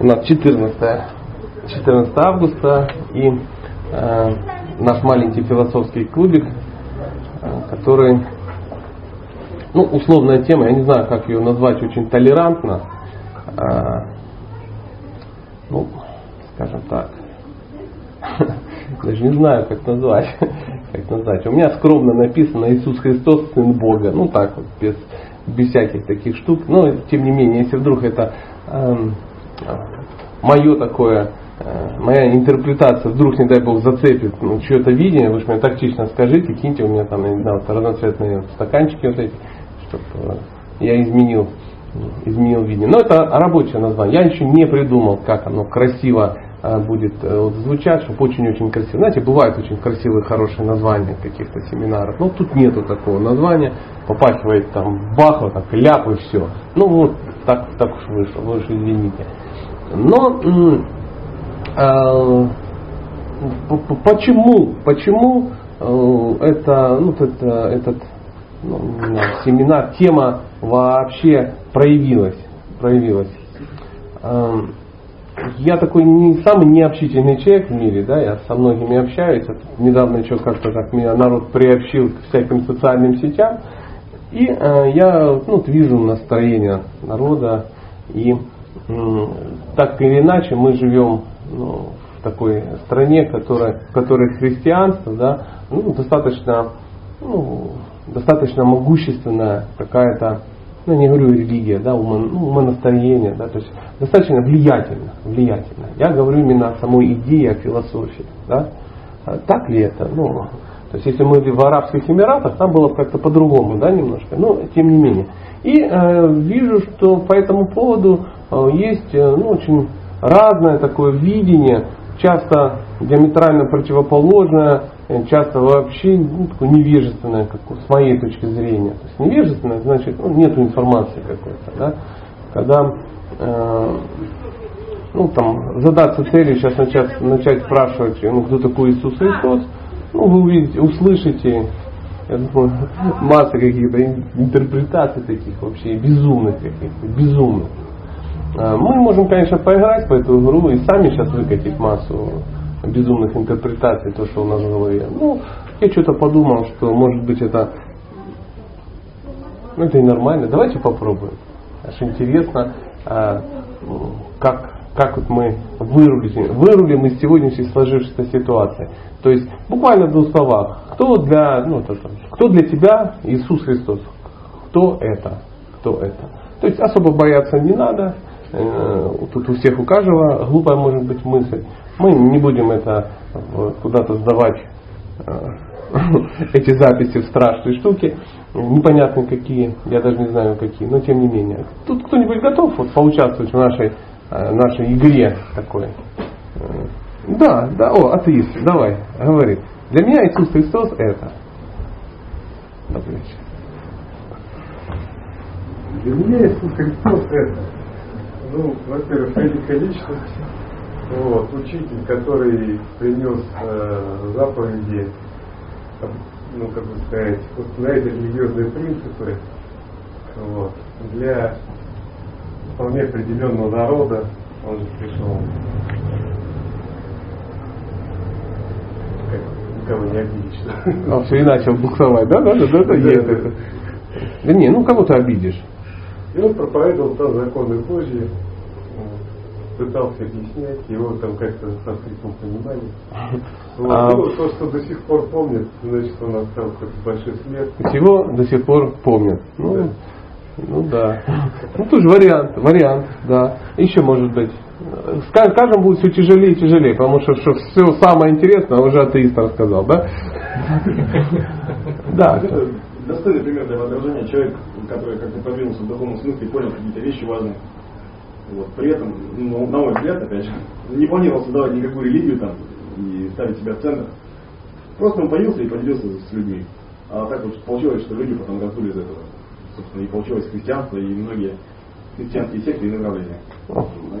У нас 14, 14 августа и э, наш маленький философский клубик, э, который, ну, условная тема, я не знаю, как ее назвать очень толерантно, э, ну, скажем так, даже не знаю, как назвать, как назвать. У меня скромно написано Иисус Христос, Сын Бога, ну так вот, без, без всяких таких штук, но тем не менее, если вдруг это эм, мое такое, э, моя интерпретация вдруг, не дай бог, зацепит ну, чье-то видение, вы же мне тактично скажите, киньте у меня там, не знаю, разноцветные стаканчики вот эти, чтобы э, я изменил, изменил видение. Но это рабочее название. Я еще не придумал, как оно красиво э, будет вот, звучать, чтобы очень-очень красиво. Знаете, бывают очень красивые, хорошие названия каких-то семинаров. Но тут нету такого названия. Попахивает там бахва, так ляп и все. Ну вот, так, так уж вышло, вы уж извините. Но э, почему, почему э, это, ну, это, этот ну, семинар, тема вообще проявилась? проявилась? Э, я такой не самый необщительный человек в мире, да, я со многими общаюсь. Недавно еще как-то так меня народ приобщил к всяким социальным сетям. И э, я ну, вижу настроение народа и так или иначе мы живем ну, в такой стране, которая, в которой христианство да, ну, достаточно, ну, достаточно могущественная какая-то, ну не говорю религия, да, ну, умонастроение, да, то есть достаточно влиятельно, влиятельно. Я говорю именно о самой идее, о философии. Да. А так ли это? Ну, то есть если мы в Арабских Эмиратах, там было как-то по-другому, да, немножко, но тем не менее. И э, вижу, что по этому поводу э, есть э, ну, очень разное такое видение, часто диаметрально противоположное, э, часто вообще ну, такое невежественное, как, с моей точки зрения. То есть невежественное, значит, ну, нет информации какой-то. Да? Когда э, ну, там, задаться целью сейчас начать, начать спрашивать, ну, кто такой Иисус Христос, ну, вы увидите, услышите, масса каких-то интерпретаций таких вообще безумных каких-то, безумных. А, мы можем, конечно, поиграть в эту игру и сами сейчас выкатить массу безумных интерпретаций, то, что у нас в голове. Ну, я что-то подумал, что может быть это, ну это и нормально. Давайте попробуем. Аж интересно, а, как как вот мы вырулим, вырулим из сегодняшней сложившейся ситуации. То есть буквально в двух словах, кто для, ну, это, кто для тебя Иисус Христос? Кто это? Кто это? То есть особо бояться не надо. Э, тут у всех, у каждого глупая может быть мысль. Мы не будем это куда-то сдавать э, эти записи в страшные штуки, непонятно какие, я даже не знаю какие, но тем не менее. Тут кто-нибудь готов вот, поучаствовать в нашей Э, нашей игре такой. Э, да, да, о, атеист, давай, говори. Для меня Иисус Христос это. Для меня Иисус Христос это. Ну, во-первых, великая личность, вот, учитель, который принес э, заповеди, ну, как бы сказать, установить религиозные принципы, вот, для вполне определенного народа он же пришел. Никого не обидишь. А все и начал буксовать, да, да, да, да, да, есть это. Да не, ну кого ты обидишь. И он проповедовал там законы Божьи, пытался объяснять, его там как-то со скрипом понимали. Вот. А... Ну, то, что до сих пор помнят, значит, он оставил какой-то большой след. Всего до сих пор помнят. Ну, да. Ну да. Ну тоже вариант, вариант, да. Еще может быть. С каждым будет все тяжелее и тяжелее, потому что, что все самое интересное уже атеист рассказал, да? Да. Достойный пример для подражания человек, который как-то продвинулся в духовном смысле и понял какие-то вещи важные. Вот. При этом, ну, на мой взгляд, опять же, не планировал создавать никакую религию там и ставить себя в центр. Просто он появился и поделился с людьми. А так вот получилось, что люди потом раздули из этого собственно, и получилось христианство и многие христианские секты и направления.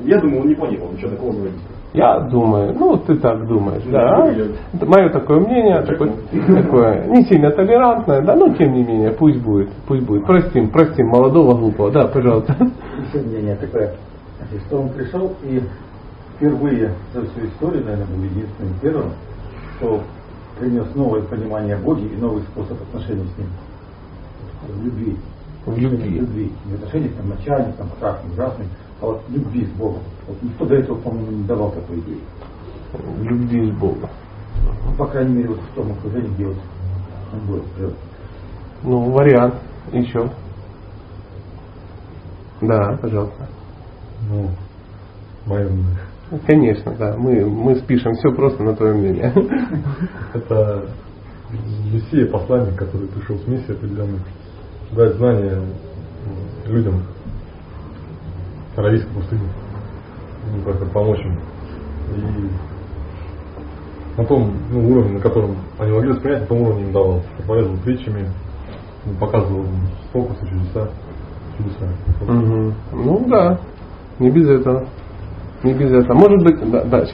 Я думаю, он не планировал ничего такого заводить. Я думаю, ну ты так думаешь, да. Это мое такое мнение, такое, такое не сильно толерантное, да, но тем не менее, пусть будет, пусть будет. Простим, простим молодого глупого, да, пожалуйста. Еще мнение такое. Что он пришел и впервые за всю историю, наверное, был единственным первым, кто принес новое понимание Боге и новый способ отношений с Ним. Любви. В любви. В любви. Не в отношениях там, начальник, там, красный, ужасный, а вот любви с Богом. Вот никто до этого, по-моему, не давал такой идеи. В любви с Богом. Ну, по крайней мере, вот в том окружении, где вот он был. Ну, вариант. Еще. Да, пожалуйста. Ну, мое мнение. Конечно, да. Мы, мы спишем все просто на твое мнение. Это Мессия, посланник, который пришел с миссией определенной, дать знания людям Аравийской пустыни, ну, как-то помочь им. И на том ну, уровне, на котором они могли воспринять, на том уровне им давал. Проповедовал притчами, показывал фокусы, чудеса. чудеса. Мгм. Ну да, не без этого. Не без этого. Может быть, да, да,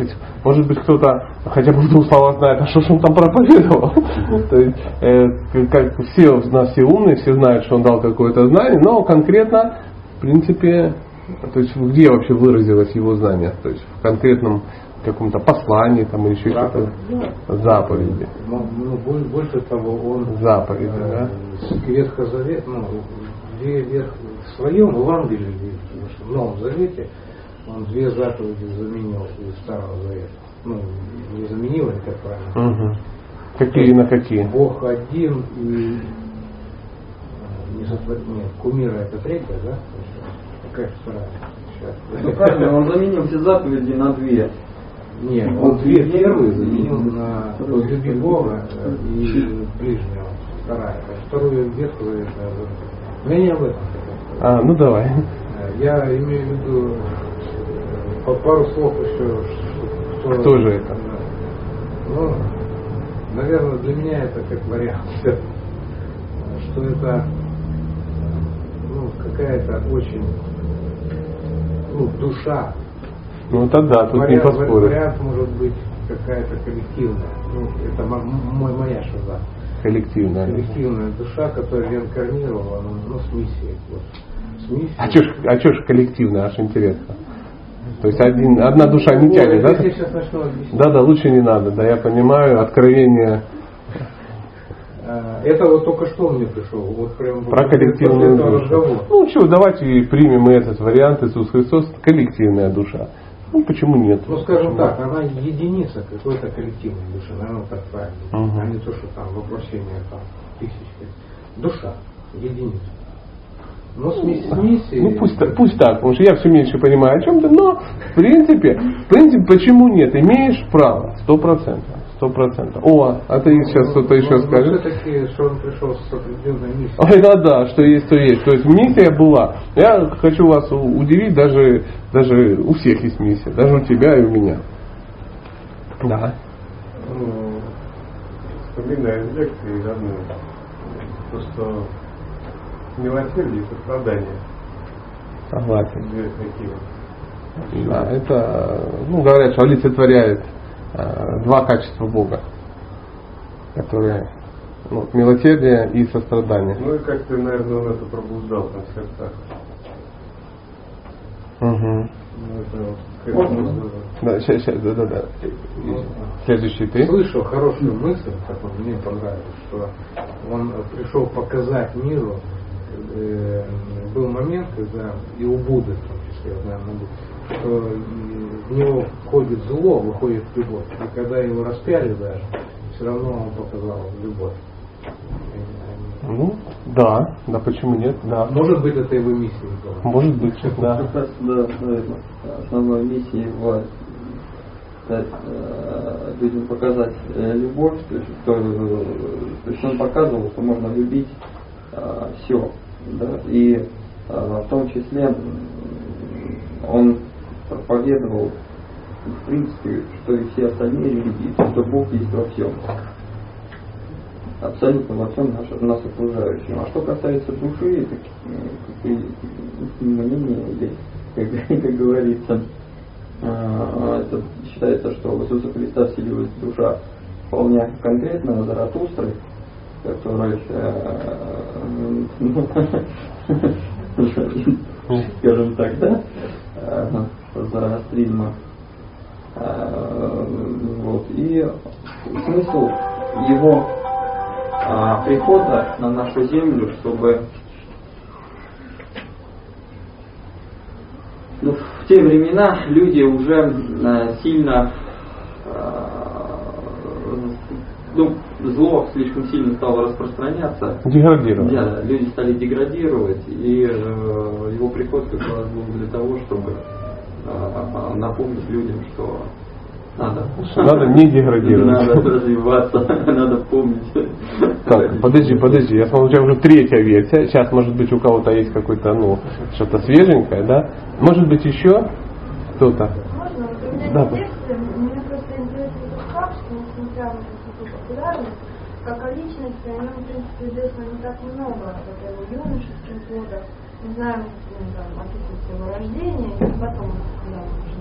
может быть кто-то хотя бы в двух словах знает, а что ж он там проповедовал. То есть, э, как все все умные, все знают, что он дал какое-то знание, но конкретно, в принципе, то есть где вообще выразилось его знание? То есть в конкретном каком-то послании там или еще что-то. Заповеди. Ну, ну, боль- больше того, он Заповеди, э, да? Ветхозавет, ну, где Ветх- в своем Евангелии, в Новом Завете, он две заповеди заменил из Старого Завета. Ну, не заменил, это как правильно. Мгм. Какие на какие? Бог один и э, не сотвор- Нет, кумира это третья, да? Какая вторая? Сейчас. Ну правильно, он заменил все заповеди на две. Нет, он две первые заменил на люби Бога и ближнего. Вторая. А Вторую заветную заменил. Но я не об этом хотел. А, ну давай. Я имею в виду по пару слов еще. что- Кто же это? Ну, наверное, для меня это как вариант. Что это ну, какая-то очень ну, душа Ну тогда, тут не вариант, поспоришь. вариант может быть какая-то коллективная. Ну, это мой, моя шиза. Коллективно. Коллективная душа, которая реинкарнировала ну, с миссией. Вот. С миссией. А чё ж, а чё ж коллективно, аж интересно. То есть один, одна душа не тянет, да? Да, да, лучше не надо, да, я понимаю, откровение Э, Это вот только что мне пришел. Вот прям про коллективную душу. Ну что, давайте и примем этот вариант Иисус Христос, коллективная душа. Ну почему нет? Ну, скажем так, она единица какой-то коллективной души, наверное, так правильно. Мгм. А не то, что там воплощение там тысячи. Душа, единица. Но с, мисс- с миссией... Ну пусть, так- пусть так, потому что я все меньше понимаю о чем-то, но в принципе, в принципе, почему нет? Имеешь право, сто процентов. Сто процентов. О, а ты сейчас что-то еще скажешь? все-таки, что он пришел с определенной миссией. Ой, да, да, что есть, то есть. То есть миссия была. Я хочу вас удивить, даже, даже у всех есть миссия, даже у тебя и у меня. Да. Ну, вспоминая из лекции одну, то, что милосердие и сострадание, Согласен. Да, это, ну, говорят, что олицетворяет э, два качества Бога, которые ну, милосердие и сострадание. Ну и как-то, наверное, он это пробуждал там в сердцах. Угу. Ну, это вот, как. Да, сейчас, сейчас, да, да, да. Следующий ты. Слышал хорошую мысль, которая мне понравилась, что он пришел показать миру. Э, Был момент, когда и у Будды, в том числе, наверное, был, что э, в него входит зло, выходит любовь. И когда его распяли даже, все равно он показал любовь. Ну, да, да, почему нет, да. Может быть, это его миссия была. Может быть, да. Основной миссией его дать э, людям показать э, любовь, то есть, что, э, то есть он показывал, что можно любить все, да, и э, в том числе он проповедовал в принципе, что и все остальные религии, что Бог есть во всем. Абсолютно во всем наш, нас окружающем. А что касается души, так, э, как мнение, или, как, как говорится, э, это считается, что в Иисуса Христа вселилась душа вполне конкретно Заратустры, который, э, ну, скажем так, да, зороастризма. Вот. И смысл его прихода на нашу землю, чтобы ну, в те времена люди уже сильно ну, зло слишком сильно стало распространяться. Деградировать. Да, люди стали деградировать, и э, его приход как раз был для того, чтобы э, напомнить людям, что надо. Надо не деградировать. Надо развиваться, надо помнить. Так, подожди, подожди, я смотрю, у тебя уже третья версия. Сейчас, может быть, у кого-то есть какой-то, ну, что-то свеженькое, да? Может быть, еще кто-то? Можно? Вот у меня Да, есть текст, меня просто интересует тот факт, что несмотря на такую популярность, как о личности, о нем, в принципе, известно не так много, как о его юношеских годах. Не знаю, ну, там, описывается его рождение, и потом, когда он уже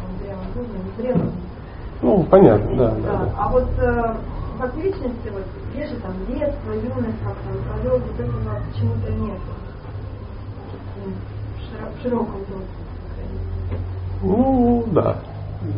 он зрелым будем, не зрелым. Ну, понятно, да. да, Да. да. А вот э, как личности, вот, где же там детство, юность, как он провел, вот этого почему-то нет. Ну, в широ- в широком доступе. Ну, да.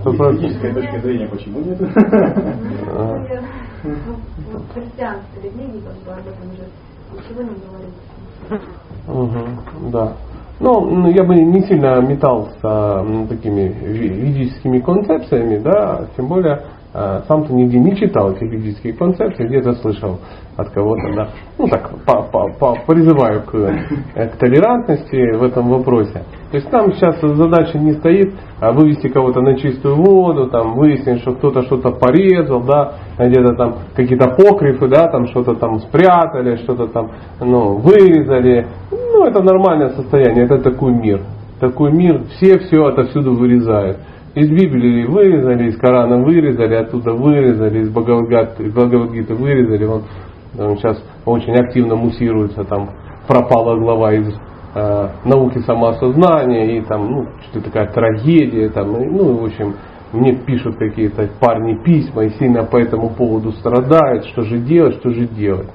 С этической точки зрения почему нет? Ну, вот христианской религии как бы об этом же ничего не говорится. Мгм, да. Ну, ну, я бы не сильно метался м, такими ведическими концепциями, да, тем более сам-то нигде не читал эти ведические концепции, где-то слышал от кого-то, да. Ну так, по- по- по- призываю к, э, к толерантности в этом вопросе. То есть там сейчас задача не стоит а, вывести кого-то на чистую воду, там, выяснить, что кто-то что-то порезал, да, где-то там какие-то покрифы, да, там что-то там спрятали, что-то там, ну, вырезали. Ну, это нормальное состояние, это такой мир. Такой мир, все все отовсюду вырезают. Из Библии вырезали, из Корана вырезали, оттуда вырезали, из Бхагавадгиты, вырезали. Вон, там сейчас очень активно муссируется, там пропала глава из э, науки самоосознания, и там, ну, что-то такая трагедия, там, и, ну, в общем, мне пишут какие-то парни письма и сильно по этому поводу страдают, что же делать, что же делать.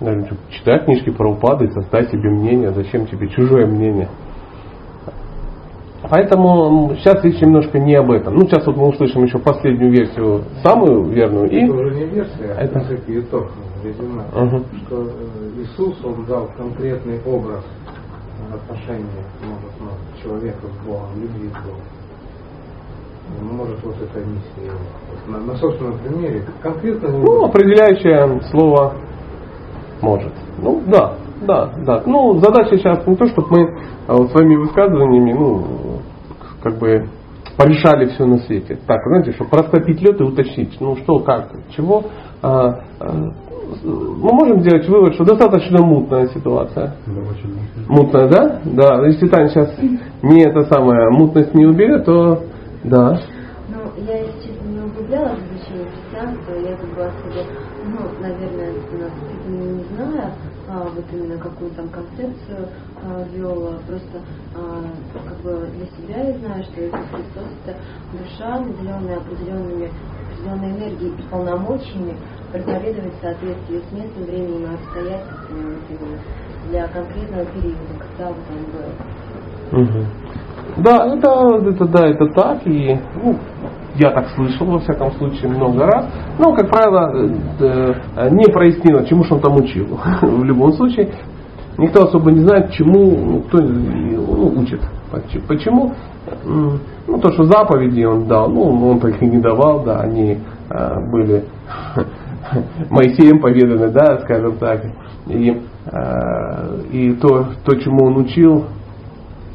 Я говорю, «Что, читай книжки про упады, составь себе мнение, зачем тебе чужое мнение. Поэтому сейчас речь немножко не об этом. Ну, сейчас вот мы услышим еще последнюю версию, самую верную, и Это уже не версия, а Это- в принципе итог резюме. Мгм. Что э, Иисус, он дал конкретный образ отношения может, ну, человека с Богом, любви с Богом. Ну, может, вот эта миссия его. Вот на, на собственном примере, конкретно Ну, определяющее слово может. Ну, да, да, да. Ну, задача сейчас не то, чтобы мы а, вот своими высказываниями, ну, как бы порешали все на свете. Так, знаете, чтобы растопить лед и уточнить, ну, что, как, чего. А, а, мы можем сделать вывод, что достаточно мутная ситуация. Мутная, да? Да. Если Таня сейчас не это самое, мутность не уберет, то да. Ну, я, если честно, не углублялась в изучение христианства, я как бы особо, ну, наверное, вот именно какую там концепцию а, вел, просто а, как бы для себя я знаю, что Иисус Христос это душа, наделенная определенными определенной энергией и полномочиями проповедовать в соответствии с местом, временем и обстоятельствами для конкретного периода, когда вот он был. Мгм. Да, это, это, да, это так, и ну, я так слышал, во всяком случае, много раз. Но, как правило, э, э, не прояснило, чему же он там учил. В любом случае, никто особо не знает, чему кто ну, учит. Поч- Почему? Ну, то, что заповеди он дал, ну, он так и не давал, да, они э, были Моисеем поведаны, да, скажем так. И, э, и то, то, чему он учил,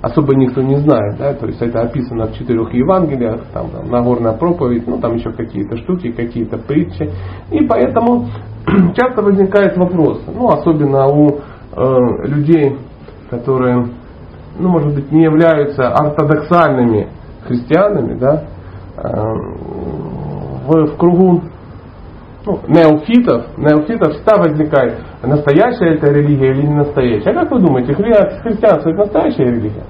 особо никто не знает, да, то есть это описано в четырех Евангелиях, там, там Нагорная проповедь, ну там еще какие-то штуки, какие-то притчи, и поэтому часто возникает вопрос, ну особенно у э, людей, которые, ну может быть не являются ортодоксальными христианами, да, э, в, в кругу ну, неофитов, неофитов всегда возникает, настоящая это религия или не настоящая. А как вы думаете, хри- христианство это настоящая религия?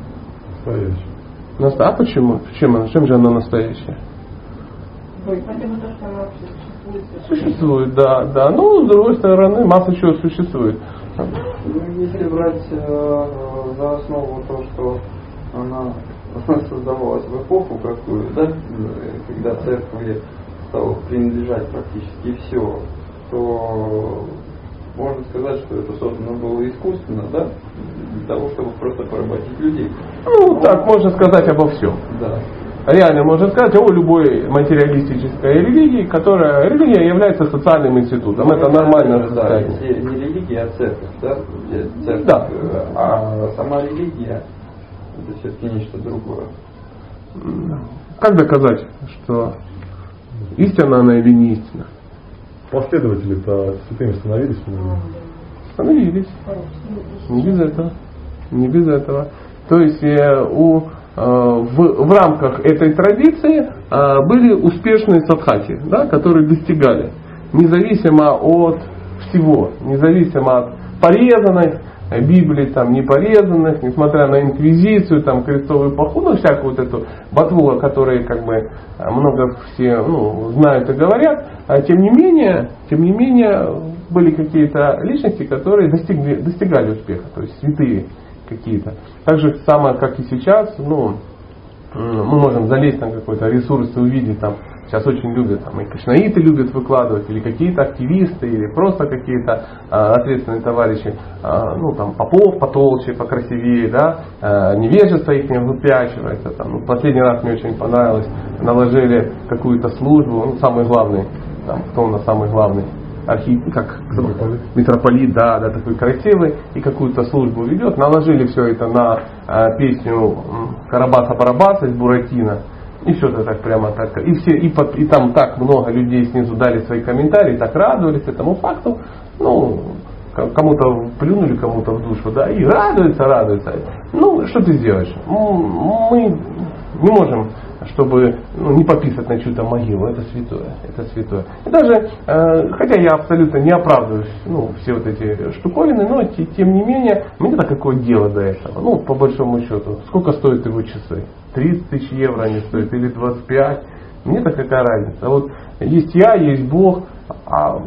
Настоящий. Наста- А почему? Чем, она, чем же она настоящая? Потому что она вообще существует. Существует, да, да. Ну, с другой стороны, масса чего существует. Ну, если брать э, за основу то, что она создавалась в эпоху какую, да, когда церкви стало принадлежать практически все, то можно сказать, что это создано было искусственно, да, для того, чтобы просто поработить людей. Ну, Но, так можно сказать обо всем. Да. Реально можно сказать о любой материалистической религии, которая религия является социальным институтом. Ну, это нормально. Да, не религия, а церковь, да? Церковь, да. А сама религия это все-таки нечто другое. Как доказать, что истина она или не истина? Последователи-то святыми становились? Становились. Не без этого. Не без этого. То есть э, у, э, в, в рамках этой традиции э, были успешные садхаки, да, которые достигали, независимо от всего, независимо от порезанных, Библии там не порезанных, несмотря на инквизицию, там крестовый поход, ну всякую вот эту ботву, о которой как бы много все ну, знают и говорят, а тем не менее, тем не менее были какие-то личности, которые достигли, достигали успеха, то есть святые какие-то. Так же самое, как и сейчас, ну, мы можем залезть на какой-то ресурс и увидеть там Сейчас очень любят, там, и кришнаиты любят выкладывать, или какие-то активисты, или просто какие-то а, ответственные товарищи, а, ну, там, попов потолще, покрасивее, да, а, невежество их не выпячивается. Там. Ну, последний раз мне очень понравилось, наложили какую-то службу, ну, самый главный, там, кто у нас самый главный, архи, как митрополит. митрополит, да, да, такой красивый, и какую-то службу ведет. Наложили все это на а, песню Карабаса-Барабаса из Буратино. И что-то так прямо так. И, все, и, под, и там так много людей снизу дали свои комментарии, так радовались этому факту. Ну, кому-то плюнули, кому-то в душу, да, и радуются, радуются. Ну, что ты сделаешь? Мы не можем чтобы ну, не пописать на чью-то могилу. Это святое. Это святое. И даже, э, хотя я абсолютно не оправдываю ну, все вот эти штуковины, но тем не менее, мне-то какое дело до этого. Ну, по большому счету, сколько стоят его часы? 30 тысяч евро они стоят или 25? Мне-то какая разница? Вот есть я, есть Бог, а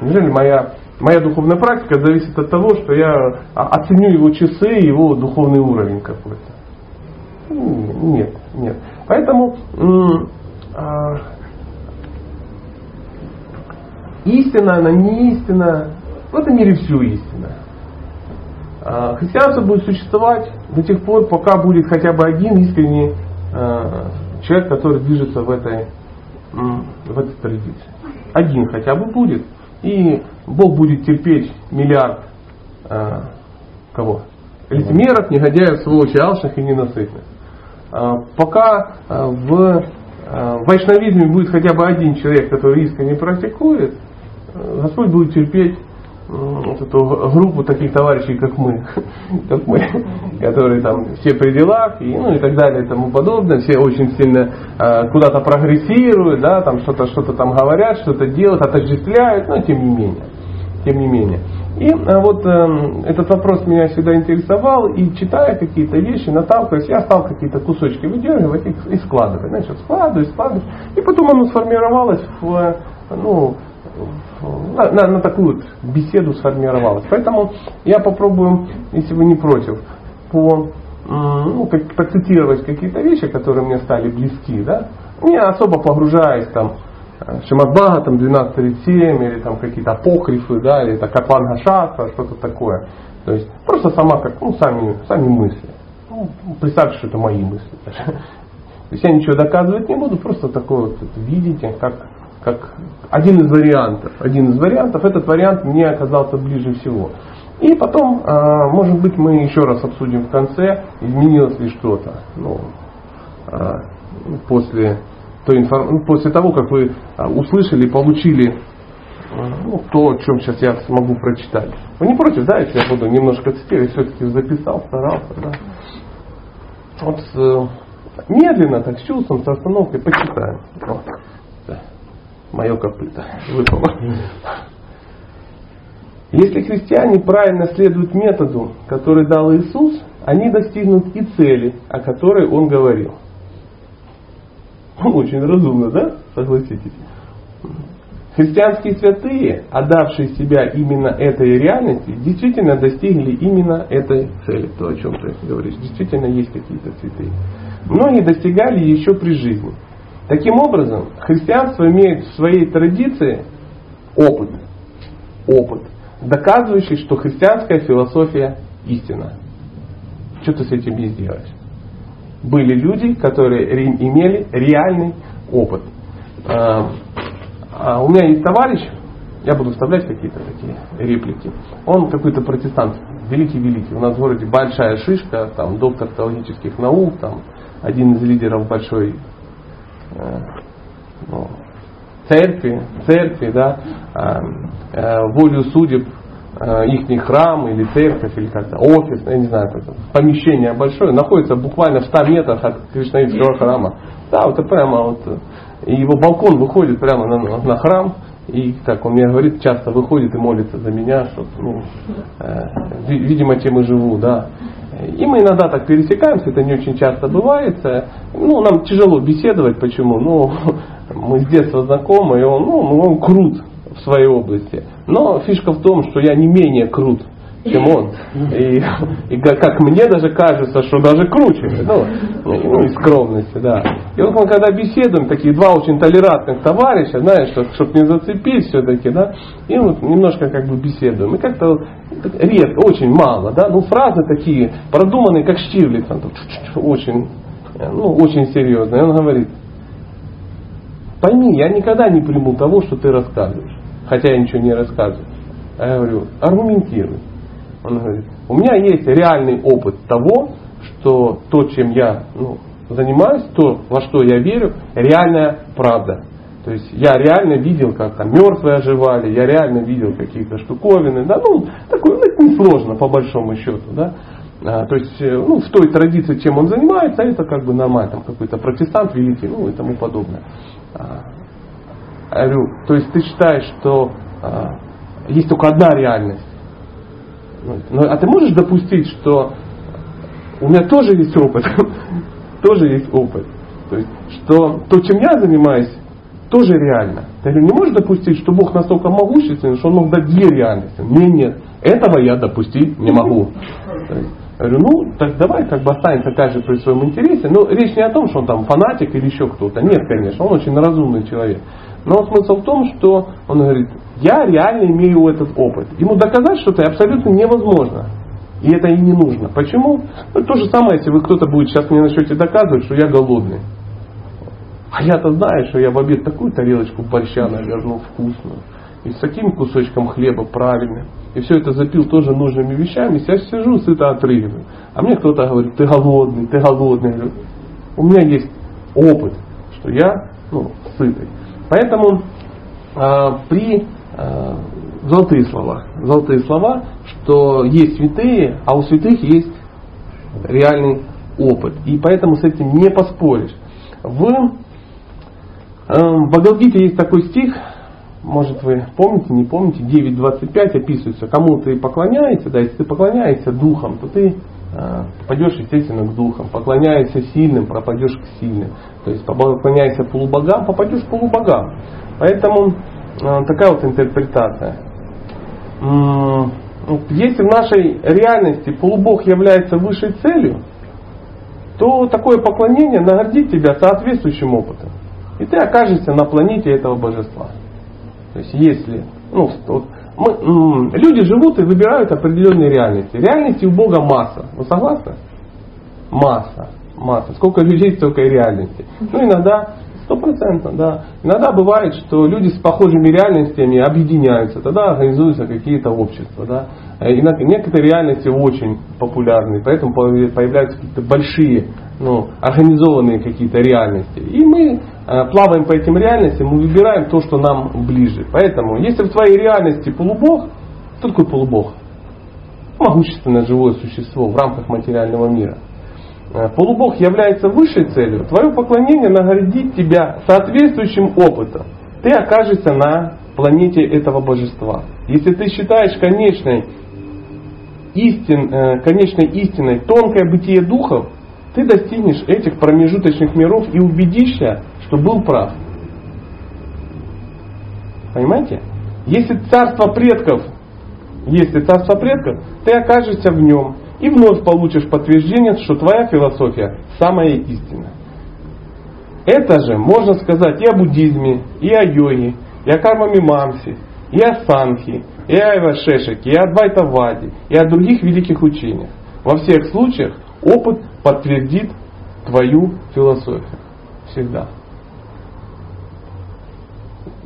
неужели моя Моя духовная практика зависит от того, что я оценю его часы его духовный уровень какой-то. Нет, нет. Поэтому а, истина, она не истина, в этом мире все истина. А, христианство будет существовать до тех пор, пока будет хотя бы один искренний а, человек, который движется в этой, в этой традиции. Один хотя бы будет. И Бог будет терпеть миллиард кого? Лицемеров, негодяев, сволочей, алчных и ненасытных. А, пока а, в а, вайшнавизме будет хотя бы один человек, который искренне практикует, Господь будет терпеть вот эту группу таких товарищей, как мы, как мы, которые там все при делах и, ну, и так далее и тому подобное, все очень сильно э, куда-то прогрессируют, да, там что-то что-то там говорят, что-то делают, отождествляют, но тем не менее, тем не менее. И э, вот э, этот вопрос меня всегда интересовал, и читая какие-то вещи, наталкиваясь, я стал какие-то кусочки выдергивать и, и складывать. Значит, складываю, складываю. И потом оно сформировалось в, ну, на, на, на такую вот беседу сформировалось. Поэтому я попробую, если вы не против, по ну, как, процитировать какие-то вещи, которые мне стали близки, да, не особо погружаясь там Шимадбага, там 12.37, или там какие-то апокрифы, да, или это Катлан Гашаста, что-то такое. То есть просто сама как, ну, сами, сами мысли. Ну, представьте, что это мои мысли. То есть я ничего доказывать не буду, просто такое вот видите, как, как один из вариантов. Один из вариантов, этот вариант мне оказался ближе всего. И потом, а, может быть, мы еще раз обсудим в конце, изменилось ли что-то. Ну, а, после той информ... Ну, после того, как вы а, услышали, получили а, ну, то, о чем сейчас я смогу прочитать. Вы не против, да, если я буду немножко цитировать, все-таки записал, старался, да. Вот э, медленно, так с чувством, с остановкой почитаем. Вот. Мое копыто выпало. Если христиане правильно следуют методу, который дал Иисус, они достигнут и цели, о которой Он говорил. Очень разумно, да? Согласитесь. христианские святые, отдавшие себя именно этой реальности, действительно достигли именно этой цели, то, о чем ты говоришь. Действительно есть какие-то святые. Многие достигали еще при жизни. Таким образом, христианство имеет в своей традиции опыт, опыт, доказывающий, что христианская философия истина. Что ты с этим не сделаешь? Были люди, которые имели реальный опыт. А, а у меня есть товарищ, я буду вставлять какие-то такие реплики. Он какой-то протестант, великий-великий. У нас в городе большая шишка, там доктор теологических наук, там один из лидеров большой э, ну, церкви, церкви, да, э, э, волю судеб их храм или церковь или как-то офис, я не знаю, как помещение большое, находится буквально в 100 метрах от Кришнаитского храма. Да, вот это прямо вот, и его балкон выходит прямо на, на храм, и так он мне говорит, часто выходит и молится за меня, что, ну, э, видимо, тем и живу, да. И мы иногда так пересекаемся, это не очень часто бывает. Ну, нам тяжело беседовать, почему? Ну, мы с детства знакомы, и он, ну, он крут в своей области. Но фишка в том, что я не менее крут, чем он. И, и как мне даже кажется, что даже круче. Ну, ну из скромности, да. И вот мы когда беседуем, такие два очень толерантных товарища, знаешь, чтобы не зацепить все-таки, да, и вот немножко как бы беседуем. И как-то редко, очень мало, да, ну фразы такие продуманные, как Штирлиц, очень, ну, очень серьезные. Он говорит, пойми, я никогда не приму того, что ты рассказываешь, хотя я ничего не рассказываю. А я говорю, аргументируй. Он говорит, у меня есть реальный опыт того, что то, чем я ну, занимаюсь, то, во что я верю, реальная правда. То есть я реально видел, как там мертвые оживали, я реально видел какие-то штуковины. Да, ну, такое ну, это несложно по большому счету. Да. А, то есть э, ну, в той традиции, чем он занимается, это как бы нормально, там какой-то протестант великий, ну и тому подобное. А, говорю, то есть ты считаешь, что а, есть только одна реальность. Ну, а ты можешь допустить, что у меня тоже есть опыт, тоже есть опыт. То есть, что то, чем я занимаюсь, тоже реально. Ты не можешь допустить, что Бог настолько могущественный, что Он мог дать две реальности. Мне нет. Этого я допустить не могу. Я говорю, ну, так давай как бы останемся также при своем интересе. Но речь не о том, что он там фанатик или еще кто-то. Нет, конечно, он очень разумный человек. Но смысл в том, что он говорит, я реально имею этот опыт. Ему доказать что-то абсолютно невозможно. И это и не нужно. Почему? Ну, то же самое, если вы кто-то будет сейчас мне начнете доказывать, что я голодный. А я-то знаю, что я в обед такую тарелочку борща навернул вкусную. И с таким кусочком хлеба правильным. И все это запил тоже нужными вещами. Я сижу, сыто отрыгиваю. А мне кто-то говорит, ты голодный, ты голодный. Я говорю, у меня есть опыт, что я ну, сытый. Поэтому э, при э, золотые слова, золотые слова, что есть святые, а у святых есть реальный опыт. И поэтому с этим не поспоришь. В в Бхагавдгите есть такой стих, может вы помните, не помните, 9.25 описывается, кому ты поклоняешься, да, если ты поклоняешься духом, то ты э, попадешь, естественно, к духам. Поклоняешься сильным, пропадешь к сильным. То есть поклоняешься полубогам, попадешь к полубогам. Поэтому э, такая вот интерпретация. Если в нашей реальности полубог является высшей целью, то такое поклонение наградит тебя соответствующим опытом. И ты окажешься на планете этого божества. То есть если ну, вот, мы, люди живут и выбирают определенные реальности. Реальности у Бога масса. Вы согласны? Масса. Масса. Сколько людей, столько и реальностей. Ну, иногда Стопроцентно, да. Иногда бывает, что люди с похожими реальностями объединяются, тогда организуются какие-то общества. Да. Э, и некоторые реальности очень популярны, поэтому появляются какие-то большие, ну, организованные какие-то реальности. И мы э, плаваем по этим реальностям, мы выбираем то, что нам ближе. Поэтому, если в твоей реальности полубог, кто такой полубог? Могущественное живое существо в рамках материального мира – полубог является высшей целью, твое поклонение наградит тебя соответствующим опытом. Ты окажешься на планете этого божества. Если ты считаешь конечной, истин, э, конечной истиной тонкое бытие духов, ты достигнешь этих промежуточных миров и убедишься, что был прав. Понимаете? Если царство предков, если царство предков, ты окажешься в нем и вновь получишь подтверждение, что твоя философия самая истинная. Это же можно сказать и о буддизме, и о йоге, и о кармамимамсе, и о санхи, и о Ивашешике, и о Двайтаваде, и о других великих учениях. Во всех случаях опыт подтвердит твою философию. Всегда.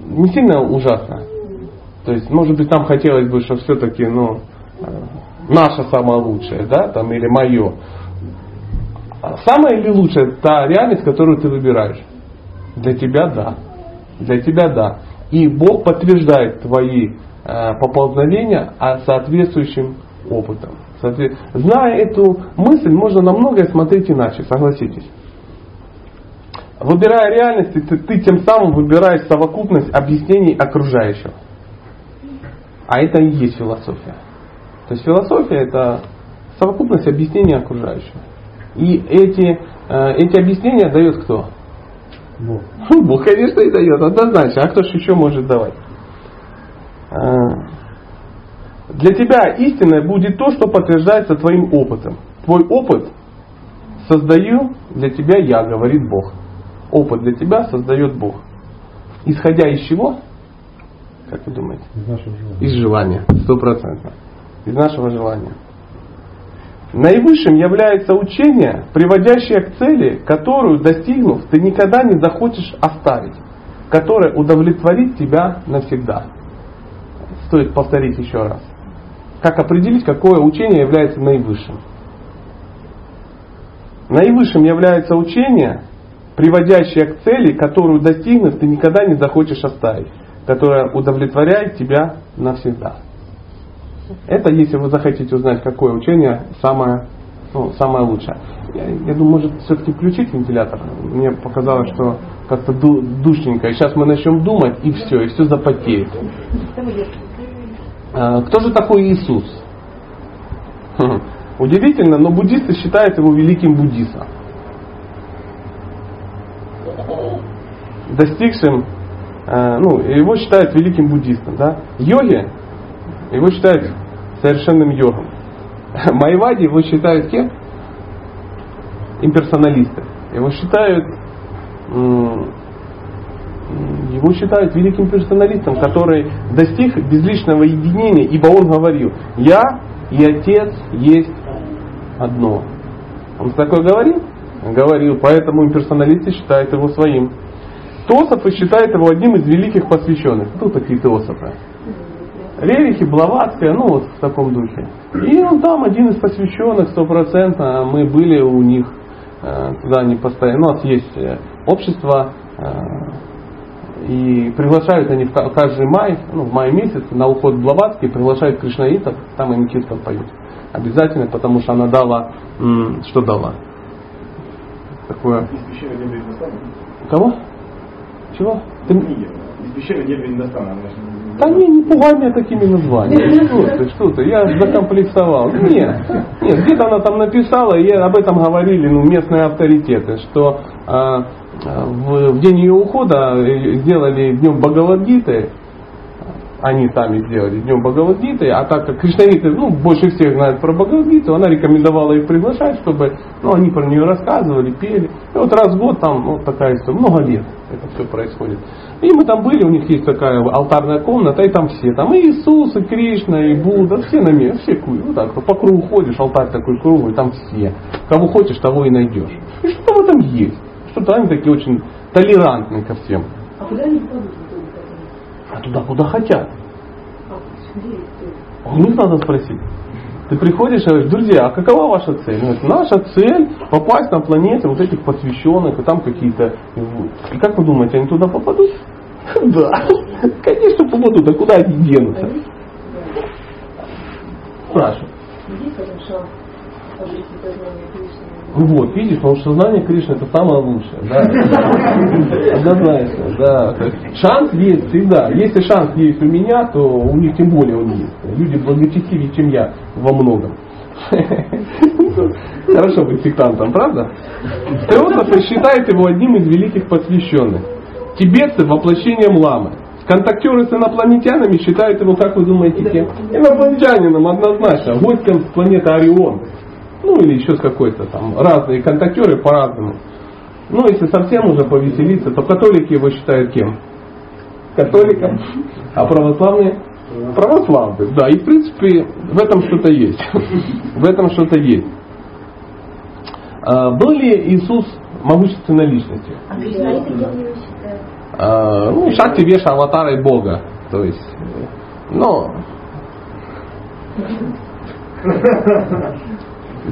Не сильно ужасно. То есть, может быть, нам хотелось бы, что все-таки, ну, э, наше самое лучшее, да, там, или мое. Самое или лучшее та реальность, которую ты выбираешь? Для тебя да. Для тебя да. И Бог подтверждает твои э, поползновения соответствующим опытом. Зная эту мысль, можно на многое смотреть иначе, согласитесь. Выбирая реальность, ты, ты тем самым выбираешь совокупность объяснений окружающего. А это и есть философия. То есть философия это совокупность объяснений окружающего. И эти, э, эти объяснения дает кто? Бог. Бог, конечно, и дает, однозначно. А кто же еще может давать? Э, для тебя истинное будет то, что подтверждается твоим опытом. Твой опыт создаю для тебя я, говорит Бог. Опыт для тебя создает Бог. Исходя из чего? Как вы думаете? Из желания. Из желания, стопроцентно. Из нашего желания. Наивысшим является учение, приводящее к цели, которую, достигнув, ты никогда не захочешь оставить, которое удовлетворит тебя навсегда. Стоит повторить еще раз. Как определить, какое учение является наивысшим? Наивысшим является учение, приводящее к цели, которую достигнув, ты никогда не захочешь оставить, которое удовлетворяет тебя навсегда. Это если вы захотите узнать, какое учение самое, ну, самое лучшее. Я, я думаю, может все-таки включить вентилятор. Мне показалось, что как-то душненько. И сейчас мы начнем думать, и все, и все запотеет. А, кто же такой Иисус? Удивительно, но буддисты считают его великим буддистом. Достигшим, а, ну, его считают великим буддистом. Да? Йоги его считают совершенным йогом. Майвади его считают кем? Имперсоналисты. Его считают его считают великим персоналистом, который достиг безличного единения, ибо он говорил, я и Отец есть одно. Он такое говорил? Говорил, поэтому имперсоналисты считают его своим. Тософы считают его одним из великих посвященных. Кто такие Тософы? Рерихи, Блаватская, ну вот в таком духе. И он там один из посвященных, стопроцентно, мы были у них, э, туда они постоянно, у нас есть э, общество, э, и приглашают они в каждый май, ну в мае месяц, на уход в Блаватский, приглашают кришнаитов, там они киртан поют. Обязательно, потому что она дала, что дала? Такое... Кого? Чего? Ты... Из пещеры Дебри Индостана. Да не, не пугай меня такими названиями. Что ты, что ты, я закомплексовал. Нет, нет, где-то она там написала, и об этом говорили ну, местные авторитеты, что а, в, в день ее ухода э, сделали днем Бхагавадгиты, они сами сделали Днем Бхагавадгиты, а так как кришнаиты ну, больше всех знают про Бхагавадгиту, она рекомендовала их приглашать, чтобы ну, они про нее рассказывали, пели. И вот раз в год там ну, такая история, много лет это все происходит. И мы там были, у них есть такая алтарная комната, и там все, там и Иисус, и Кришна, и Будда, все на месте, все вот так, по кругу ходишь, алтарь такой круглый, там все. Кого хочешь, того и найдешь. И что-то в этом есть. Что-то они такие очень толерантные ко всем. А куда они ходят? А туда, куда хотят. У них надо спросить. Ты приходишь и говоришь, друзья, а какова ваша цель? Говорит, наша цель попасть на планеты вот этих посвященных, и там какие-то... И как вы думаете, они туда попадут? Да, конечно попадут, а куда они денутся? Спрашиваю. Вот, видишь, потому что сознание Кришны это самое лучшее. Да? Однозначно, да. Шанс есть всегда. Если шанс есть у меня, то у них тем более он есть. Люди благочестивее, чем я во многом. Хорошо быть сектантом, правда? Теософы считают его одним из великих посвященных. Тибетцы воплощением ламы. Контактеры с инопланетянами считают его, как вы думаете, кем? Инопланетянином однозначно, гостем с планеты Орион. Ну или еще с какой-то там. Разные контактеры по-разному. Ну, если совсем уже повеселиться, то католики его считают кем? Католиком. А православные? Православные, да. И в принципе в этом что-то есть. В этом что-то есть. А, был ли Иисус могущественной личностью? А? А, ну, Шакти Веша аватарой Бога. То есть, ну,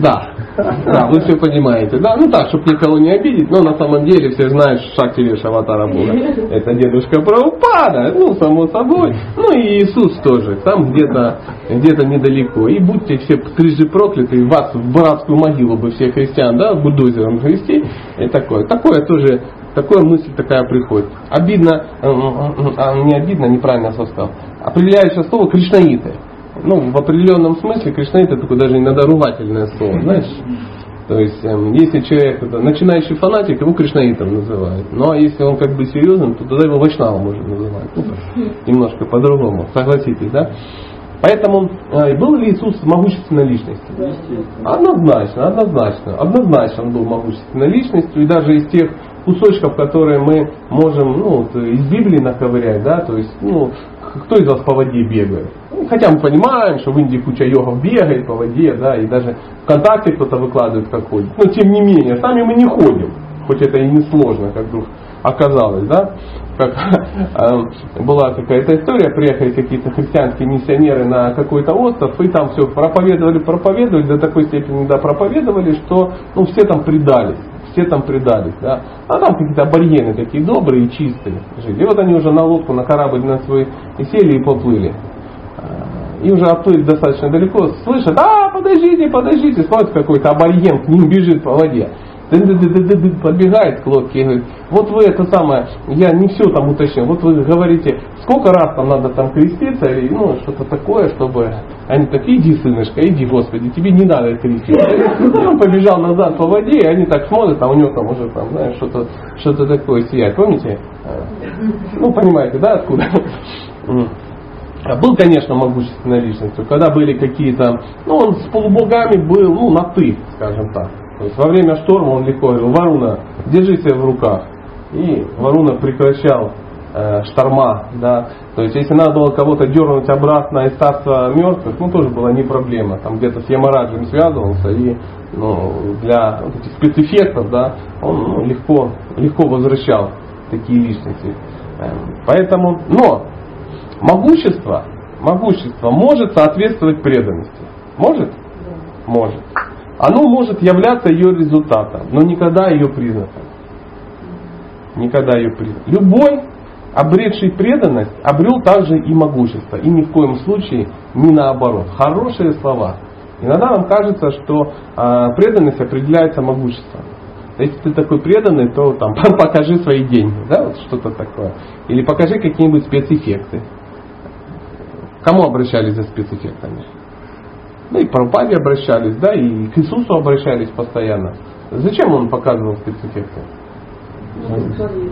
да, да, вы все понимаете. Да, ну так, чтобы никого не обидеть, но на самом деле все знают, что Шакти Веша аватара Бога. Это дедушка Прабхупада, ну, само собой. Ну и Иисус тоже, там где-то где недалеко. И будьте все трижды прокляты, вас в братскую могилу бы всех христиан, да, бульдозером вести. И такое. Такое тоже такая мысль такая приходит. Обидно, а, не обидно, неправильно я сказал. Определяющее слово кришнаиты. Ну, в определенном смысле кришнаиты такое даже иногда ругательное слово, знаешь. То есть, эм, если человек это, начинающий фанатик, его кришнаитом называют. Ну а если он как бы серьезным, то тогда его вайшнавом можно называть. Ну, так, немножко по-другому, согласитесь, да? Поэтому э, был ли Иисус могущественной личностью? Однозначно, однозначно. Однозначно он был могущественной личностью. И даже из тех кусочков, которые мы можем ну, вот, из Библии наковырять, да, то есть, ну, кто из вас по воде бегает? Ну, хотя мы понимаем, что в Индии куча йогов бегает по воде, да, и даже ВКонтакте кто-то выкладывает, как ходит. Но тем не менее, сами мы не ходим, хоть это и не сложно, как вдруг оказалось, да, как э, была какая-то история, приехали какие-то христианские миссионеры на какой-то остров, и там все проповедовали, проповедовали, до такой степени да, проповедовали, что ну, все там предались все там предались. Да? А там какие-то аборигены такие добрые и чистые жили. И вот они уже на лодку, на корабль на свой и сели и поплыли. А, и уже отплыли достаточно далеко, слышат, а, подождите, подождите, смотрят, какой-то абориген к ним бежит по воде подбегает к лодке и говорит, вот вы это самое, я не все там уточнил, вот вы говорите, сколько раз там надо там креститься или ну что-то такое, чтобы они так, иди, сынышка, иди, Господи, тебе не надо креститься. И он побежал назад по воде, и они так смотрят, а у него там уже там, знаешь, что-то что такое сияет. Помните? Ну, понимаете, да, откуда? А был, конечно, могущественной личностью, когда были какие-то, ну, он с полубогами был, ну, на ты, скажем так. То есть во время шторма он легко говорил, Варуна, держи себя в руках. И Варуна прекращал э, шторма. Да? То есть если надо было кого-то дернуть обратно из царства мертвых, ну тоже была не проблема. Там где-то с Ямараджем связывался и ну, для вот этих спецэффектов да, он ну, легко, легко возвращал такие личности. Эм, поэтому, но могущество, могущество может соответствовать преданности. Может? Может. Оно может являться ее результатом, но никогда ее признаком. Никогда ее признаком. Любой, обретший преданность, обрел также и могущество. И ни в коем случае не наоборот. Хорошие слова. Иногда нам кажется, что э, преданность определяется могуществом. Если ты такой преданный, то там покажи свои деньги, да, вот что-то такое. Или покажи какие-нибудь спецэффекты. Кому обращались за спецэффектами? Ну и к Прабхупаде обращались, да, и к Иисусу обращались постоянно. Зачем он показывал спецэффекты?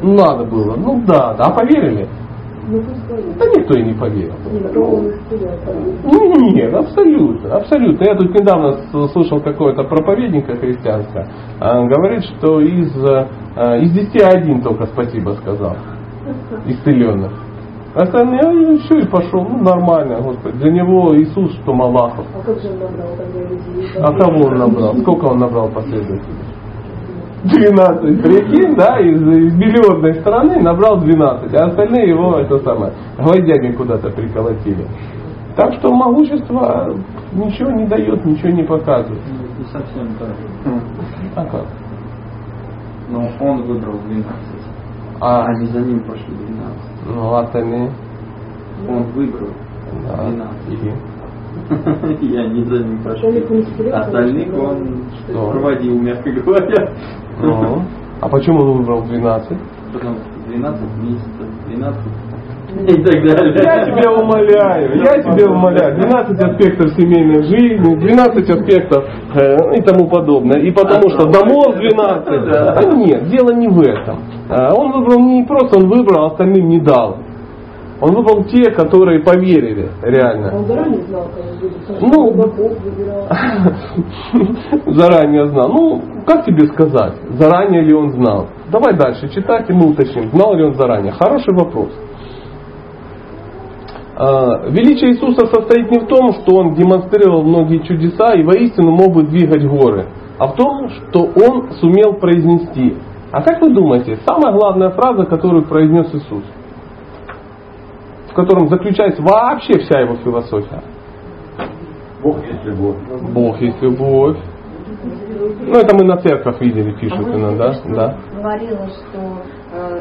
Ну, надо было. Ну да, да. А поверили? Да никто и не поверил. Ну, нет, абсолютно, абсолютно. Я тут недавно слышал какого-то проповедника христианского, говорит, что из, а, из 10 один только спасибо сказал, исцеленных. Остальные, а все, и пошел, ну нормально, Господи. Для него Иисус, что Малахов. А как же он набрал тогда людей? А кого он набрал? Сколько он набрал последователей? 12, прикинь, да, из, из миллионной страны набрал 12, а остальные его, это самое, гвоздями куда-то приколотили. Так что могущество ничего не дает, ничего не показывает. Не совсем так. А как? Но он выбрал 12. А они за ним пошли 12. Ну, остальные? Он выбрал да. 12. Я не за ним пошел. Остальных он что? проводил, мягко говоря. Ну, а почему он выбрал 12? Потому что 12 месяцев, 12 и так далее. Я тебя умоляю, я тебя умоляю. 12 аспектов семейной жизни, 12 аспектов э, и тому подобное. И потому что домов 12. Да нет, дело не в этом. А он выбрал не просто, он выбрал, а остальным не дал. Он выбрал те, которые поверили реально. Он заранее знал, кого будет. Ну, заранее знал. Ну, как тебе сказать, заранее ли он знал? Давай дальше читать, и мы уточним, знал ли он заранее. Хороший вопрос. А, Величие Иисуса состоит не в том, что Он демонстрировал многие чудеса и воистину мог бы двигать горы, а в том, что Он сумел произнести. А как вы думаете, самая главная фраза, которую произнес Иисус, в котором заключается вообще вся его философия? Бог есть любовь. Бог есть любовь. Ну, это мы на церковь видели, пишут а иногда, да. говорила, что э,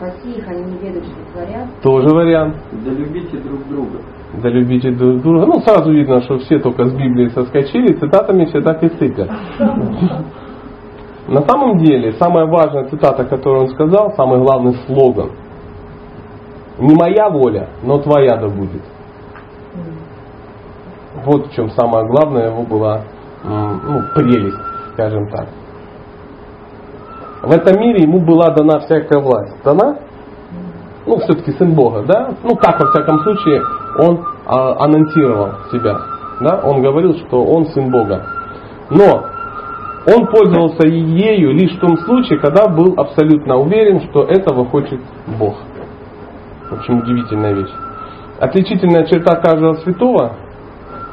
спаси их, они не ведают, что творят. Тоже вариант. Да любите друг друга. Да любите друг друга. Ну, сразу видно, что все только с Библии соскочили, цитатами все так и сыпят. На самом деле, самая важная цитата, которую он сказал, самый главный слоган. Не моя воля, но твоя да будет. Вот в чем самое главное его была ну, прелесть, скажем так. В этом мире ему была дана всякая власть. Дана? Ну, все-таки сын Бога, да? Ну, так, во всяком случае, он а, анонсировал себя. Да? Он говорил, что он сын Бога. Но он пользовался ею лишь в том случае, когда был абсолютно уверен, что этого хочет Бог. В общем, удивительная вещь. Отличительная черта каждого святого,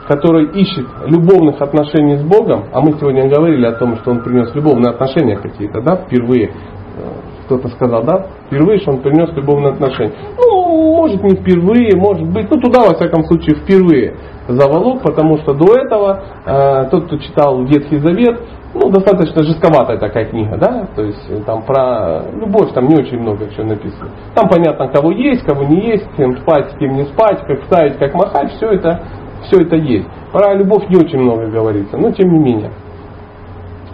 который ищет любовных отношений с Богом, а мы сегодня говорили о том, что он принес любовные отношения какие-то, да, впервые, кто-то сказал, да, впервые, что он принес любовные отношения. Ну, может не впервые, может быть, ну туда, во всяком случае, впервые заволок, потому что до этого э, тот, кто читал Ветхий Завет, ну, достаточно жестковатая такая книга, да, то есть э, там про любовь там не очень много чего написано. Там понятно, кого есть, кого не есть, кем спать, кем не спать, как ставить, как махать, все это, все это есть. Про любовь не очень много говорится, но тем не менее.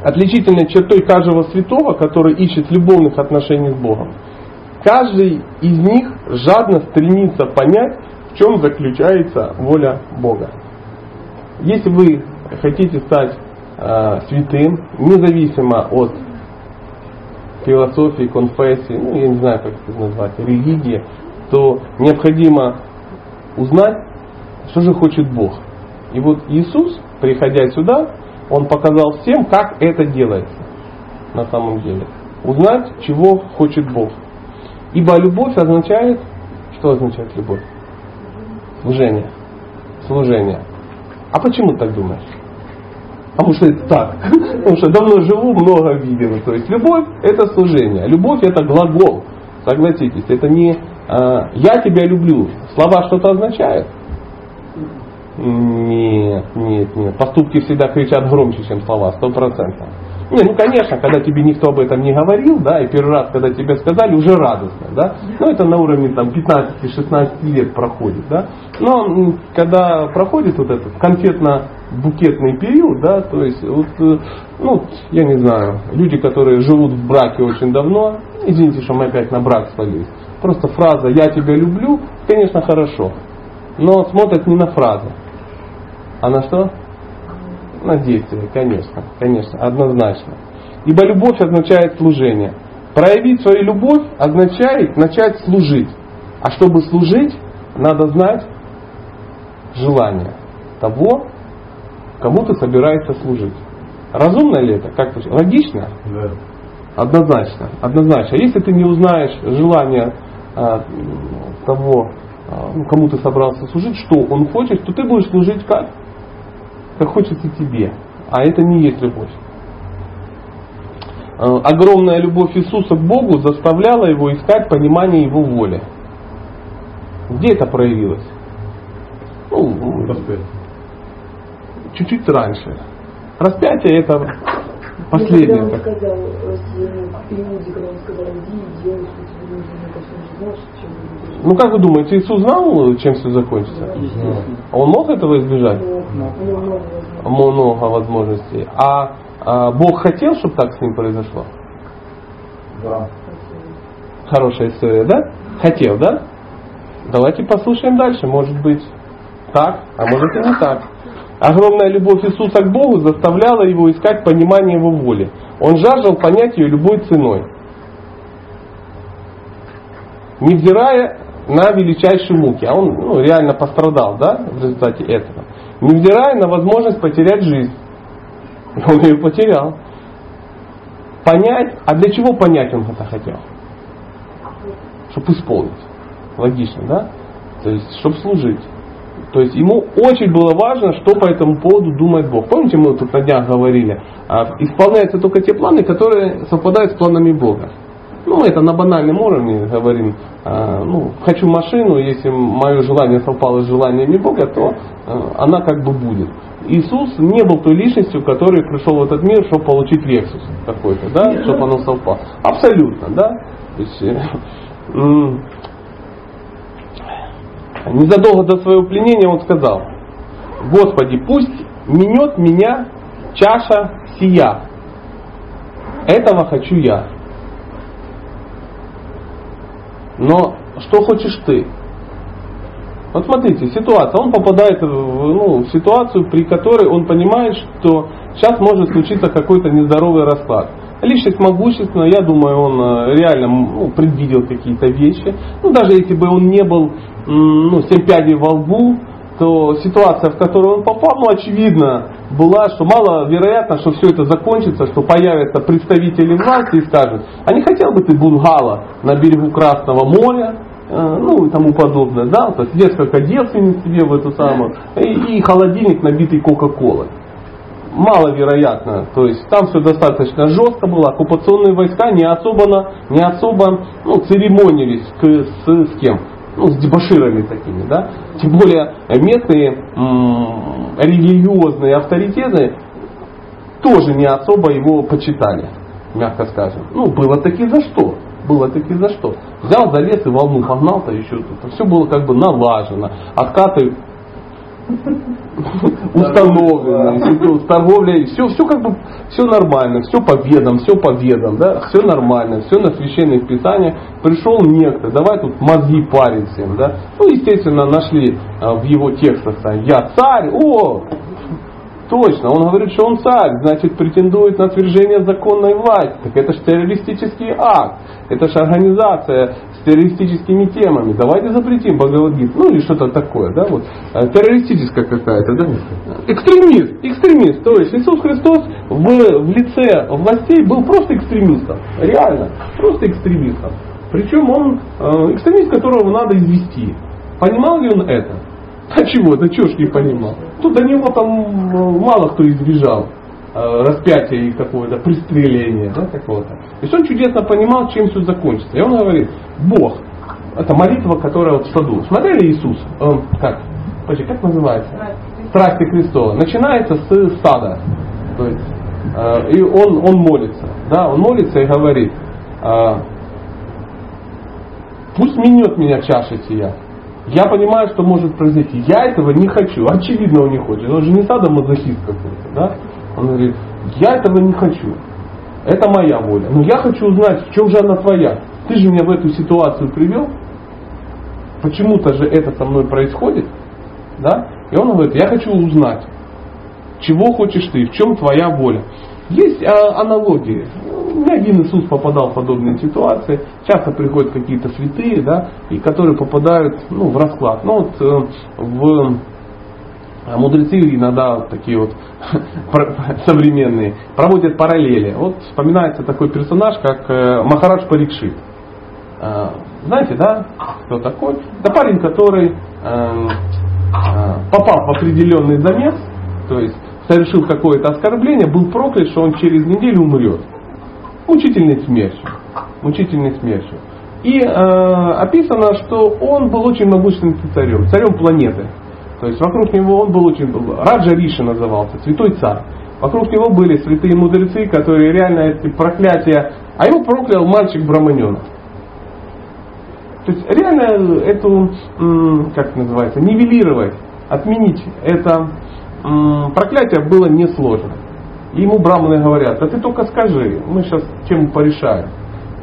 Отличительной чертой каждого святого, который ищет любовных отношений с Богом, каждый из них жадно стремится понять, в чем заключается воля Бога. Если вы хотите стать э, святым, независимо от философии, конфессии, ну я не знаю, как это назвать, религии, то необходимо узнать, что же хочет Бог. И вот Иисус, приходя сюда, Он показал всем, как это делается на самом деле. Узнать, чего хочет Бог. Ибо любовь означает, что означает любовь? Служение. Служение. А почему так думаешь? Потому что это так. Потому что давно живу, много видел. То есть любовь это служение. Любовь это глагол. Согласитесь, это не а, я тебя люблю. Слова что-то означают? Нет, нет, нет. Поступки всегда кричат громче, чем слова, сто процентов. Не, ну конечно, когда тебе никто об этом не говорил, да, и первый раз, когда тебе сказали, уже радостно, да. Ну это на уровне там 15-16 лет проходит, да. Но когда проходит вот этот конфетно-букетный период, да, то есть вот, э, ну, я не знаю, люди, которые живут в браке очень давно, извините, что мы опять на брак свалились, просто фраза «я тебя люблю», конечно, хорошо, но смотрят не на фразу, а на что? На действие, конечно, конечно, однозначно. Ибо любовь означает служение. Проявить свою любовь означает начать служить. А чтобы служить, надо знать желание того, кому ты собираешься служить. Разумно ли это? Как Логично? Да. Однозначно. Однозначно. Если ты не узнаешь желание а, того, ну, кому ты собрался служить, что он хочет, то ты будешь служить как? Как хочется тебе. А это не есть любовь. А, огромная любовь Иисуса к Богу заставляла его искать понимание Его воли. Где это проявилось? Ну, Распятие. чуть-чуть раньше. Распятие это последнее. Когда он сказал э, когда он сказал, иди и делай, что тебе нужно, Ну как вы думаете, Иисус знал, чем все закончится? А Он мог этого избежать? Много возможностей. А, а Бог хотел, чтобы так с ним произошло? Да. Хорошая история, да? Хотел, да? Давайте послушаем дальше. Может быть так, а может и не так. Огромная любовь Иисуса к Богу заставляла его искать понимание Его воли. Он жаждал понять ее любой ценой. Невзирая на величайшие муки, а он ну, реально пострадал да, в результате этого, невзирая на возможность потерять жизнь. Он ее потерял. Понять, а для чего понять он это хотел? Чтобы исполнить. Логично, да? То есть, чтобы служить. То есть ему очень было важно, что по этому поводу думает Бог. Помните, мы тут на днях говорили, а, исполняются только те планы, которые совпадают с планами Бога. Ну, мы это на банальном уровне говорим. А, ну, хочу машину, если мое желание совпало с желаниями Бога, то а, она как бы будет. Иисус не был той личностью, который пришел в этот мир, чтобы получить Lexus какой-то, да, чтобы оно совпало. Абсолютно, да. То есть, э, незадолго до своего пленения он сказал, Господи, пусть минет меня чаша сия. Этого хочу я. Но что хочешь ты? Вот смотрите, ситуация. Он попадает в, ну, в ситуацию, при которой он понимает, что сейчас может случиться какой-то нездоровый расклад. Личность могущественная, я думаю, он э, реально ну, предвидел какие-то вещи. Ну, даже если бы он не был ну, семь пядей во лбу, то ситуация, в которую он попал, ну, очевидно, была, что маловероятно, что все это закончится, что появятся представители власти и скажут, а не хотел бы ты бунгало на берегу Красного моря, э, ну и тому подобное, да, то есть несколько девственниц себе в эту самую, и, и холодильник набитый Кока-Колой. Маловероятно, то есть там все достаточно жестко было, оккупационные войска не особо, не особо ну, церемонились к, с, с кем? Ну, с дебаширами такими, да, тем более местные м- религиозные авторитеты тоже не особо его почитали, мягко скажем. Ну, было таки за что. Было таки за что. Взял, залез и волну погнал-то еще. Все было как бы налажено. Откаты установлены, с торговлей, все, все как бы, все нормально, все по ведам, все по ведам, да, все нормально, все на священных писаниях. Пришел некто, давай тут мозги парень всем, да. Ну, естественно, нашли а, в его текстах, я царь, о, Точно, он говорит, что он царь, значит претендует на свержение законной власти. Так это же террористический акт, это же организация с террористическими темами. Давайте запретим Бхагавадгит. Ну или что-то такое, да, вот. Э, террористическая какая-то, да. Экстремист, экстремист. То есть Иисус Христос в, в лице властей был просто экстремистом. Реально, просто экстремистом. Причем он э, экстремист, которого надо извести. Понимал ли он это? А чего? Да чего ж не понимал? Тут до него там э, мало кто избежал э, распятия и какого-то пристреления, да, какого-то. То есть он чудесно понимал, чем все закончится. И он говорит, Бог, это молитва, которая вот в саду. Смотрели Иисус, он, как, подожди, как называется? Страсти Христова. Начинается с сада. То есть, э, и он, он молится. Да, он молится и говорит, э, пусть минет меня чаша сия. Я понимаю, что может произойти. Я этого не хочу. Очевидно, он не хочет. Он же не садомазохист какой-то. Да? Он говорит, я этого не хочу. Это моя воля. Но я хочу узнать, в чем же она твоя. Ты же меня в эту ситуацию привел. Почему-то же это со мной происходит. Да? И он говорит, я хочу узнать, чего хочешь ты, в чем твоя воля. Есть а, аналогии. Не один Иисус попадал в подобные ситуации. Часто приходят какие-то святые, да, и которые попадают ну, в расклад. Ну, вот, э, в э, мудрецы иногда такие вот современные проводят параллели. Вот вспоминается такой персонаж, как э, Махарадж Парикшит. Знаете, да, кто такой? Это парень, который попал в определенный замес, то есть совершил какое-то оскорбление, был проклят, что он через неделю умрет. Мучительной смертью. Мучительной смертью. И э, описано, что он был очень могущественным царем, царем планеты. То есть вокруг него он был очень... Раджа Риши назывался, святой царь. Вокруг него были святые мудрецы, которые реально эти проклятия... А его проклял мальчик Браманенов. То есть реально эту, как называется, нивелировать, отменить это проклятие было несложно. И ему браманы говорят, а ты только скажи, мы сейчас тему порешаем.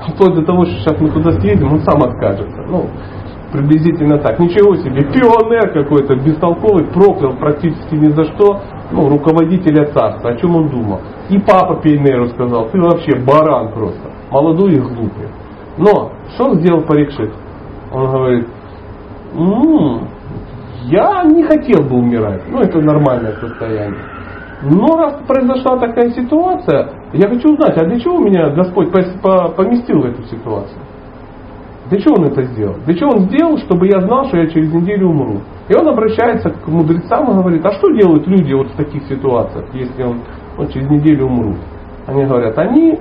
Вплоть до того, что сейчас мы туда съедем, он сам откажется. Ну, приблизительно так. Ничего себе, пионер какой-то, бестолковый, проклял практически ни за что ну, руководителя царства. О чем он думал? И папа Пейнеру сказал, ты вообще баран просто, молодой и глупый. Но, что сделал Парикшит? Он говорит, м-м, я не хотел бы умирать. Ну, это нормальное состояние. Но раз произошла такая ситуация, я хочу узнать, а для чего меня Господь поместил в эту ситуацию? Для чего он это сделал? Для чего он сделал, чтобы я знал, что я через неделю умру? И он обращается к мудрецам и говорит, а что делают люди вот в таких ситуациях, если он, он через неделю умрут? Они говорят, они э,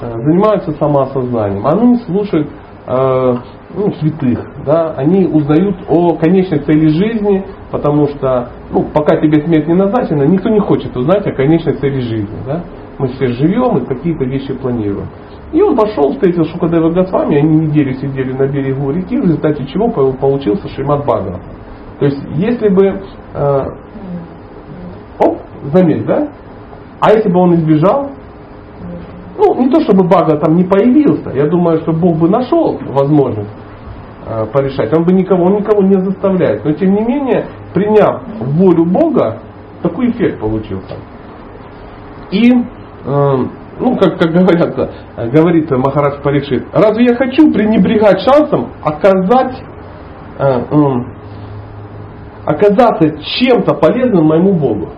занимаются самоосознанием, они слушают ну, святых, да, они узнают о конечной цели жизни, потому что ну, пока тебе смерть не назначена, никто не хочет узнать о конечной цели жизни. Да? Мы все живем и какие-то вещи планируем. И он пошел, встретил Шукадева Госвами, они неделю сидели на берегу реки, в результате чего получился Шримат Бхагавата. То есть, если бы... Э, оп, заметь, да? А если бы он избежал, ну, не то чтобы Бага там не появился, я думаю, что Бог бы нашел возможность э, порешать. Он бы никого, он никого не заставляет. Но тем не менее, приняв волю Бога, такой эффект получился. И, э, ну, как, как говорят, э, говорит Махарадж Паришит, разве я хочу пренебрегать шансом оказать, э, э, оказаться чем-то полезным моему Богу?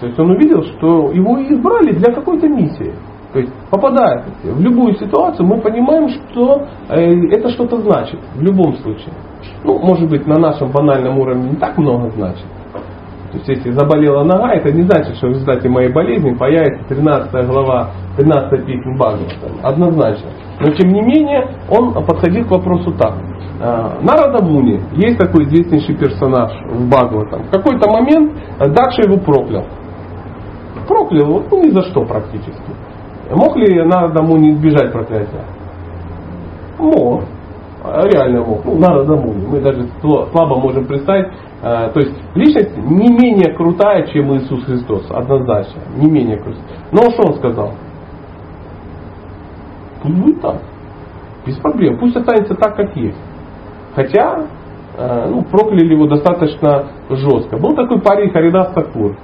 То есть он увидел, что его избрали для какой-то миссии. То есть попадая в любую ситуацию, мы понимаем, что э, это что-то значит в любом случае. Ну, может быть, на нашем банальном уровне не так много значит. То есть, если заболела нога, это не значит, что в результате моей болезни появится 13 глава, 13 песня Бхагавата. Однозначно. Но, тем не менее, он подходил к вопросу так. «А, Нарада Муни, есть такой известнейший персонаж в Бхагаватам. В какой-то момент Дакша его проклял проклял, ну ни за что практически. Мог ли Нарада Муни избежать проклятия? Мог. Реально мог. Ну, Нарада Муни. Мы даже слабо можем представить. А, то есть личность не менее крутая, чем Иисус Христос. Однозначно. Не менее крутая. Но что он сказал? Пусть будет так. Без проблем. Пусть останется так, как есть. Хотя а, ну, прокляли его достаточно жестко. Был такой парень Харидас Такур.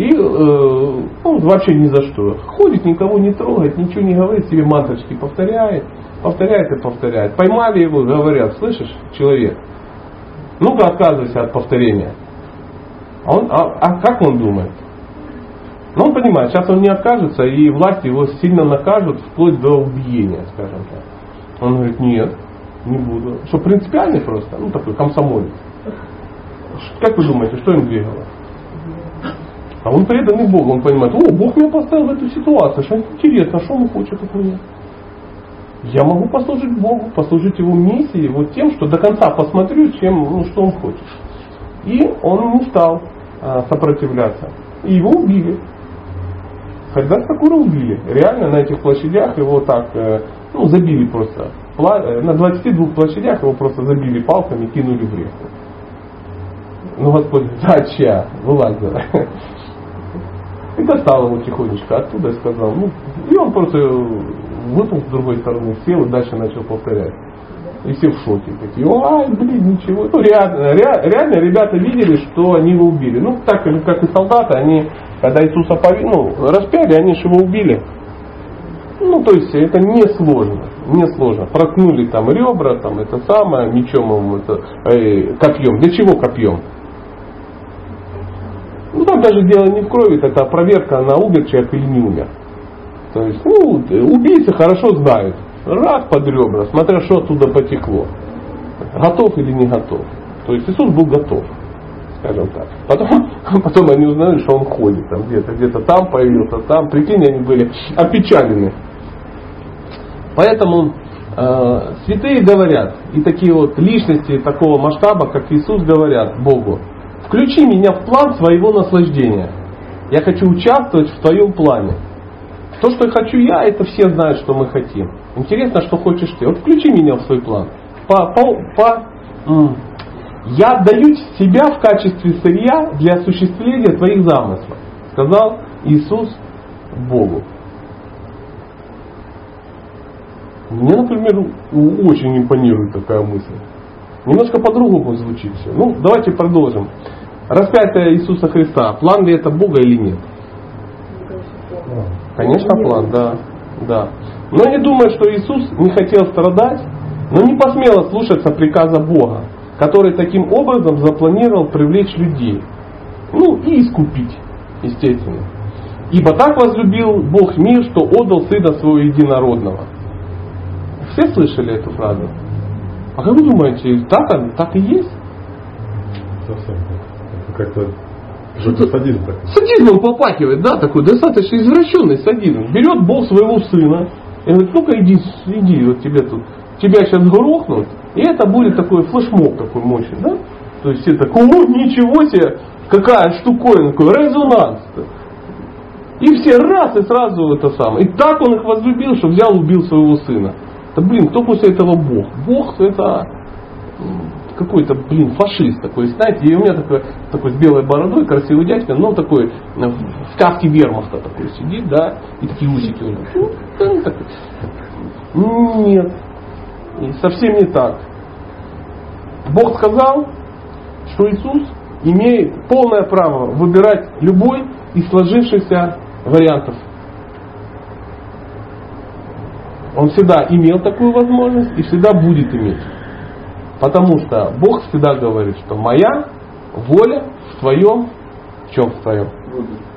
И э, ну, вообще ни за что. Ходит, никого не трогает, ничего не говорит, себе манточки повторяет, повторяет и повторяет. Поймали его, говорят, слышишь, человек, ну-ка отказывайся от повторения. А, он, а, а как он думает? Ну, он понимает, сейчас он не откажется, и власти его сильно накажут, вплоть до убиения, скажем так. Он говорит, нет, не буду. Что, принципиальный просто? Ну, такой комсомолец. Как вы думаете, что им двигало? А он преданный Богу, он понимает, о, Бог меня поставил в эту ситуацию, что интересно, что он хочет от меня. Я могу послужить Богу, послужить Его миссии вот тем, что до конца посмотрю, чем, ну, что он хочет. И он не стал а, сопротивляться. И его убили. Когда Сакура убили. Реально на этих площадях его так э, ну, забили просто. Э, на 22 площадях его просто забили палками, кинули в реку. Ну, Господь, зачем? Вылазь. И достал его тихонечко оттуда и сказал, ну, и он просто выпал с другой стороны, сел и дальше начал повторять. И все в шоке. Такие, ой, блин, ничего. Ну, реально, реально ребята видели, что они его убили. Ну, так же, как и солдаты, они, когда Иисуса пови, ну, распяли, они же его убили. Ну, то есть, это не сложно. Не сложно. Проткнули там ребра, там это самое, мечом ему это, э, копьем. Для чего копьем? Ну там даже дело не в крови, это проверка на умер человек или не умер. То есть, ну, убийцы хорошо знают. Раз под ребра, смотря что оттуда потекло. Готов или не готов. То есть Иисус был готов, скажем так. Потом, потом они узнали, что он ходит там где-то, где-то там появился, там. Прикинь, они были опечалены. Поэтому э, святые говорят, и такие вот личности такого масштаба, как Иисус, говорят Богу, Включи меня в план своего наслаждения. Я хочу участвовать в твоем плане. То, что хочу я, это все знают, что мы хотим. Интересно, что хочешь ты. Вот включи меня в свой план. По, по, по, я отдаю себя в качестве сырья для осуществления твоих замыслов, сказал Иисус Богу. Мне, например, очень импонирует такая мысль. Немножко по-другому звучит все. Ну, давайте продолжим. Распятие Иисуса Христа, план ли это Бога или нет? Конечно, план, да. да. Но не думаю, что Иисус не хотел страдать но не посмела слушаться приказа Бога, который таким образом запланировал привлечь людей. Ну и искупить, естественно. Ибо так возлюбил Бог мир, что отдал Сына Своего Единородного. Все слышали эту фразу? А как вы думаете, так, так и есть? Совсем как-то что-то садизм такой. Садизм он попахивает, да, такой достаточно извращенный садизм. Берет Бог своего сына и говорит, ну-ка иди, иди, вот тебе тут, тебя сейчас грохнут, и это будет такой флешмоб такой мощный, да? То есть все так, о, ничего себе, какая штуковина, такой резонанс. И все раз и сразу это самое. И так он их возлюбил, что взял, убил своего сына. Да блин, кто после этого Бог? Бог это какой-то, блин, фашист такой, знаете, и у меня такой, такой с белой бородой, красивый дядька, ну такой в каске вермахта такой сидит, да, и такие усики у него. Нет, совсем не так. Бог сказал, что Иисус имеет полное право выбирать любой из сложившихся вариантов. Он всегда имел такую возможность и всегда будет иметь. Потому что Бог всегда говорит, что моя воля в твоем, в чем в твоем?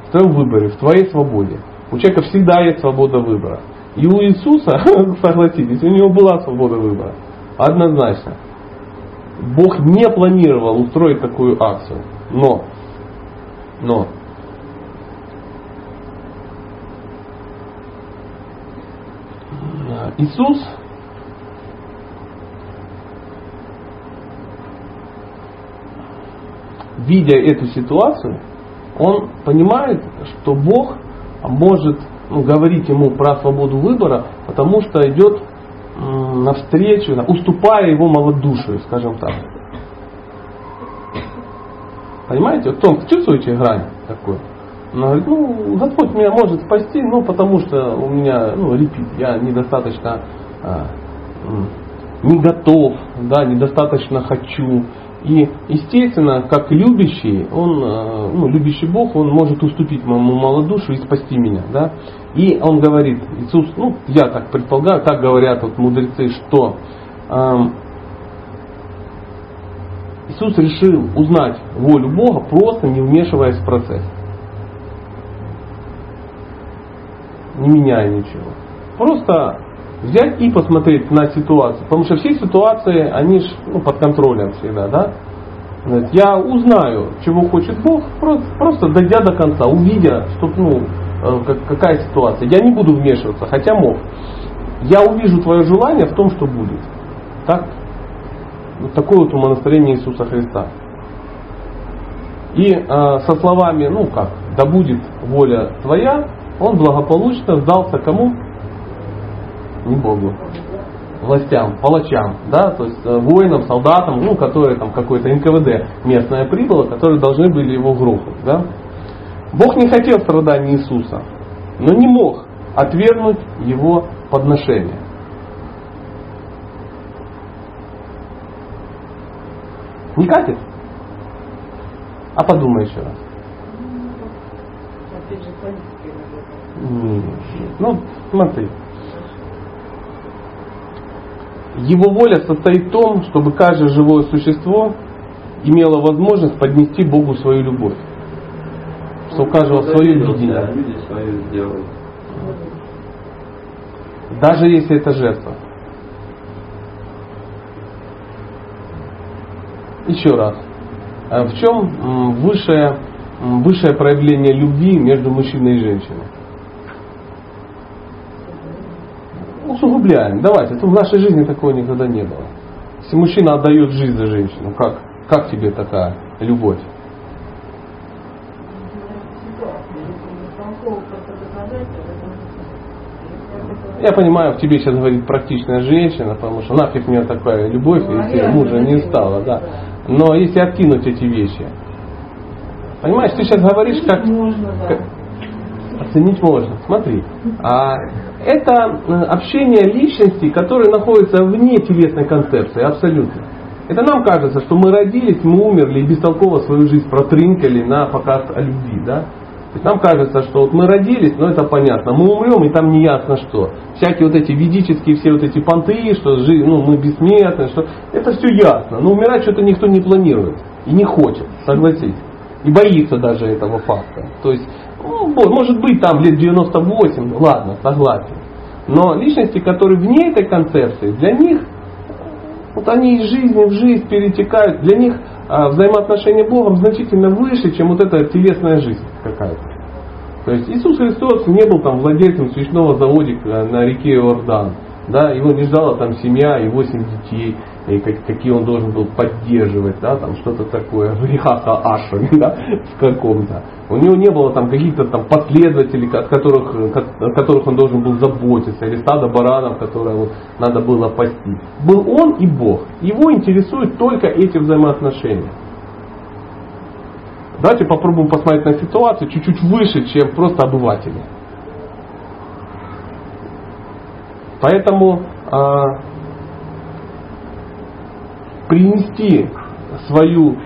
В твоем выборе, в твоей свободе. У человека всегда есть свобода выбора. И у Иисуса, согласитесь, у него была свобода выбора. Однозначно. Бог не планировал устроить такую акцию. Но, но, Иисус видя эту ситуацию, он понимает, что Бог может ну, говорить ему про свободу выбора, потому что идет навстречу, уступая его малодушию, скажем так. Понимаете? Вот тонко чувствуете грань такую? Он говорит, ну, Господь меня может спасти, ну, потому что у меня, ну, репит, я недостаточно а, не готов, да, недостаточно хочу, и, естественно, как любящий, он, э, ну, любящий Бог, он может уступить моему малодушию и спасти меня. Да? И он говорит, Иисус, ну, я так предполагаю, так говорят вот мудрецы, что э, Иисус решил узнать волю Бога, просто не вмешиваясь в процесс. Не меняя ничего. Просто взять и посмотреть на ситуацию. Потому что все ситуации, они ж, ну, под контролем всегда, да? Я узнаю, чего хочет Бог, просто, просто дойдя до конца, увидя, что, ну, э, какая ситуация. Я не буду вмешиваться, хотя мог. Я увижу твое желание в том, что будет. Так? Вот такое вот умонастроение Иисуса Христа. И э, со словами, ну как, да будет воля твоя, он благополучно сдался кому? не Богу, властям, палачам, да, то есть э, воинам, солдатам, ну, которые там какой-то НКВД местное прибыло, которые должны были его грохнуть, да. Бог не хотел страданий Иисуса, но не мог отвергнуть его подношение. Не катит? А подумай еще раз. Ну, смотри. Его воля состоит в том, чтобы каждое живое существо имело возможность поднести Богу свою любовь. Что у каждого свое видение. Даже если это жертва. Еще раз. А в чем высшее, высшее проявление любви между мужчиной и женщиной? Усугубляем. Давайте, это в нашей жизни такого никогда не было. Если мужчина отдает жизнь за женщину, как, как тебе такая любовь? Я понимаю, в тебе сейчас говорит практичная женщина, потому что нафиг мне такая любовь, ну, если мужа не стало, да. Но если откинуть эти вещи, понимаешь, ты сейчас говоришь как, как оценить можно. Смотри, а это э, общение личностей, которые находятся вне телесной концепции, абсолютно. Это нам кажется, что мы родились, мы умерли и бестолково свою жизнь протрынкали на показ о любви. Да? есть нам кажется, что вот мы родились, но это понятно, мы умрем, и там не ясно что. Всякие вот эти ведические все вот эти понты, что жи, ну, мы бессмертны, что это все ясно. Но умирать что-то никто не планирует и не хочет, согласитесь. И боится даже этого факта. То есть, ну, может быть там лет 98, ладно, согласен. Но личности, которые вне этой концепции, для них вот они из жизни в жизнь перетекают, для них а, взаимоотношения Богом значительно выше, чем вот эта телесная жизнь какая-то. То есть Иисус Христос не был там владельцем свечного заводика на реке Иордан. Да, его не ждала там семья и восемь детей, и как, какие он должен был поддерживать, да, там что-то такое, в Ашами, да, в каком-то. У него не было там каких-то там последователей, от которых, от которых он должен был заботиться, или стада баранов, которые вот надо было пасти. Был он и Бог. Его интересуют только эти взаимоотношения. Давайте попробуем посмотреть на ситуацию чуть-чуть выше, чем просто обыватели. Поэтому э, принести свою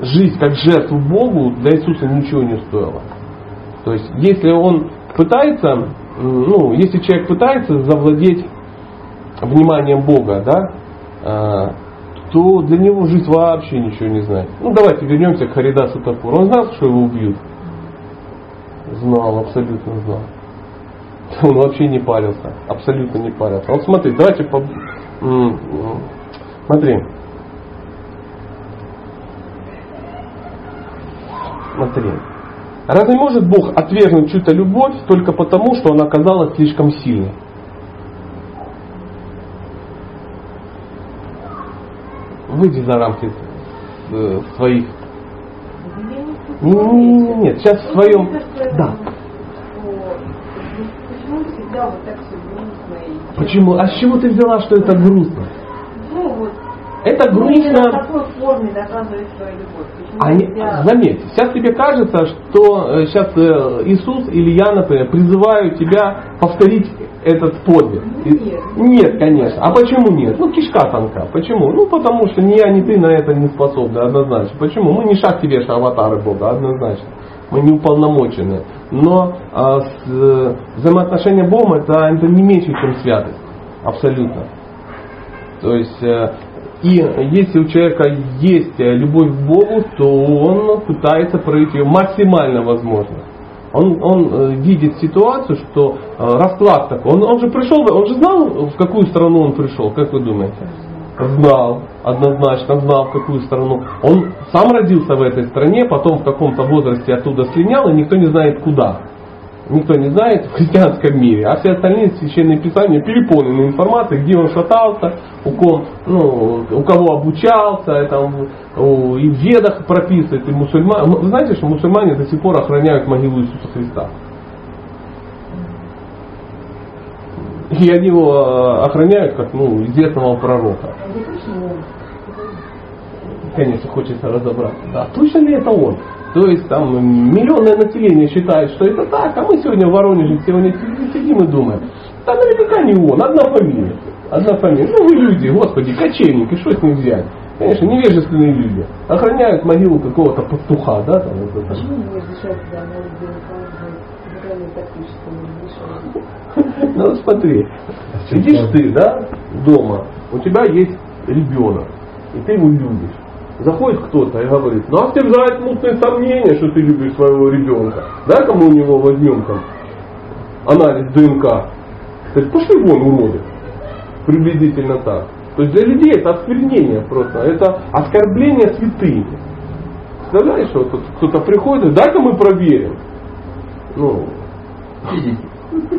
жизнь как жертву Богу для Иисуса ничего не стоило. То есть, если он пытается, ну, если человек пытается завладеть вниманием Бога, да, а, то для него жизнь вообще ничего не знает. Ну, давайте вернемся к Харидасу Тапуру. Он знал, что его убьют? Знал, абсолютно знал. Он вообще не парился, абсолютно не парился. Он смотри, давайте по... Смотри. Смотри. Разве может Бог отвергнуть чью-то любовь только потому, что она оказалась слишком сильной? Выйди за рамки э, своих. Нет, нет, сейчас в своем. Да. Почему? А с чего ты взяла, что это грустно? Вот, Это в грустно. такой форме доказывает свою любовь. Почему Они, нельзя- заметь, сейчас тебе кажется, что сейчас Иисус или я, например, призываю тебя повторить этот подвиг. Ну, нет. Нет, конечно. А почему нет? Ну, кишка тонка. Почему? Ну, потому что ни я, ни ты на это не способны, однозначно. Почему? Мы не шаг тебе, что аватары Бога, однозначно. Мы не уполномочены. Но а, с, э, взаимоотношения Богом это, это не меньше, чем святость. Абсолютно. То есть, э, и если у человека есть э, любовь к Богу, то он пытается проявить ее максимально возможно. Он, он э, видит ситуацию, что расклад такой. Он, он же пришел, он же знал, в какую страну он пришел, как вы думаете? Знал, однозначно знал, в какую страну. Он сам родился в этой стране, потом в каком-то возрасте оттуда слинял, и никто не знает куда. Никто не знает в христианском мире, а все остальные священные писания переполнены информацией, где он шатался, у, ком, ну, у кого обучался, и там, и в ведах прописывает, и мусульмане. Вы знаете, что мусульмане до сих пор охраняют могилу Иисуса Христа? И они его э, охраняют как ну, известного пророка. Конечно, хочется разобраться. Да, точно ли это он? То есть там миллионное население считает, что это так, а мы сегодня в Воронеже сегодня сидим и думаем, да наверняка не он, одна фамилия. Одна фамилия. Ну вы люди, господи, кочевники, что с них взять? Конечно, невежественные люди. Охраняют могилу какого-то пастуха, да, там вот это. Почему не для? Ну смотри, сидишь ты, да, дома, у тебя есть ребенок, и ты его любишь. Заходит кто-то и говорит, нас терзает мутные сомнения, что ты любишь своего ребенка. Дай-ка мы у него возьмем там анализ ДНК. Кстати, пошли вон, уроды. Приблизительно так. То есть для людей это осквернение просто, это оскорбление святыни. Представляешь, что тут кто-то приходит, дай-ка мы проверим. Ну,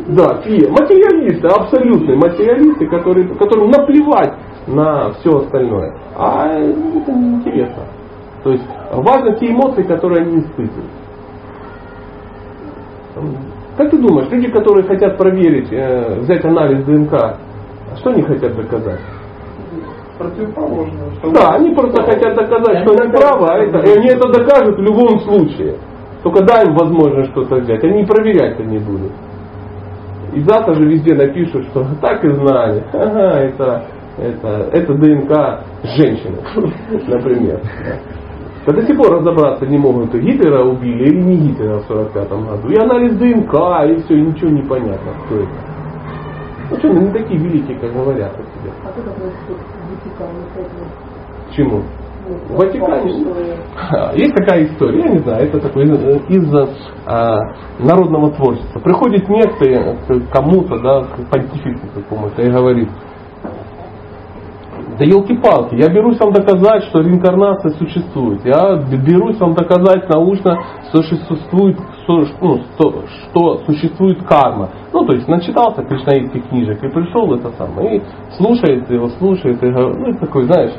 да, те материалисты, абсолютные материалисты, которые, которым наплевать на все остальное. А это неинтересно. То есть важно те эмоции, которые они испытывают. Как ты думаешь, люди, которые хотят проверить, э, взять анализ ДНК, что они хотят доказать? Противоположно. что Да, они просто хотят доказать, что они правы, а это, и они это докажут в любом случае. Только дай им возможность что-то взять, они проверять-то не будут. И завтра же везде напишут, что так и знали. Ага, это, это, это ДНК женщины, например. Да до сих пор разобраться не могут, Гитлера убили или не Гитлера в 45 году. И анализ ДНК, и все, и ничего не понятно, кто это. Ну что, они не такие великие, как говорят о себе. А как относится к чему? В Ватикане? Есть такая история, я не знаю, это такой из, из, а, народного творчества. Приходит некто к кому-то, да, к понтифику какому-то и говорит, да елки-палки, я берусь вам доказать, что реинкарнация существует. Я берусь вам доказать научно, что существует, что, ну, что, что существует карма. Ну, то есть начитался кришнаитских книжек и пришел это самое, и слушает его, слушает, и говорит, ну, такой, знаешь,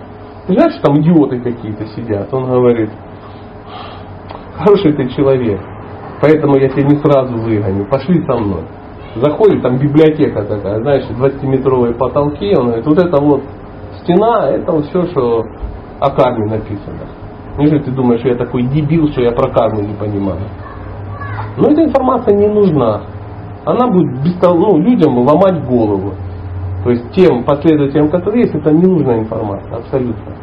ты знаешь, что там идиоты какие-то сидят? Он говорит, хороший ты человек, поэтому я тебя не сразу выгоню, пошли со мной. Заходит, там библиотека такая, знаешь, 20-метровые потолки, он говорит, вот это вот стена, это вот все, что о карме написано. Неужели ты думаешь, что я такой дебил, что я про карму не понимаю? Но эта информация не нужна. Она будет бестол- ну, людям ломать голову. То есть тем последователям, которые есть, это ненужная информация, абсолютно.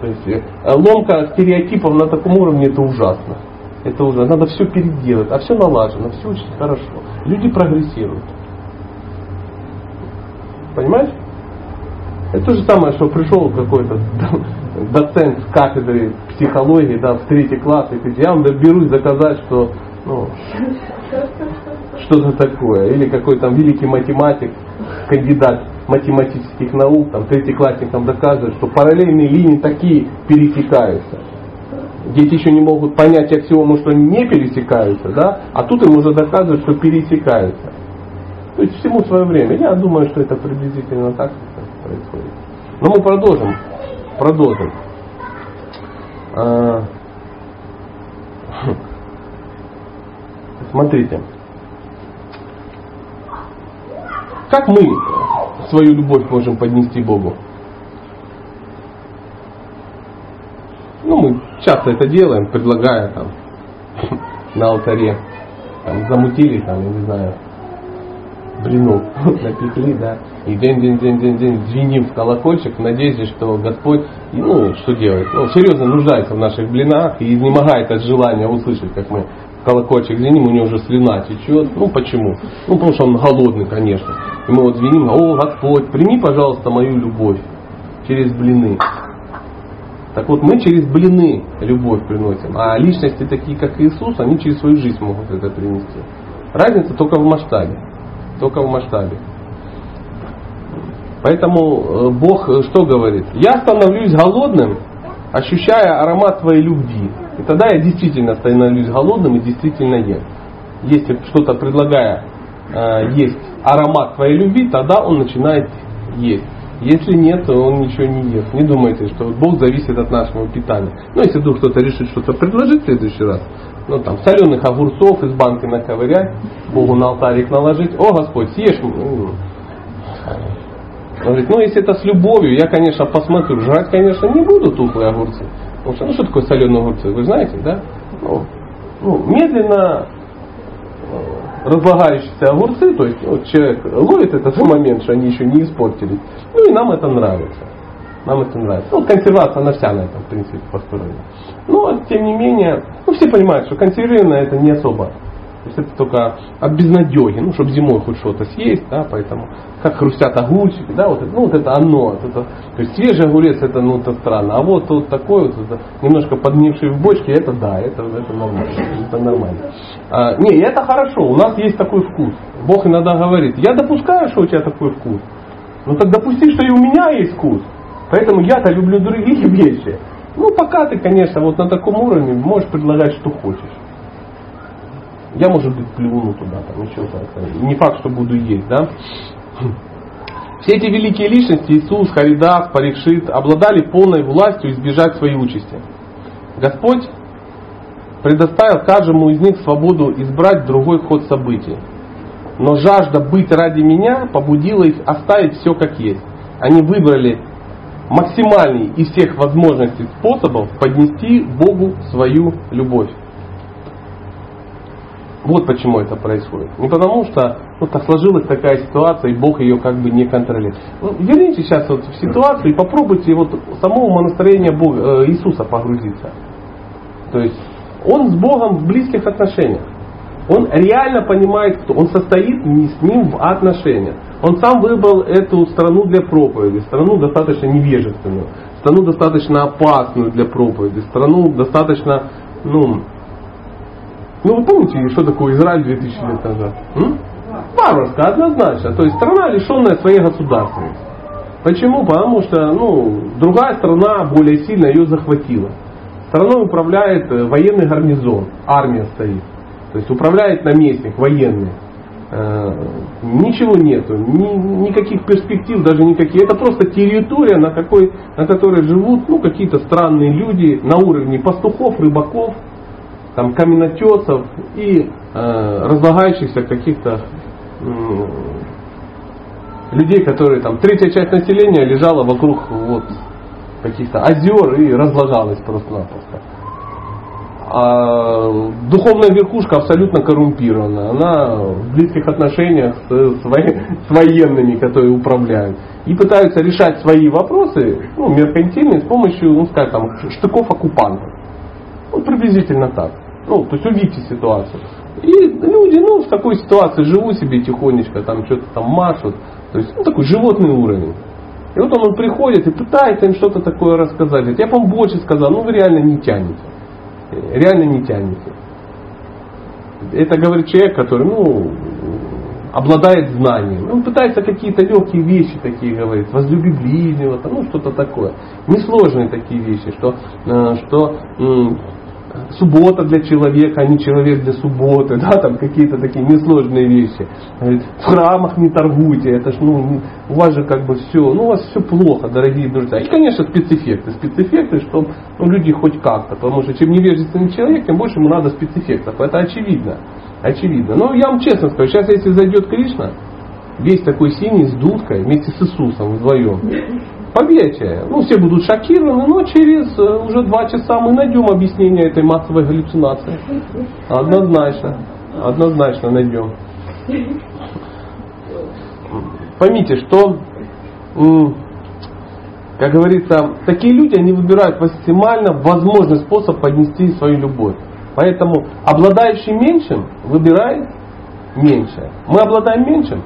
То есть э, ломка стереотипов на таком уровне это ужасно. Это ужасно. Надо все переделать, а все налажено, все очень хорошо. Люди прогрессируют. Понимаешь? Это то же самое, что пришел какой-то доцент с кафедры психологии да, в третий класс и говорит, я вам доберусь заказать, что ну, что-то такое. Или какой там великий математик, кандидат математических наук, там третий классник там доказывает, что параллельные линии такие пересекаются. Дети еще не могут понять аксиому, что не пересекаются, да, а тут им уже доказывают, что пересекаются. То есть всему свое время. Я думаю, что это приблизительно так происходит. Но мы продолжим. Продолжим. А, Смотрите. Как мы свою любовь можем поднести Богу? Ну, мы часто это делаем, предлагая там на алтаре. Там, замутили, там, я не знаю, блинов напекли, да, и день, день, день, день, день звеним в колокольчик в надежде, что Господь, ну, что делает, ну, серьезно нуждается в наших блинах и изнемогает от желания услышать, как мы колокольчик звеним, у него уже слюна течет. Ну, почему? Ну, потому что он голодный, конечно. И мы вот звеним, о, Господь, прими, пожалуйста, мою любовь через блины. Так вот, мы через блины любовь приносим, а личности такие, как Иисус, они через свою жизнь могут это принести. Разница только в масштабе. Только в масштабе. Поэтому э, Бог э, что говорит? Я становлюсь голодным, ощущая аромат твоей любви. И тогда я действительно становлюсь голодным и действительно ем. Если что-то предлагая э, есть аромат твоей любви, тогда он начинает есть. Если нет, то он ничего не ест. Не думайте, что Бог зависит от нашего питания. Но если вдруг кто-то решит что-то предложить в следующий раз, ну там соленых огурцов из банки наковырять, Богу на алтарик наложить, о Господь, съешь. Он говорит, ну если это с любовью, я, конечно, посмотрю. Жрать, конечно, не буду тухлые огурцы. Потому что, ну что такое соленые огурцы, вы знаете, да? Ну, ну, медленно разлагающиеся огурцы, то есть вот человек ловит этот момент, что они еще не испортились. Ну и нам это нравится. Нам это нравится. Ну, консервация, она вся на этом, в принципе, построена. Но, тем не менее, ну, все понимают, что консервированное это не особо. То есть это только от безнадеги, ну, чтобы зимой хоть что-то съесть, да, поэтому как хрустят огурчики, да, вот это, ну, вот это оно. Вот это, то есть свежий огурец это, ну, это странно. А вот вот такой вот, это, немножко подгнивший в бочке, это да, это, это нормально. Это нормально. А, не, это хорошо, у нас есть такой вкус. Бог иногда говорит, я допускаю, что у тебя такой вкус. Ну так допусти, что и у меня есть вкус. Поэтому я-то люблю другие вещи. Ну, пока ты, конечно, вот на таком уровне можешь предлагать, что хочешь. Я, может быть, плюну туда, там еще как-то. Не факт, что буду есть, да? Все эти великие личности, Иисус, Харидас, Парикшит, обладали полной властью избежать своей участи. Господь предоставил каждому из них свободу избрать другой ход событий. Но жажда быть ради меня побудила их оставить все как есть. Они выбрали максимальный из всех возможностей способов поднести Богу свою любовь. Вот почему это происходит. Не потому что ну, так сложилась такая ситуация, и Бог ее как бы не контролирует. Ну, сейчас вот в ситуацию и попробуйте вот самого настроения Бога, э, Иисуса погрузиться. То есть он с Богом в близких отношениях. Он реально понимает, кто он состоит не с ним в отношениях. Он сам выбрал эту страну для проповеди, страну достаточно невежественную, страну достаточно опасную для проповеди, страну достаточно, ну, ну вы помните, что такое Израиль 2000 лет назад? М? Варварская, однозначно. То есть страна, лишенная своей государственности. Почему? Потому что ну, другая страна более сильно ее захватила. Страной управляет э, военный гарнизон, армия стоит. То есть управляет наместник военный. Э, ничего нету, ни, никаких перспектив, даже никаких. Это просто территория, на, какой, на которой живут ну, какие-то странные люди на уровне пастухов, рыбаков, там, каменотесов и э, разлагающихся каких-то э, людей, которые там третья часть населения лежала вокруг вот, каких-то озер и разлагалась просто-напросто. А духовная верхушка абсолютно коррумпирована. Она в близких отношениях с, с, военными, которые управляют. И пытаются решать свои вопросы, ну, меркантильные, с помощью, ну, скажем, там, штыков оккупантов. Ну, приблизительно так. Ну, то есть увидите ситуацию. И люди, ну, в такой ситуации живут себе тихонечко, там что-то там машут. То есть, ну, такой животный уровень. И вот он, он приходит и пытается им что-то такое рассказать. Я вам больше сказал, ну вы реально не тянете. Реально не тянете. Это говорит человек, который, ну, обладает знанием. Он пытается какие-то легкие вещи такие говорить, возлюби ближнего, ну что-то такое. Несложные такие вещи, что, э, что суббота для человека, а не человек для субботы, да, там какие-то такие несложные вещи. В храмах не торгуйте, это ж, ну, у вас же как бы все, ну, у вас все плохо, дорогие друзья. И, конечно, спецэффекты. Спецэффекты, чтобы ну, люди хоть как-то, потому что чем невежественный человек, тем больше ему надо спецэффектов. Это очевидно. Очевидно. Но я вам честно скажу, сейчас если зайдет Кришна, весь такой синий с дудкой вместе с Иисусом вдвоем, Поверьте, ну все будут шокированы, но через э, уже два часа мы найдем объяснение этой массовой галлюцинации. Однозначно. Однозначно найдем. Поймите, что, как говорится, такие люди, они выбирают максимально возможный способ поднести свою любовь. Поэтому обладающий меньшим выбирает меньшее. Мы обладаем меньшим?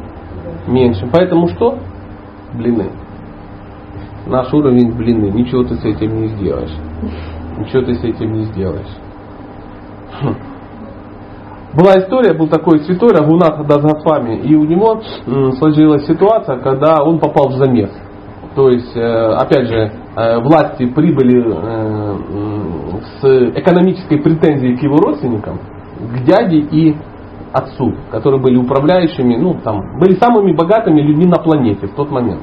Меньшим. Поэтому что? Блины наш уровень блины. Ничего ты с этим не сделаешь. Ничего ты с этим не сделаешь. Хм. Была история, был такой святой Рагунат Дазгасвами, и у него сложилась ситуация, когда он попал в замес. То есть, э, опять же, э, власти прибыли э, с экономической претензией к его родственникам, к дяде и отцу, которые были управляющими, ну, там, были самыми богатыми людьми на планете в тот момент.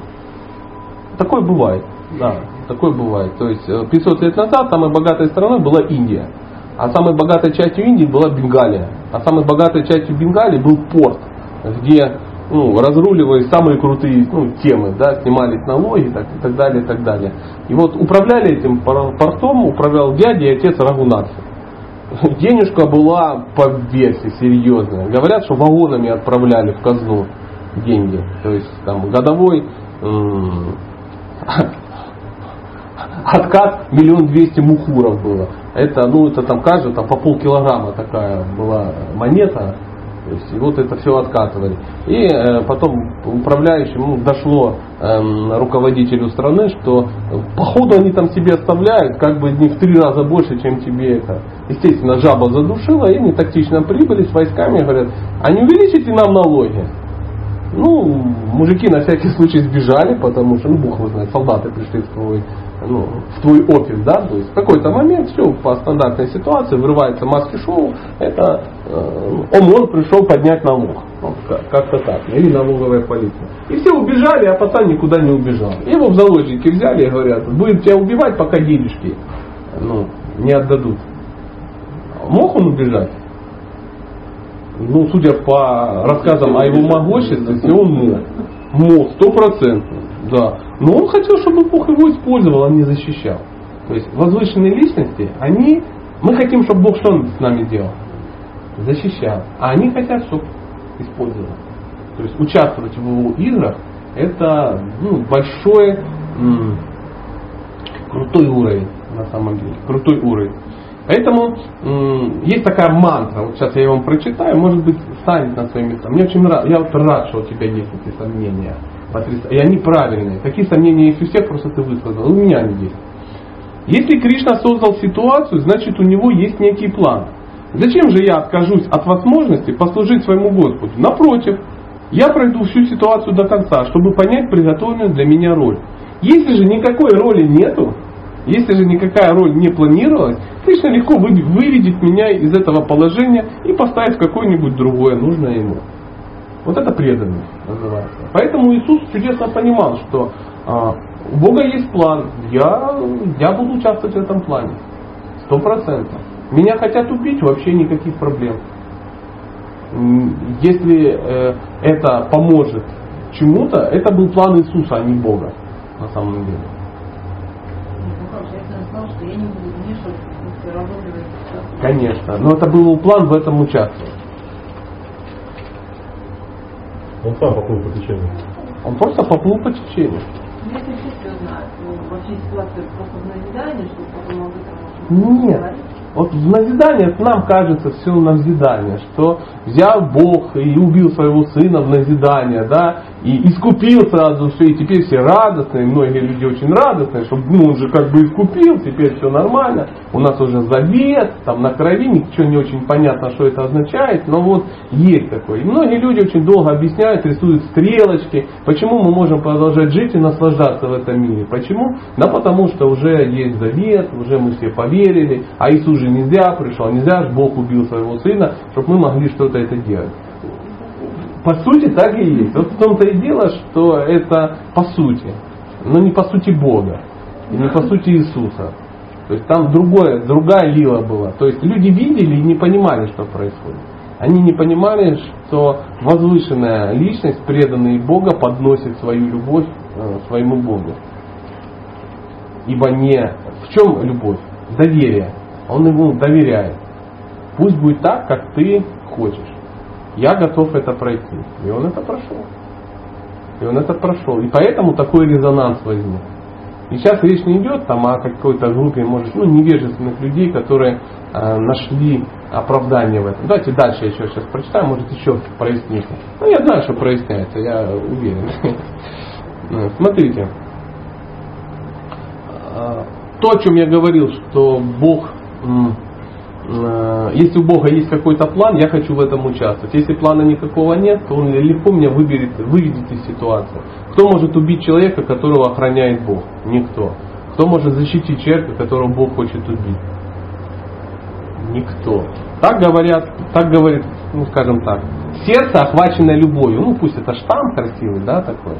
Такое бывает. Да, такое бывает. То есть 500 э, лет назад самой богатой страной была Индия. А самой богатой частью Индии была Бенгалия. А самой богатой частью Бенгалии был порт, где ну, разруливались самые крутые ну, темы, да, снимались налоги так, и так далее, и так далее. И вот управляли этим портом, управлял дядя и отец Рагунатхи. Денежка была по версии серьезная. Говорят, что вагонами отправляли в казну деньги. То есть там годовой откат миллион двести мухуров было. Это, ну, это там каждый, там по полкилограмма такая была монета. То есть, и вот это все откатывали. И э, потом управляющему ну, дошло э, руководителю страны, что походу они там себе оставляют, как бы не в три раза больше, чем тебе это. Естественно, жаба задушила, и они тактично прибыли с войсками, говорят, а не увеличите нам налоги? Ну, мужики на всякий случай сбежали, потому что, ну, Бог его знает, солдаты пришли в твой, ну, в твой офис, да, то есть в какой-то момент все по стандартной ситуации, вырывается маски шоу, это э, ОМОН пришел поднять налог. Как-то так, или налоговая полиция. И все убежали, а пацан никуда не убежал. Его в заложники взяли и говорят, будем тебя убивать, пока денежки ну, не отдадут. Мог он убежать? Ну, судя по рассказам о его могущественности, он мог. Мог, стопроцентно. Да. Но он хотел, чтобы Бог его использовал, а не защищал. То есть возвышенные личности, они, мы хотим, чтобы Бог что с нами делал? Защищал. А они хотят, чтобы использовал. То есть участвовать в его играх, это ну, большой, м- крутой уровень на самом деле. Крутой уровень. Поэтому есть такая мантра, вот сейчас я ее вам прочитаю, может быть, станет на свои места. Мне очень нравится, я вот рад, что у тебя есть эти сомнения. И они правильные. Такие сомнения есть у всех, просто ты высказал. У меня они есть. Если Кришна создал ситуацию, значит у него есть некий план. Зачем же я откажусь от возможности послужить своему Господу? Напротив, я пройду всю ситуацию до конца, чтобы понять приготовленную для меня роль. Если же никакой роли нету, если же никакая роль не планировалась, Кришна легко выведет меня из этого положения и поставит в какое-нибудь другое, нужное ему. Вот это преданность называется. Поэтому Иисус чудесно понимал, что а, у Бога есть план, я, я буду участвовать в этом плане. Сто процентов. Меня хотят убить, вообще никаких проблем. Если э, это поможет чему-то, это был план Иисуса, а не Бога на самом деле. Конечно, но это был план в этом участвовать. Он сам поплыл по течению. Он просто поплыл по течению. Все знают, ну, вообще ситуация просто в назидание, что потом об этом Нет. Вот в назидание нам кажется все назидание, что взял Бог и убил своего сына в назидание, да, и искупил сразу все, и теперь все радостные, многие люди очень радостные, что ну, он же как бы искупил, теперь все нормально, у нас уже завет, там на крови, ничего не очень понятно, что это означает, но вот есть такое. И многие люди очень долго объясняют, рисуют стрелочки, почему мы можем продолжать жить и наслаждаться в этом мире. Почему? Да потому что уже есть завет, уже мы все поверили, а Иисус же нельзя пришел, нельзя же Бог убил своего сына, чтобы мы могли что-то это делать по сути так и есть. Вот в том-то и дело, что это по сути, но не по сути Бога, и не по сути Иисуса. То есть там другое, другая лила была. То есть люди видели и не понимали, что происходит. Они не понимали, что возвышенная личность, преданная Бога, подносит свою любовь э, своему Богу. Ибо не в чем любовь? Доверие. Он ему доверяет. Пусть будет так, как ты хочешь я готов это пройти. И он это прошел. И он это прошел. И поэтому такой резонанс возник. И сейчас речь не идет там о какой-то группе, может, ну, невежественных людей, которые э, нашли оправдание в этом. Давайте дальше я еще сейчас прочитаю, может еще прояснится. Ну, я знаю, что проясняется, я уверен. Ну, смотрите. Э, то, о чем я говорил, что Бог если у Бога есть какой-то план, я хочу в этом участвовать. Если плана никакого нет, то Он легко меня выберет, выведет из ситуации. Кто может убить человека, которого охраняет Бог? Никто. Кто может защитить человека, которого Бог хочет убить? Никто. Так говорят, так говорит, ну скажем так, сердце охваченное любовью. Ну пусть это штамп красивый, да, такой.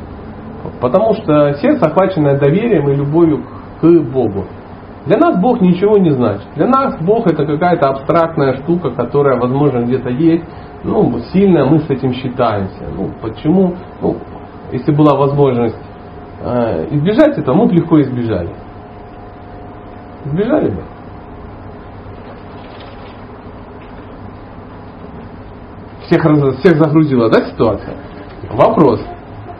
Потому что сердце охваченное доверием и любовью к Богу. Для нас Бог ничего не значит. Для нас Бог это какая-то абстрактная штука, которая, возможно, где-то есть. Ну, сильно мы с этим считаемся. Ну, почему? Ну, если была возможность э, избежать этого, мы бы легко избежали. Избежали бы. Всех, всех загрузила, да, ситуация? Вопрос.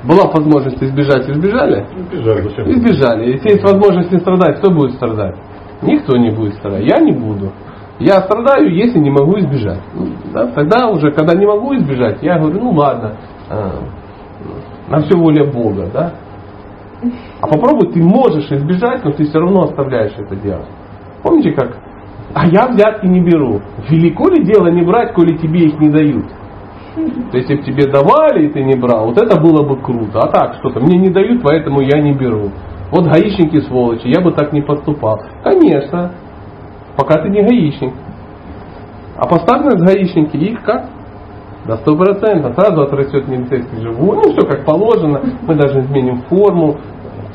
Была возможность избежать, избежали? Избежали, зачем? Избежали. Если есть возможность не страдать, кто будет страдать? Никто не будет страдать. Я не буду. Я страдаю, если не могу избежать. Ну, да, тогда уже, когда не могу избежать, я говорю, ну ладно, э, на все воля Бога, да? А попробуй, ты можешь избежать, но ты все равно оставляешь это делать. Помните как? А я взятки не беру. Велико ли дело не брать, коли тебе их не дают? То есть, если бы тебе давали, и ты не брал, вот это было бы круто. А так, что-то мне не дают, поэтому я не беру. Вот гаишники сволочи, я бы так не поступал. Конечно, пока ты не гаишник. А поставь гаишники, их как? До сто процентов. Сразу отрастет милицейский живот. Ну, все как положено. Мы даже изменим форму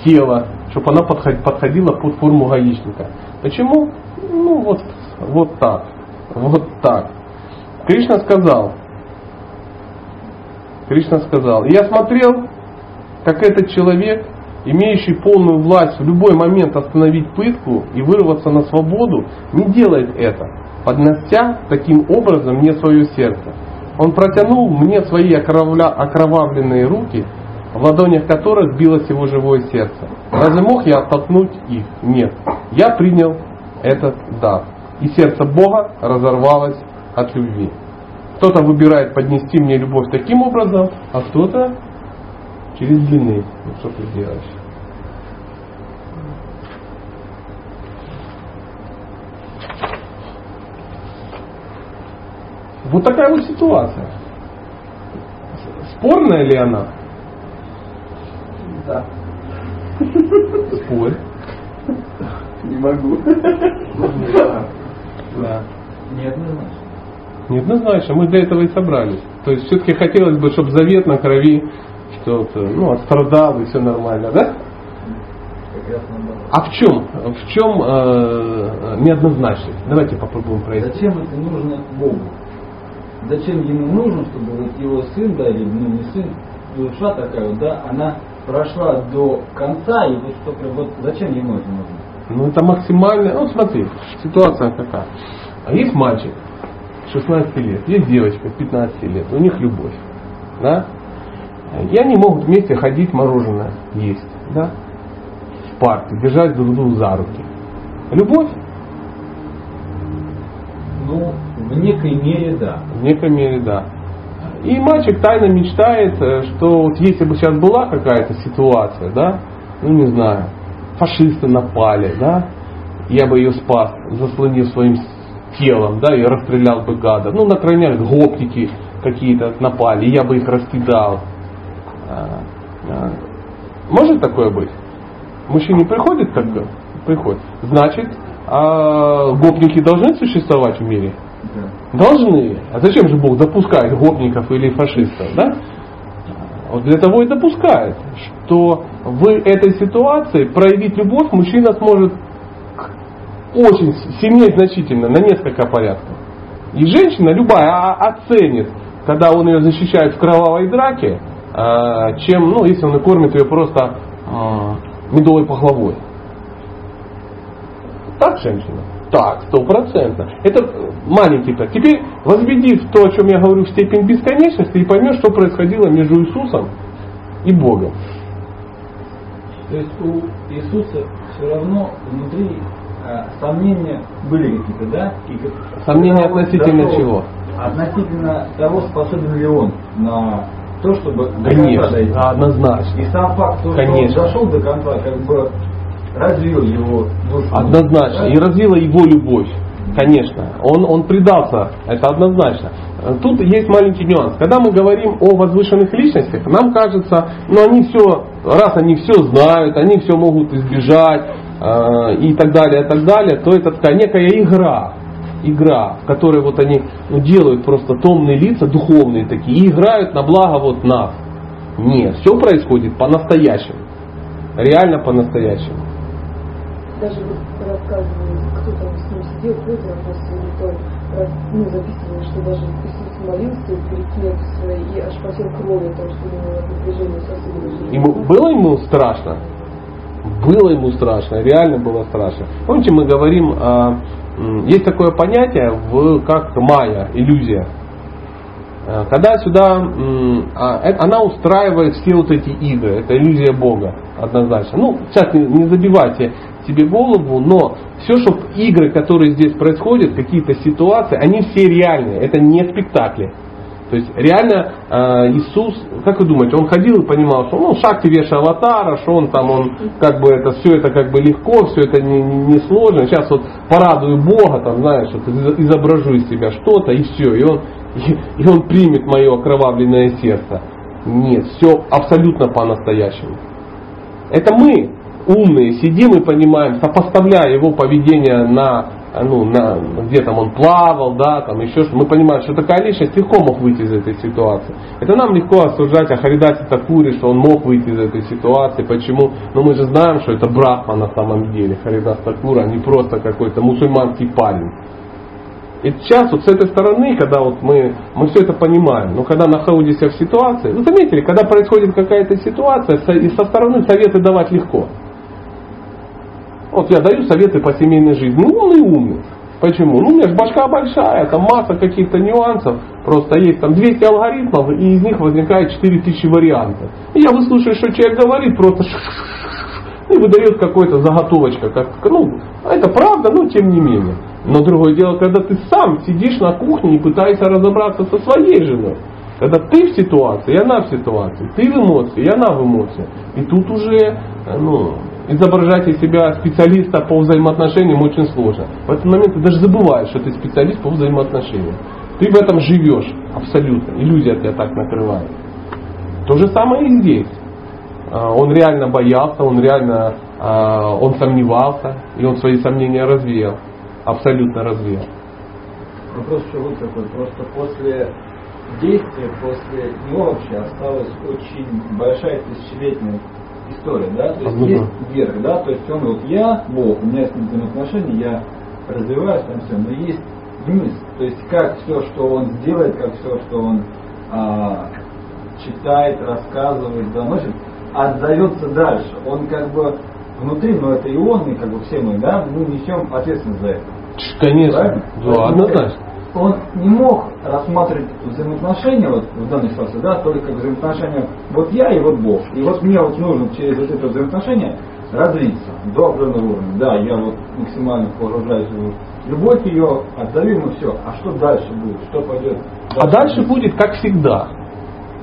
тела, чтобы она подходила под форму гаишника. Почему? Ну, вот, вот так. Вот так. Кришна сказал, Кришна сказал, я смотрел, как этот человек, имеющий полную власть в любой момент остановить пытку и вырваться на свободу, не делает это, поднося таким образом мне свое сердце. Он протянул мне свои окровавленные руки, в ладонях которых билось его живое сердце. Разве мог я оттолкнуть их? Нет. Я принял этот дар. и сердце Бога разорвалось от любви. Кто-то выбирает поднести мне любовь таким образом, а кто-то через длины. Ну что ты делаешь? Вот такая вот ситуация. Спорная ли она? Да. Спорь. Не могу. Да. Неоднозначно. Неоднозначно, мы для этого и собрались. То есть все-таки хотелось бы, чтобы завет на крови что-то, ну, отстрадал и все нормально, да? А в чем, в чем э, неоднозначность? Давайте попробуем пройти. Зачем это нужно Богу? Зачем ему нужно, чтобы вот его сын, да, или ну не сын, душа такая вот, да, она прошла до конца, и вот только вот зачем ему это нужно? Ну это максимально, ну смотри, ситуация какая. А есть мальчик 16 лет, есть девочка 15 лет, у них любовь. Да? И они могут вместе ходить мороженое есть. Да? В парке, держать друг друга за руки. Любовь? Ну, в некой мере да. В некой мере да. И мальчик тайно мечтает, э, что вот если бы сейчас была какая-то ситуация, да, ну не знаю, фашисты напали, да, я бы ее спас, заслонив своим телом, да, и расстрелял бы гада. Ну, например, гопники какие-то напали, я бы их раскидал. А, а. Может такое быть? Мужчине приходит такое? Приходит. Значит, а гопники должны существовать в мире? Должны. А зачем же Бог допускает гопников или фашистов? Да? Вот для того и допускает, что в этой ситуации проявить любовь мужчина сможет очень сильнее значительно, на несколько порядков. И женщина любая оценит, когда он ее защищает в кровавой драке, а, чем, ну, если он кормит ее просто а, медовой пахлавой. Так женщина? Так, стопроцентно. Это маленький так. Теперь возведи в то, о чем я говорю, в степень бесконечности и поймешь, что происходило между Иисусом и Богом. То есть у Иисуса все равно внутри а, сомнения были какие-то, да? И сомнения относительно дошел, чего? Относительно того, способен ли он на то, чтобы Конечно, до конца однозначно. И сам факт, что Конечно. он дошел до конца, как бы развил его душу. Однозначно. Да? И развила его любовь. Конечно. Он, он предался. Это однозначно. Тут есть маленький нюанс. Когда мы говорим о возвышенных личностях, нам кажется, ну они все, раз они все знают, они все могут избежать и так далее, и так далее, то это такая некая игра. Игра, в которой вот они ну, делают просто томные лица, духовные такие, и играют на благо вот нас. Нет, все происходит по-настоящему. Реально по-настоящему даже вот рассказывали, кто там с ним сидел, у нас то ну, записывали, что даже Иисус молился перед своей и аж потел крови, потому что у него напряжение сосудов. Ему, было ему страшно? Было ему страшно, реально было страшно. Помните, мы говорим, есть такое понятие, в, как майя, иллюзия. Э, когда сюда, а, э, она устраивает все вот эти игры, это иллюзия Бога, однозначно. Ну, сейчас не, не забивайте себе голову, но все, что игры, которые здесь происходят, какие-то ситуации, они все реальные, это не спектакли. То есть реально э, Иисус, как вы думаете, он ходил и понимал, что ну, шаг веша аватара, что он там, он как бы это все это как бы легко, все это не, не сложно. Сейчас вот порадую Бога, там, знаешь, вот изображу из себя что-то и все, и он, и, и он примет мое окровавленное сердце. Нет, все абсолютно по-настоящему. Это мы умные сидим и понимаем, сопоставляя его поведение на, ну, на, где там он плавал, да, там еще что мы понимаем, что такая личность легко мог выйти из этой ситуации. Это нам легко осуждать о Харидасе Такуре, что он мог выйти из этой ситуации. Почему? Но мы же знаем, что это Брахма на самом деле. Харидас Такура, а не просто какой-то мусульманский парень. И сейчас вот с этой стороны, когда вот мы, мы все это понимаем, но когда находимся в ситуации, вы заметили, когда происходит какая-то ситуация, и со стороны советы давать легко. Вот я даю советы по семейной жизни. Ну, умный умный. Почему? Ну, у меня же башка большая, там масса каких-то нюансов. Просто есть там 200 алгоритмов, и из них возникает 4000 вариантов. И я выслушаю, что человек говорит, просто и выдает какой-то заготовочка, как, ну, это правда, но тем не менее. Но другое дело, когда ты сам сидишь на кухне и пытаешься разобраться со своей женой. Когда ты в ситуации, и она в ситуации, ты в эмоции, и она в эмоции. И тут уже э, ну, изображать из себя специалиста по взаимоотношениям очень сложно. В этот момент ты даже забываешь, что ты специалист по взаимоотношениям. Ты в этом живешь абсолютно. Иллюзия тебя так накрывает. То же самое и здесь. А, он реально боялся, он реально а, он сомневался, и он свои сомнения развеял. Абсолютно развеял. Вопрос еще вот такой. Просто после действия, после него вообще осталась очень большая тысячелетняя история, да? То есть есть верх, да? То есть он вот я, Бог, у меня с ним взаимоотношения, я развиваюсь там все, но есть вниз. То есть как все, что он сделает, как все, что он а, читает, рассказывает, доносит, отдается дальше. Он как бы внутри, но это и он, и как бы все мы, да, мы несем ответственность за это. Конечно, Правильно? да, однозначно. Он не мог рассматривать взаимоотношения вот в данной ситуации, да, только взаимоотношения вот я и вот Бог. И вот мне вот нужно через вот это взаимоотношение развиться до определенного уровня. Да, я вот максимально погружаюсь в любовь ее, отдаю ему все. А что дальше будет? Что пойдет? А дальше будет как всегда.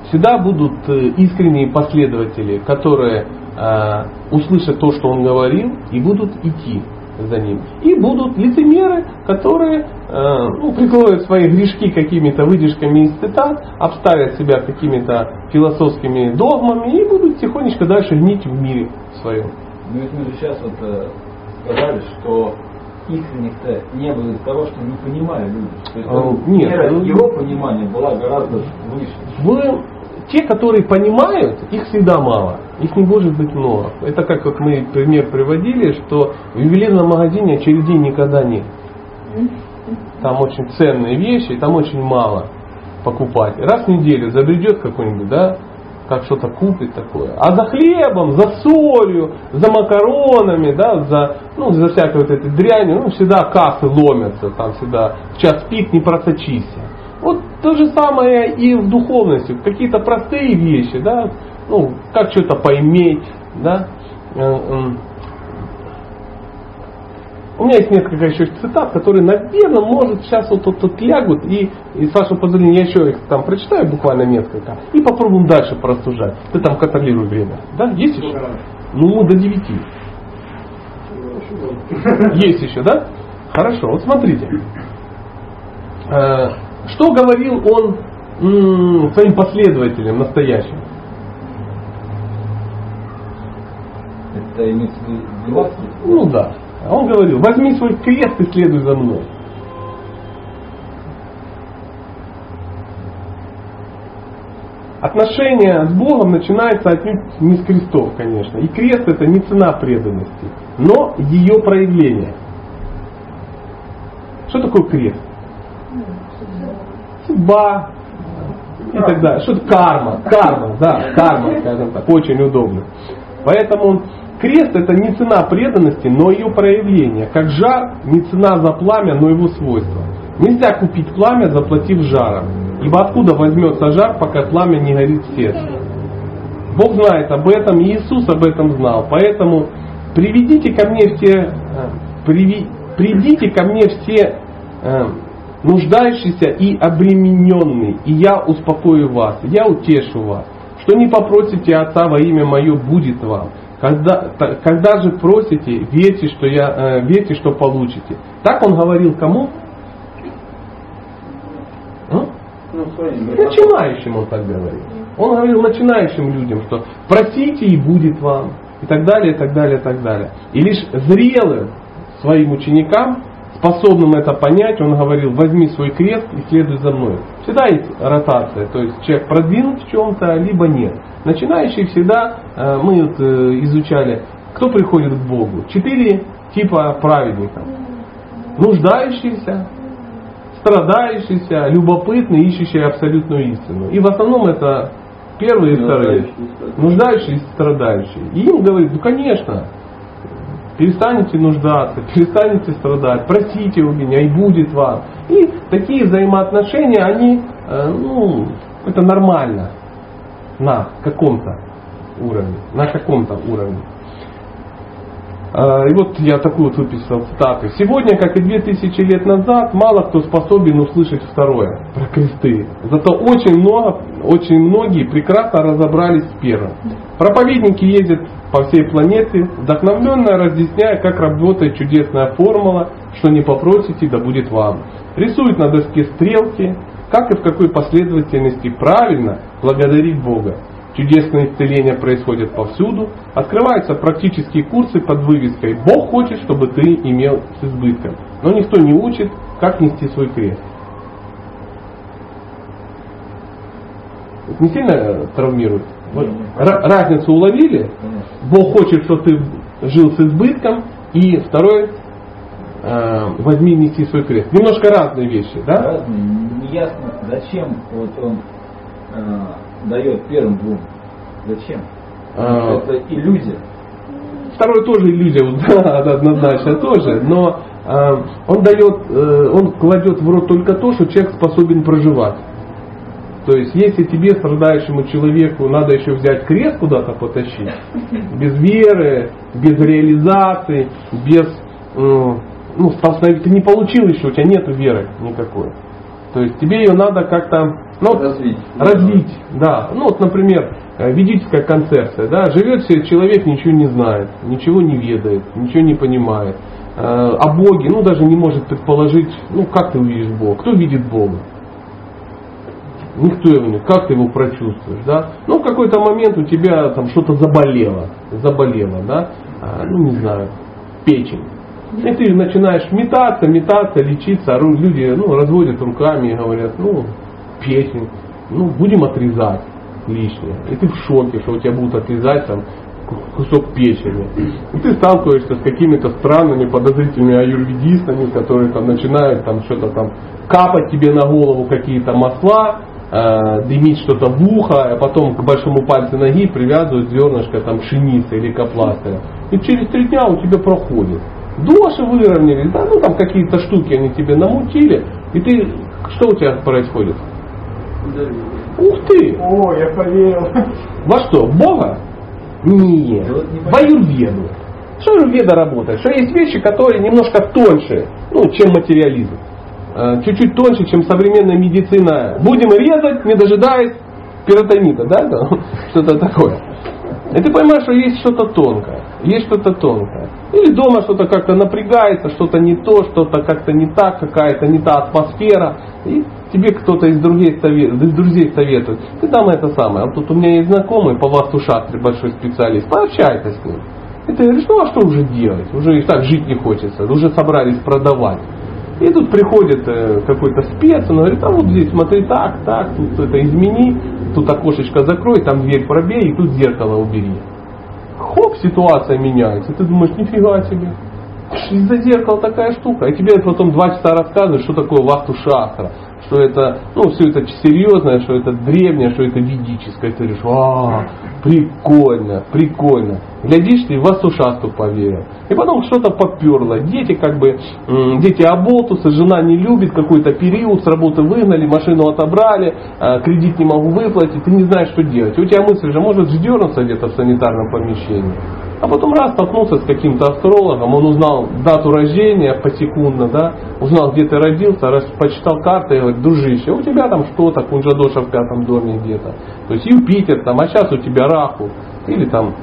Всегда будут э, искренние последователи, которые э, услышат то, что он говорил, и будут идти за ним. И будут лицемеры, которые э, ну, прикроют свои грешки какими-то выдержками из цитат, обставят себя какими-то философскими догмами и будут тихонечко дальше гнить в мире своем. Ну ведь мы же сейчас вот э, сказали, что искренних-то не было из-за того, что не понимали люди. То есть А, нет, мера ну- его понимания была гораздо выше. Вы, те, которые понимают, их всегда мало. Их не может быть много. Это как вот мы пример приводили, что в ювелирном магазине очередей никогда нет. Там очень ценные вещи, там очень мало покупать. Раз в неделю забредет какой-нибудь, да, как что-то купит такое. А за хлебом, за солью, за макаронами, да, за, ну, за всякой вот этой дрянью, ну, всегда кассы ломятся, там всегда в час пик не просочишься. Вот то же самое и в духовности. Какие-то простые вещи, да, ну, как что-то поиметь, да. Э, м. У меня есть несколько еще цитат, которые, наверное, может сейчас вот тут, тут лягут, и, и с вашего позволения я еще их там прочитаю буквально несколько, и попробуем дальше порассуждать. Ты там контролируй время. Да? Есть еще? Ну, до девяти. Есть еще, да? Хорошо, вот смотрите. Что говорил он м, своим последователям настоящим? Это имеется в виду 12 Ну да. Он говорил, возьми свой крест и следуй за мной. Отношения с Богом начинается отнюдь не с крестов, конечно. И крест это не цена преданности, но ее проявление. Что такое крест? Судьба и так далее. Что это карма? Карма, да, карма, скажем так, очень удобно. Поэтому крест это не цена преданности, но ее проявление. Как жар не цена за пламя, но его свойства. Нельзя купить пламя, заплатив жаром. Ибо откуда возьмется жар, пока пламя не горит в сердце? Бог знает об этом, и Иисус об этом знал. Поэтому приведите ко мне все, э, приви- придите ко мне все нуждающиеся и обремененные, и я успокою вас, я утешу вас. Что не попросите Отца во имя Мое, будет вам. Когда, когда же просите, верьте, что, я, э, верьте, что получите. Так он говорил кому? А? Ну. Начинающим он так говорил. Он говорил начинающим людям, что просите и будет вам. И так далее, и так далее, и так далее. И лишь зрелым своим ученикам, способным это понять, он говорил, возьми свой крест и следуй за мной. Всегда есть ротация, то есть человек продвинут в чем-то, либо нет. Начинающий всегда, э, мы вот э, изучали, кто приходит к Богу. Четыре типа праведников. Нуждающийся, страдающийся, любопытный, ищущий абсолютную истину. И в основном это первые и вторые. Нуждающие и страдающие. И им говорит, ну конечно, перестанете нуждаться, перестанете страдать, просите у меня, и будет вам. И такие взаимоотношения, они, э, ну, это нормально на каком-то уровне, на каком-то уровне. А, И вот я такую вот выписал цитату. Сегодня, как и две тысячи лет назад, мало кто способен услышать второе, про кресты. Зато очень много, очень многие прекрасно разобрались с первым. Проповедники ездят по всей планете, вдохновленно разъясняя, как работает чудесная формула, что не попросите, да будет вам. Рисуют на доске стрелки, как и в какой последовательности правильно благодарить Бога. Чудесные исцеления происходят повсюду. Открываются практические курсы под вывеской «Бог хочет, чтобы ты имел с избытком». Но никто не учит, как нести свой крест. Это не сильно травмирует? Вы ра- разницу уловили? Бог хочет, чтобы ты жил с избытком. И второй, э, возьми и неси свой крест. Немножко разные вещи, да? Разные, неясно, зачем вот он э, дает первым двум. Зачем? А. Это иллюзия. Второй тоже иллюзия, да, однозначно тоже, но э, он дает, э, он кладет в рот только то, что человек способен проживать. То есть, если тебе, страдающему человеку, надо еще взять крест куда-то потащить, без веры, без реализации, без, ну, столкновения, ты не получил еще, у тебя нет веры никакой. То есть, тебе ее надо как-то, ну, Развить. развить, да. Ну вот, например, э, ведическая концепция, да, живет себе человек, ничего не знает, ничего не ведает, ничего не понимает. Э, О Боге, ну даже не может предположить, ну как ты увидишь Бога, кто видит Бога? Никто его не, как ты его прочувствуешь, да? Ну в какой-то момент у тебя там что-то заболело, заболело, да, А, ну не знаю, печень. И ты начинаешь метаться, метаться, лечиться, а люди ну, разводят руками и говорят, ну, печень, ну, будем отрезать лишнее. И ты в шоке, что у тебя будут отрезать там ку- кусок печени. И ты сталкиваешься с какими-то странными подозрительными аюрведистами, которые там начинают там что-то там капать тебе на голову какие-то масла, э, дымить что-то в ухо, а потом к большому пальцу ноги привязывают зернышко там пшеницы или капластыря. И через три дня у тебя проходит. Доши выровнялись, да, ну там какие-то штуки они тебе намутили, и ты, что у тебя происходит? Ух ты! О, я поверил. Во что? Бога? Нет. В аюрведу. Что аюрведа работает? Что есть вещи, которые немножко тоньше, ну, чем материализм. Э, Чуть-чуть тоньше, чем современная медицина. Будем резать, не дожидаясь перитонита, да? Что-то такое. И ты понимаешь, что есть что-то тонкое. Есть что-то тонкое. Или дома что-то как-то напрягается, что-то не то, что-то как-то не так, какая-то не та атмосфера. И тебе кто-то из друзей, совет, из друзей советует. Ты там это самое. А тут у меня есть знакомый по васту шастре, большой специалист. Пообщайся с ним. И ты говоришь, ну а что уже делать? Уже и так жить не хочется. Уже собрались продавать. И тут приходит э, какой-то спец, он говорит, а вот здесь смотри так, так, тут это измени, тут окошечко закрой, там дверь пробей, и тут зеркало убери. Хоп, ситуация меняется. Ты думаешь, нифига себе. Из-за зеркала такая штука. И тебе потом два часа рассказывают, что такое вахту шастра. Что это, ну, все это серьезное, что это древнее, что это ведическое. Ты говоришь, а, прикольно, прикольно. Глядишь, ты в вахту шастру поверил. И потом что-то поперло. Дети как бы, дети оболтусы, жена не любит, какой-то период, с работы выгнали, машину отобрали, а, кредит не могу выплатить, ты не знаешь, что делать. У тебя мысль же, может, ждернуться где-то в санитарном помещении. А потом раз столкнулся с каким-то астрологом, он узнал дату рождения посекундно, да, узнал, где ты родился, раз, почитал карты и говорит, дружище, у тебя там что-то, Кунджадоша в пятом доме где-то. То есть Юпитер там, а сейчас у тебя Раху. Или там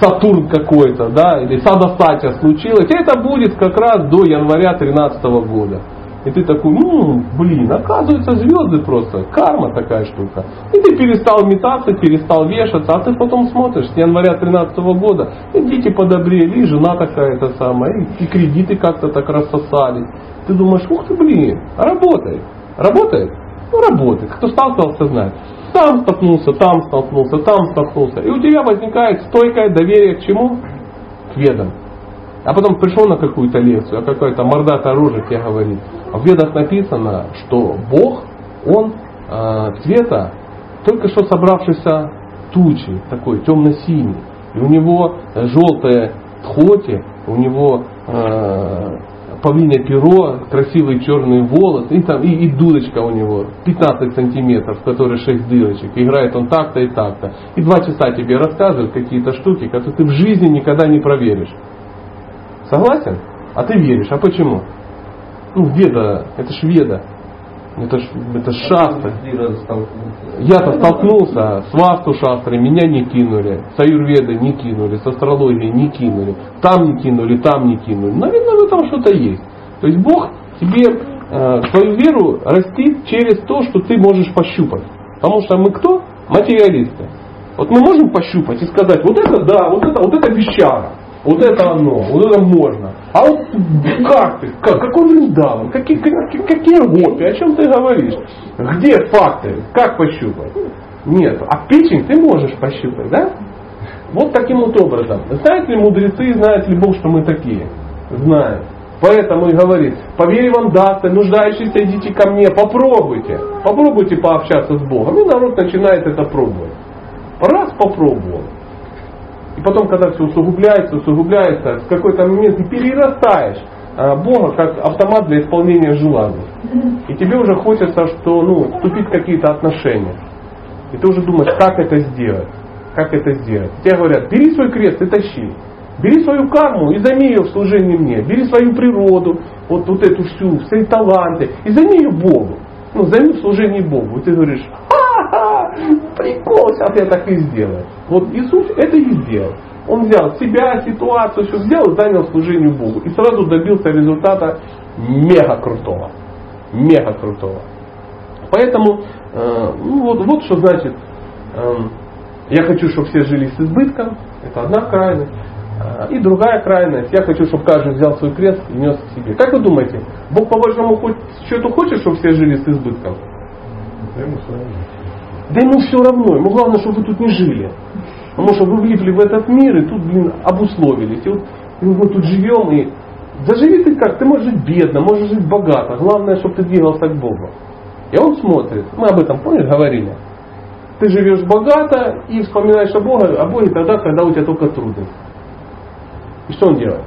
Сатурн какой-то, да, или Садостатия случилось. И это будет как раз до января 2013 года. И ты такой, ну, блин, оказывается, звезды просто, карма такая штука. И ты перестал метаться, перестал вешаться, а ты потом смотришь, с января 2013 года, и дети подобрели, и жена такая-то самая, и, и кредиты как-то так рассосались. Ты думаешь, ух ты, блин, работает. Работает? Ну, работает. Кто сталкивался, знает. Там столкнулся, там столкнулся, там столкнулся. И у тебя возникает стойкое доверие к чему? К ведам. А потом пришел на какую-то лекцию, а какая-то мордатая рожа тебе говорит. А в ведах написано, что Бог, Он э, цвета только что собравшийся тучи, такой темно-синий. И у него желтые тхоти, у него э, павлине перо, красивые черные волосы, и, там, и, и дудочка у него 15 сантиметров, в которой 6 дырочек. Играет он так-то и так-то. И два часа тебе рассказывают какие-то штуки, которые ты в жизни никогда не проверишь. Согласен? А ты веришь. А почему? Ну, веда, это ж веда. Это ж, это ж шастра. Я-то столкнулся с васту шастрой, меня не кинули, с аюрведой не кинули, с астрологией не кинули, там не кинули, там не кинули. Наверное, в этом что-то есть. То есть Бог тебе э, свою веру растит через то, что ты можешь пощупать. Потому что мы кто? Материалисты. Вот мы можем пощупать и сказать, вот это да, вот это, вот это вещара. Вот это оно, вот это можно. А вот как ты, как, какой Вриндаван, какие, какие, какие гопи, о чем ты говоришь? Где факты, как пощупать? Нет, а печень ты можешь пощупать, да? Вот таким вот образом. Знают ли мудрецы, знает ли Бог, что мы такие? Знают. Поэтому и говорит, по вере вам даст, нуждающиеся идите ко мне, попробуйте. Попробуйте пообщаться с Богом. И народ начинает это пробовать. Раз попробовал. И потом, когда все усугубляется, усугубляется, в какой-то момент ты перерастаешь а, Бога как автомат для исполнения желаний. И тебе уже хочется, что, ну, вступить в какие-то отношения. И ты уже думаешь, как это сделать. Как это сделать. И тебе говорят, бери свой крест и тащи. Бери свою карму и займи ее в служении мне. Бери свою природу, вот, вот эту всю, свои таланты, и займи ее Богу. Ну, займи в служении Богу. И ты говоришь, ха-ха, прикол, сейчас я так и сделаю. Вот Иисус это и сделал. Он взял себя, ситуацию, все сделал, занял служению Богу. И сразу добился результата мега крутого. Мега крутого. Поэтому, э, ну вот, вот что значит, э, я хочу, чтобы все жили с избытком, это одна крайность. Э, и другая крайность, я хочу, чтобы каждый взял свой крест и нес к себе. Как вы думаете, Бог по большому счету хочет, чтобы все жили с избытком? Да ему все равно, ему главное, чтобы вы тут не жили. Потому что вы влипли в этот мир и тут, блин, обусловились. И вот, и мы тут живем, и да живи ты как, ты можешь жить бедно, можешь жить богато. Главное, чтобы ты двигался к Богу. И он смотрит, мы об этом, помнишь, говорили. Ты живешь богато и вспоминаешь о Боге, о Боге тогда, когда у тебя только трудности. И что он делает?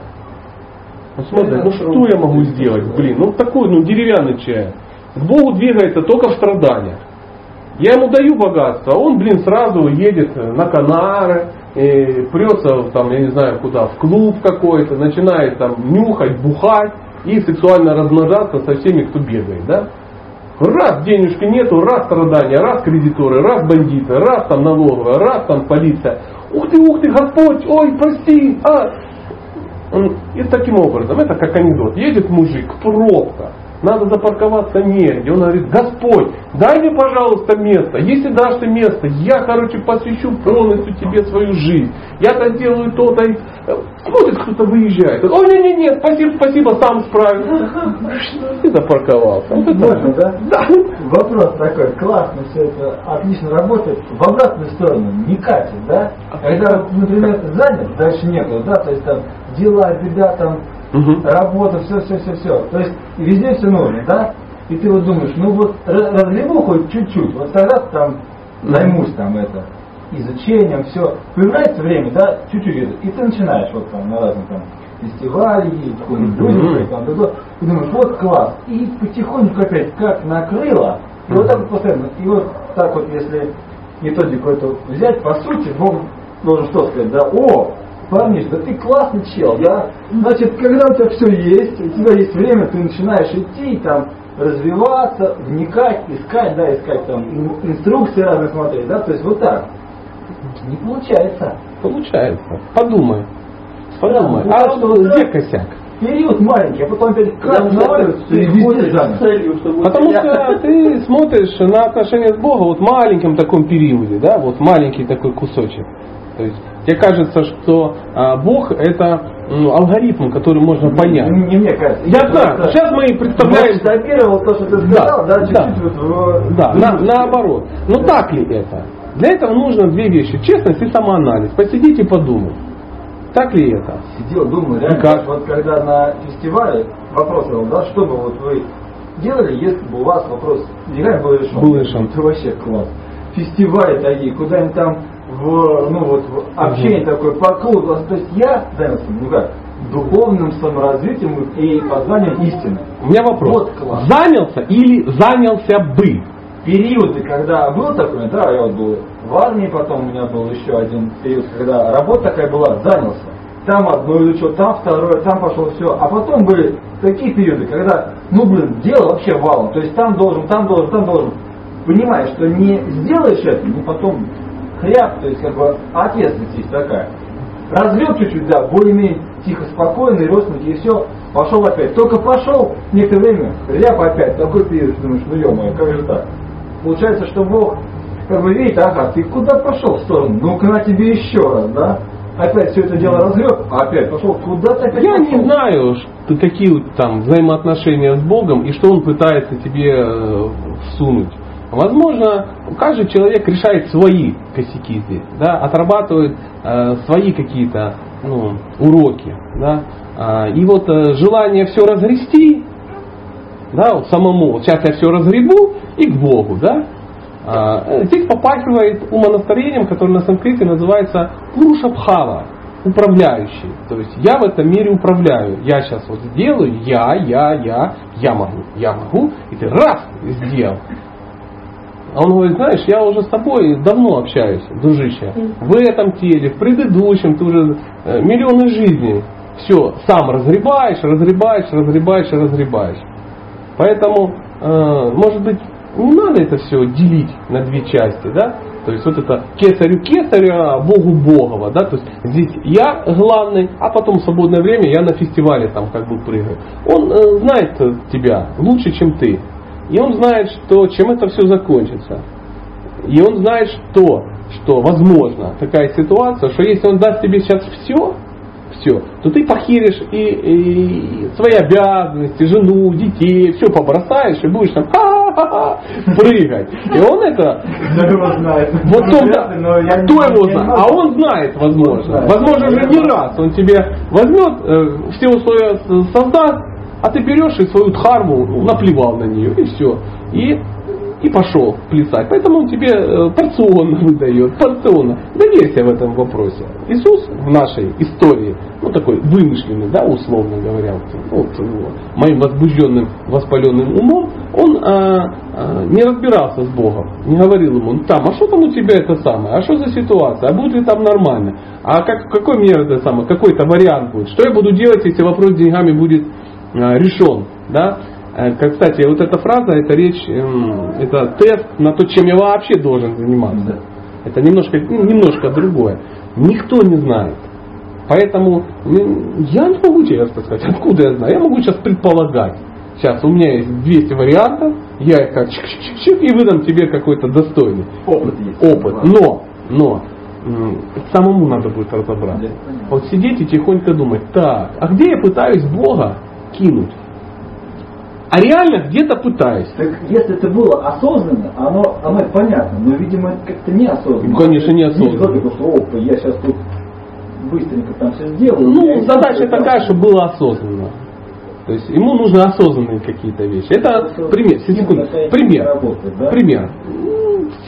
Он смотрит, ну что я могу сделать, блин, ну такой, ну деревянный человек. К Богу двигается только в страданиях. Я ему даю богатство, а он, блин, сразу едет на Канары, и прется там, я не знаю куда, в клуб какой-то, начинает там нюхать, бухать и сексуально размножаться со всеми, кто бегает, да? Раз денежки нету, раз страдания, раз кредиторы, раз бандиты, раз там налоговая, раз там полиция. Ух ты, ух ты, Господь, ой, прости, а. И таким образом, это как анекдот. Едет мужик, пробка, надо запарковаться негде. Он говорит, Господь, дай мне, пожалуйста, место. Если дашь ты место, я, короче, посвящу полностью тебе свою жизнь. Я-то сделаю то-то. Смотрит, кто-то выезжает. Ой, не, не, не, спасибо, спасибо, сам справился. И запарковался. Вот Можно, да? Да. Вопрос такой, классно все это, отлично работает. В обратную сторону не катит, да? Когда, например, занят, дальше некуда, да, то есть там дела, беда, там, Работа, все, все, все, все. То есть везде все нужно, да? И ты вот думаешь, ну вот ра- разливу хоть чуть-чуть, вот тогда там займусь там это изучением, все. Появляется время, да, чуть-чуть, и ты начинаешь вот там на разные там ездить, ходить, друзья, там, да, да. и думаешь, вот класс. И потихонечку опять как накрыло, и вот так вот постоянно. И вот так вот, если методику эту взять, по сути, Бог должен что сказать, да, о, парниш, да ты классный чел, да, значит, когда у тебя все есть, у тебя есть время, ты начинаешь идти, там, развиваться, вникать, искать, да, искать там ин- инструкции разные смотреть, да, то есть вот так. Не получается. Получается. Подумай. Подумай. Да, А что где вот косяк? Период маленький, а потом опять как наваливается, и везде занят. Потому что ты смотришь на отношения с Богом вот в маленьком таком периоде, да, вот маленький такой кусочек. То есть тебе кажется, что а, Бог это ну, алгоритм, который можно понять. Не, не мне кажется. Я знаю. просто Сейчас мы представляем. масштабировал то, что ты сказал, да, чуть-чуть вот в- Да, на- наоборот. Но так ли это? Для этого нужно две вещи. Честность и самоанализ. Посидите и подумайте. Так ли это? сидел, думал, реально, как? вот когда на фестивале вопрос задал, да, что бы вот вы делали, если бы у вас вопрос деньгами был решен? Был решен. Это вообще класс. Фестивали такие, куда-нибудь там в, ну вот, в общение такое по кругу. То есть я занялся, ну как, духовным саморазвитием и познанием истины. У меня вопрос. Вот класс. Занялся или занялся бы? Периоды, когда был такой, да, я вот был в армии, потом у меня был еще один период, когда работа такая была, занялся. Там одно изучил, там второе, там пошел все. А потом были такие периоды, когда, ну блин, дело вообще валом. То есть там должен, там должен, там должен. Понимаешь, что не сделаешь это, ну потом хряб, то есть как бы ответственность есть такая. Развел чуть-чуть, да, более-менее тихо, спокойно, родственники, и все, пошел опять. Только пошел, некоторое время, хряб опять, такой период, думаешь, ну ё как же так? Получается, что Бог как бы видит, ага, ты куда пошел в сторону? Ну-ка на тебе еще раз, да? Опять все это дело разгреб, а опять пошел куда то опять Я пошел. не знаю, что, какие там взаимоотношения с Богом и что он пытается тебе э, всунуть. Возможно, каждый человек решает свои косяки здесь, да, отрабатывает э, свои какие-то ну, уроки. Да, А, и вот э, желание все разгрести, да, вот самому, вот сейчас я все разгребу и к Богу, да, а, э, здесь попахивает умонастроением, которое на санскрите называется Пурушабхава, управляющий. То есть я в этом мире управляю. Я сейчас вот сделаю, я, я, я, я могу, я могу, и ты раз сделал. А он говорит, знаешь, я уже с тобой давно общаюсь, дружище. В этом теле, в предыдущем, ты уже э, миллионы жизней. Все, сам разгребаешь, разгребаешь, разгребаешь разгребаешь. Поэтому, э, может быть, не надо это все делить на две части, да? То есть вот это кесарю кесаря, богу богова, да? То есть здесь я главный, а потом в свободное время я на фестивале там как бы прыгаю. Он э, знает тебя лучше, чем ты. И он знает, что чем это все закончится. И он знает, что, что возможно такая ситуация, что если он даст тебе сейчас все, все, то ты похеришь и, и свои обязанности, жену, детей, все побросаешь и будешь там ха-ха-ха прыгать. И он это... Вот то, кто его знает? А он знает, возможно. Возможно, уже не раз он тебе возьмет, э, все условия создаст, а ты берешь и свою дхарму наплевал на нее, и все. И, и пошел плясать. Поэтому он тебе э, порционно выдает, порционно. Доверься в этом вопросе. Иисус в нашей истории, ну такой вымышленный, да, условно говоря, вот, вот, моим возбужденным, воспаленным умом, он а, а, не разбирался с Богом, не говорил ему, ну там, а что там у тебя это самое, а что за ситуация, а будет ли там нормально, а как, какой мне это самое, какой-то вариант будет, что я буду делать, если вопрос с деньгами будет решен. Да? Э, как, кстати, вот эта фраза, это речь, эм, это тест на то, чем я вообще должен заниматься. Это немножко, ну, немножко другое. Никто не знает. Поэтому я не могу тебе сказать, откуда я знаю. Я могу сейчас предполагать. Сейчас у меня есть 200 вариантов, я их как чик-чик-чик и выдам тебе какой-то достойный опыт. Есть. опыт. Но, но самому надо будет разобраться. Вот сидеть и тихонько думать, так, а где я пытаюсь Бога кинуть. А реально где-то пытаюсь. Так если это было осознанно, оно, оно понятно, но, видимо, как-то неосознанно. Ну, конечно, неосознанно. Не что, опа, я сейчас тут быстренько там все сделаю. Ну, задача такая, чтобы было осознанно. То есть ему нужны осознанные какие-то вещи. Это пример. Секунду. Пример. Пример.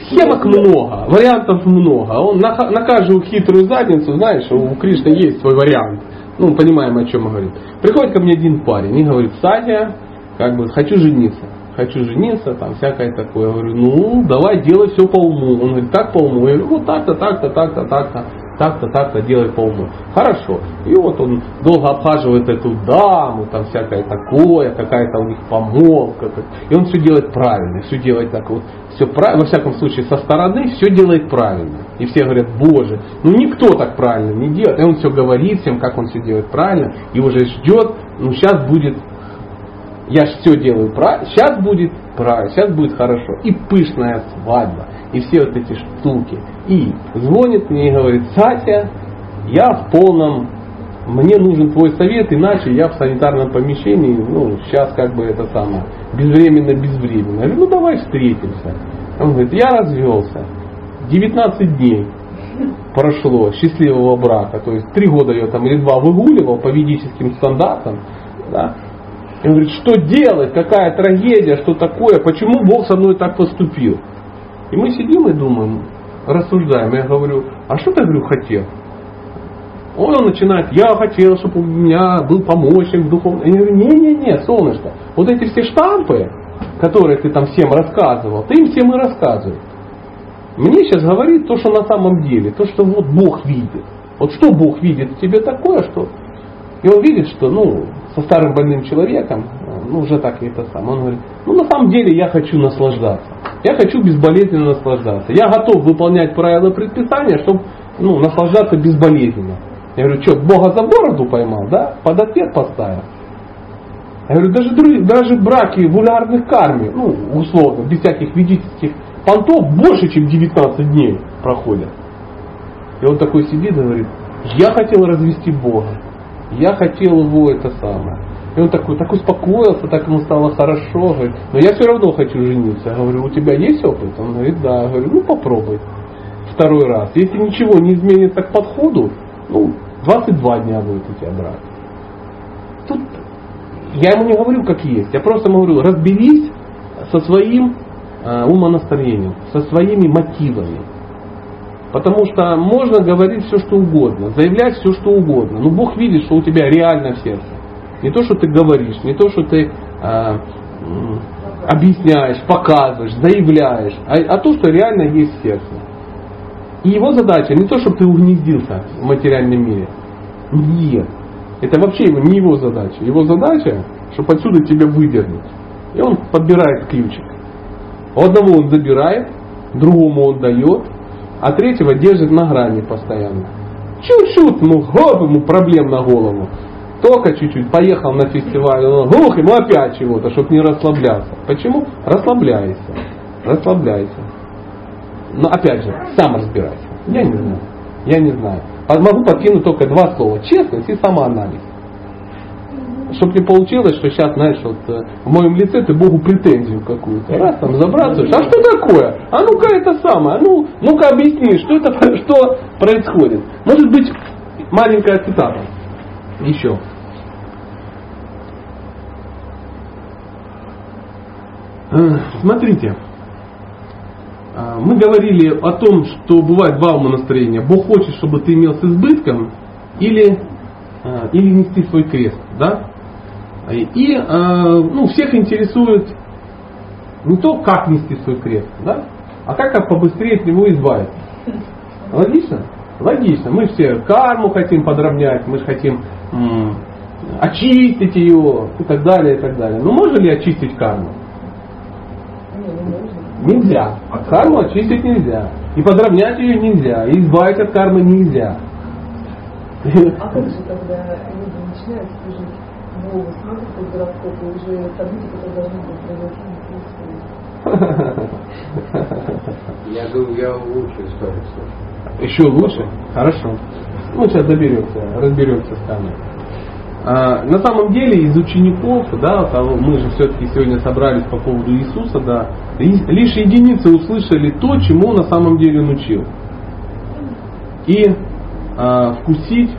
Схемок много, вариантов много. Он на, на каждую хитрую задницу, знаешь, у Кришны есть свой вариант ну, понимаем, о чем мы говорим. Приходит ко мне один парень и говорит, Сатя, как бы, хочу жениться. Хочу жениться, там всякое такое. Я говорю, ну, давай делай все по уму. Он говорит, как по уму? Я говорю, вот так-то, так-то, так-то, так-то так-то, так-то делай по уму. Хорошо. И вот он долго обхаживает эту даму, там всякое такое, какая-то у них помолвка. И он все делает правильно, все делает так вот. Все правильно, во всяком случае, со стороны все делает правильно. И все говорят, боже, ну никто так правильно не делает. И он все говорит всем, как он все делает правильно. И уже ждет, ну сейчас будет я все делаю правильно, сейчас будет правильно, сейчас будет хорошо. И пышная свадьба, и все вот эти штуки. И звонит мне и говорит, Сатя, я в полном, мне нужен твой совет, иначе я в санитарном помещении, ну, сейчас как бы это самое, безвременно, безвременно. Я говорю, ну давай встретимся. Он говорит, я развелся, 19 дней прошло счастливого брака, то есть три года я там или два выгуливал по ведическим стандартам, да, и он говорит, что делать, какая трагедия, что такое, почему Бог со мной так поступил. И мы сидим и думаем, рассуждаем. Я говорю, а что ты, говорю, хотел? Он начинает, я хотел, чтобы у меня был помощник духовный. Я говорю, не-не-не, солнышко, вот эти все штампы, которые ты там всем рассказывал, ты им всем и рассказывай. Мне сейчас говорит то, что на самом деле, то, что вот Бог видит. Вот что Бог видит в тебе такое, что... И он видит, что ну, со старым больным человеком, ну уже так это сам, он говорит, ну на самом деле я хочу наслаждаться. Я хочу безболезненно наслаждаться. Я готов выполнять правила предписания, чтобы ну, наслаждаться безболезненно. Я говорю, что, Бога за бороду поймал, да? Под ответ поставил. Я говорю, даже, даже браки в улярных карме, ну, условно, без всяких ведических понтов, больше, чем 19 дней проходят. И он такой сидит и говорит, я хотел развести Бога. Я хотел его это самое. И он такой, так успокоился, так ему стало хорошо. Говорит, но я все равно хочу жениться. Я говорю, у тебя есть опыт? Он говорит, да. Я говорю, ну попробуй второй раз. Если ничего не изменится к подходу, ну, 22 дня будет у тебя брак. Тут я ему не говорю, как есть. Я просто ему говорю, разберись со своим умонастроением, со своими мотивами. Потому что можно говорить все, что угодно, заявлять все, что угодно. Но Бог видит, что у тебя реально сердце. Не то, что ты говоришь, не то, что ты э, объясняешь, показываешь, заявляешь, а, а то, что реально есть сердце. И его задача не то, чтобы ты угнездился в материальном мире. Нет. Это вообще его, не его задача. Его задача, чтобы отсюда тебя выдернуть. И он подбирает ключик. Одного он забирает, другому он дает, а третьего держит на грани постоянно. Чуть-чуть, ну гоп ему проблем на голову. Только чуть-чуть поехал на фестиваль, он, ух, ему опять чего-то, чтобы не расслабляться. Почему? Расслабляйся. Расслабляйся. Но опять же, сам разбирайся. Я не знаю. Я не знаю. Могу подкинуть только два слова. Честность и самоанализ. Чтобы не получилось, что сейчас, знаешь, вот э, в моем лице ты Богу претензию какую-то. Раз там забрасываешь. А что такое? А ну-ка это самое. А ну, ну-ка объясни, что это что происходит. Может быть, маленькая цитата. Еще. Э, смотрите, а, мы говорили о том, что бывает два умонастроения. Бог хочет, чтобы ты имел с избытком или, или нести свой крест. Да? И а, ну, всех интересует не то, как нести свой крест, да? а как побыстрее от него избавиться. Логично? Логично. Мы все карму хотим подровнять, мы хотим м- очистить ее и так далее, и так далее. Но можно ли очистить карму? Нельзя. Карму очистить нельзя. И подровнять ее нельзя. И избавить от кармы нельзя. А как же тогда люди начинают служить Богу, смотрят по гороскопу, уже события, которые должны быть произойти, Я думаю, я лучше историю слушаю. Еще лучше? Хорошо. Ну, сейчас доберемся, разберемся с камнем. А, на самом деле из учеников, да, мы же все-таки сегодня собрались по поводу Иисуса, да, лишь единицы услышали то, чему на самом деле он учил. И а, вкусить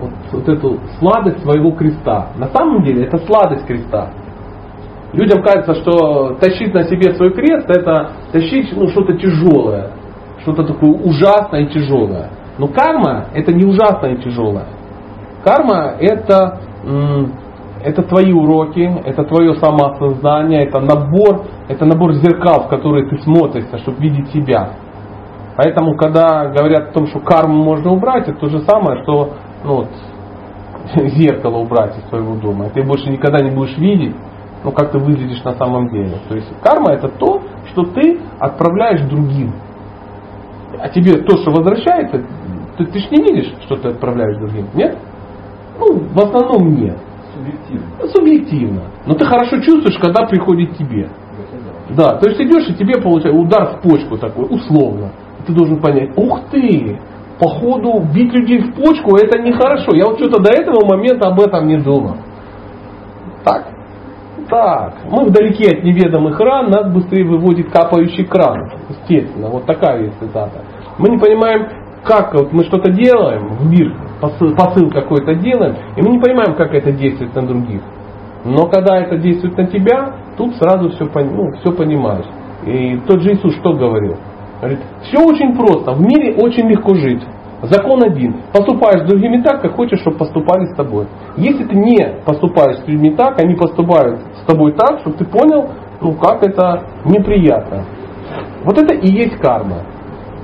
вот, вот эту сладость своего креста. На самом деле это сладость креста. Людям кажется, что тащить на себе свой крест это тащить ну, что-то тяжелое, что-то такое ужасное и тяжелое. Но карма это не ужасное и тяжелое. Карма это, это твои уроки, это твое самоосознание, это набор, это набор зеркал, в которые ты смотришься, чтобы видеть себя. Поэтому, когда говорят о том, что карму можно убрать, это то же самое, что ну, вот, зеркало убрать из твоего дома. Ты больше никогда не будешь видеть, ну, как ты выглядишь на самом деле. То есть карма это то, что ты отправляешь другим. А тебе то, что возвращается, ты, ты же не видишь, что ты отправляешь другим. Нет? Ну, в основном нет. Субъективно. Субъективно. Но ты хорошо чувствуешь, когда приходит тебе. Да, то есть идешь и тебе получается удар в почку такой, условно. И ты должен понять, ух ты, походу бить людей в почку это нехорошо. Я вот что-то до этого момента об этом не думал. Так? Так. Мы вдалеке от неведомых ран, нас быстрее выводит капающий кран. Естественно, вот такая есть цитата. Мы не понимаем, как вот мы что-то делаем в мир, посыл, посыл какой-то делаем, и мы не понимаем, как это действует на других. Но когда это действует на тебя, тут сразу все, ну, все понимаешь. И тот же Иисус что говорил? Говорит, все очень просто, в мире очень легко жить. Закон один. Поступаешь с другими так, как хочешь, чтобы поступали с тобой. Если ты не поступаешь с людьми так, они поступают с тобой так, чтобы ты понял, ну как это неприятно. Вот это и есть карма.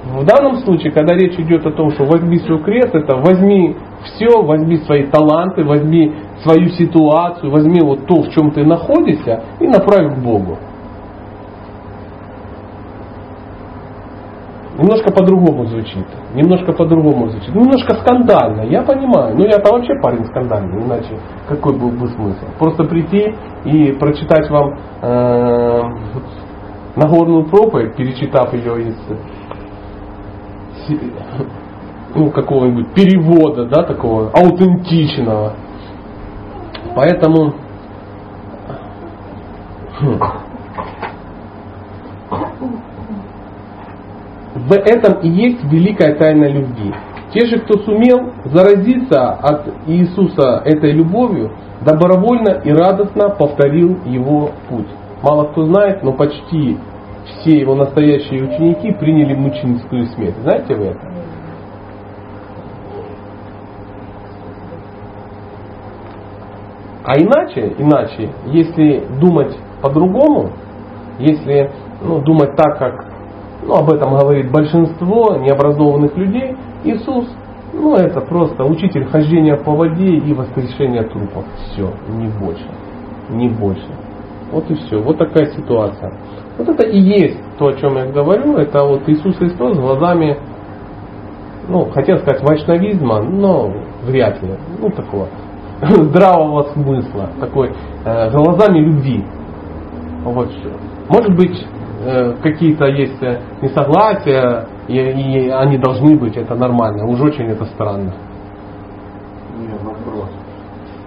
В данном случае, когда речь идет о том, что возьми свой крест, это возьми все, возьми свои таланты, возьми свою ситуацию, возьми вот то, в чем ты находишься, и направь к Богу. Немножко по-другому звучит. Немножко по-другому звучит. Немножко скандально, я понимаю. Ну я-то вообще парень скандальный, иначе какой был бы смысл? Просто прийти и прочитать вам э, Нагорную проповедь, перечитав ее из ну, какого-нибудь перевода, да, такого аутентичного. Поэтому хм, в этом и есть великая тайна любви. Те же, кто сумел заразиться от Иисуса этой любовью, добровольно и радостно повторил его путь. Мало кто знает, но почти все его настоящие ученики приняли мученическую смерть. Знаете вы это? А иначе, иначе, если думать по-другому, если ну, думать так, как ну, об этом говорит большинство необразованных людей, Иисус, ну это просто учитель хождения по воде и воскрешения трупов. Все, не больше. Не больше. Вот и все. Вот такая ситуация. Вот это и есть то, о чем я говорю. Это вот Иисус Христос глазами, ну, хотел сказать вайшнавизма, но вряд ли. Ну, такого здравого смысла. Такой э, глазами любви. Вот что. Может быть, какие-то есть э, несогласия, и, и они должны быть, это нормально. Уж очень это странно. Нет, вопрос.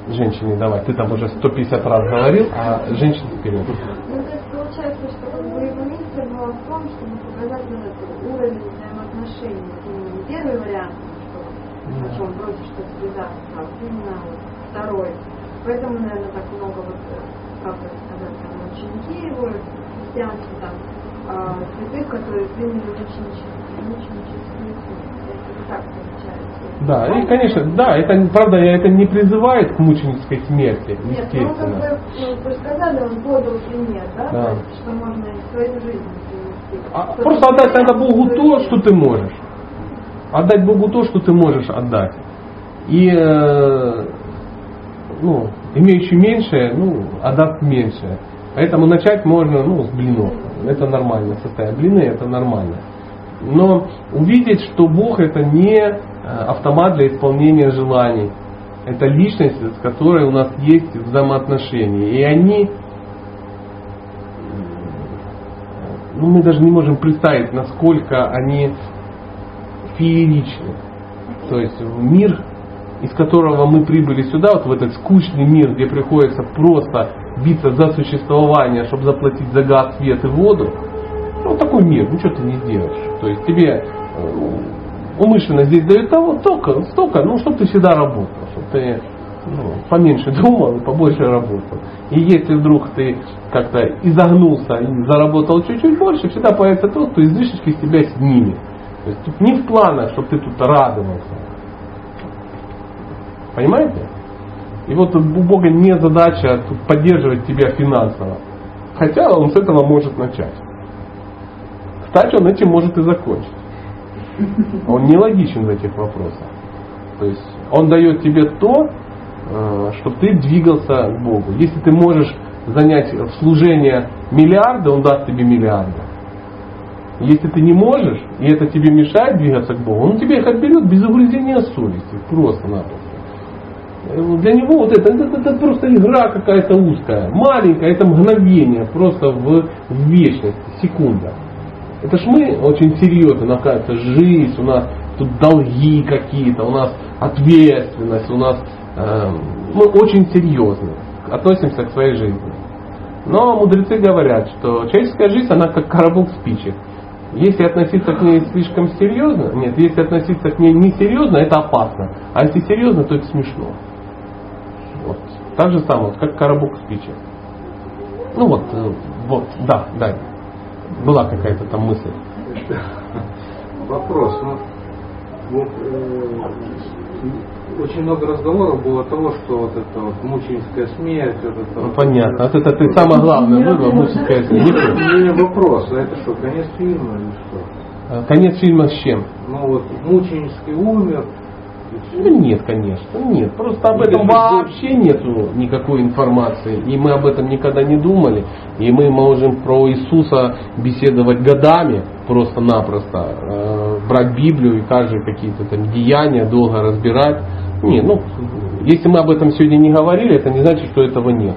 Женщине давай, ты там уже 150 раз говорил, а женщина вперед. Ну, то есть получается, что как бы его миссия была в том, чтобы показать этот уровень взаимоотношений. Не первый вариант, что о чем вроде что связаться, а именно второй. Поэтому, наверное, так много вот, э, как бы сказать, там, ученики его, христианские там, святых, которые приняли мученические. Так получается. Да, и конечно, да, это правда, это не призывает к мученической смерти, Нет, ну как естественно. бы, ну, вы сказали, он подал пример, да? Да. Что можно и свою жизнь привести. А Что просто отдать надо Богу то, что ты можешь. Отдать Богу то, что ты можешь отдать. И э, ну, имеющий меньшее, ну, отдаст меньшее. Поэтому начать можно ну, с блинов. Это нормально состояние. Блины это нормально. Но увидеть, что Бог это не э, автомат для исполнения желаний. Это личность, с которой у нас есть взаимоотношения. И они, ну мы даже не можем представить, насколько они фееричны. То есть мир, из которого мы прибыли сюда, вот в этот скучный мир, где приходится просто биться за существование, чтобы заплатить за газ, свет и воду, ну такой мир, ничего ты не сделаешь. То есть тебе э, умышленно здесь дают того, только, столько, ну, чтобы ты всегда работал, чтобы ты ну, поменьше думал и побольше работал. И если вдруг ты как-то изогнулся и заработал чуть-чуть больше, всегда появится тот, кто излишечки с тебя снимет. То есть тут не в планах, чтобы ты тут радовался. Понимаете? И вот у Бога не задача поддерживать тебя финансово. Хотя он с этого может начать. Кстати, он этим может и закончить. Он не логичен в этих вопросах. То есть он дает тебе то, чтобы ты двигался к Богу. Если ты можешь занять в служение миллиарды, он даст тебе миллиарды. Если ты не можешь, и это тебе мешает двигаться к Богу, он тебе их отберет без угрызения совести. Просто-напросто. Для него вот это, это, это просто игра какая-то узкая, маленькая, это мгновение, просто в, в вечность, секунда. Это ж мы очень серьезно, у нас кажется жизнь, у нас тут долги какие-то, у нас ответственность, у нас э, мы очень серьезно относимся к своей жизни. Но мудрецы говорят, что человеческая жизнь, она как коробок спичек. Если относиться к ней слишком серьезно, нет, если относиться к ней несерьезно, это опасно. А если серьезно, то это смешно. Так же самое, вот, как коробок спичек. Ну вот, вот, да, да. Была какая-то там мысль. Вопрос. Ну, Вот э, очень много разговоров было того, что вот это вот мученическая смерть, вот это Ну понятно. Вот это ты самое главное выбрал, муческая смерть. У меня вопрос, а это что, конец фильма или что? Конец фильма с чем? Ну вот мученический умер. Ну нет, конечно, нет. Просто об этом вообще нету никакой информации. И мы об этом никогда не думали. И мы можем про Иисуса беседовать годами, просто-напросто. Э, брать Библию и каждые какие-то там деяния долго разбирать. Не, ну, если мы об этом сегодня не говорили, это не значит, что этого нет.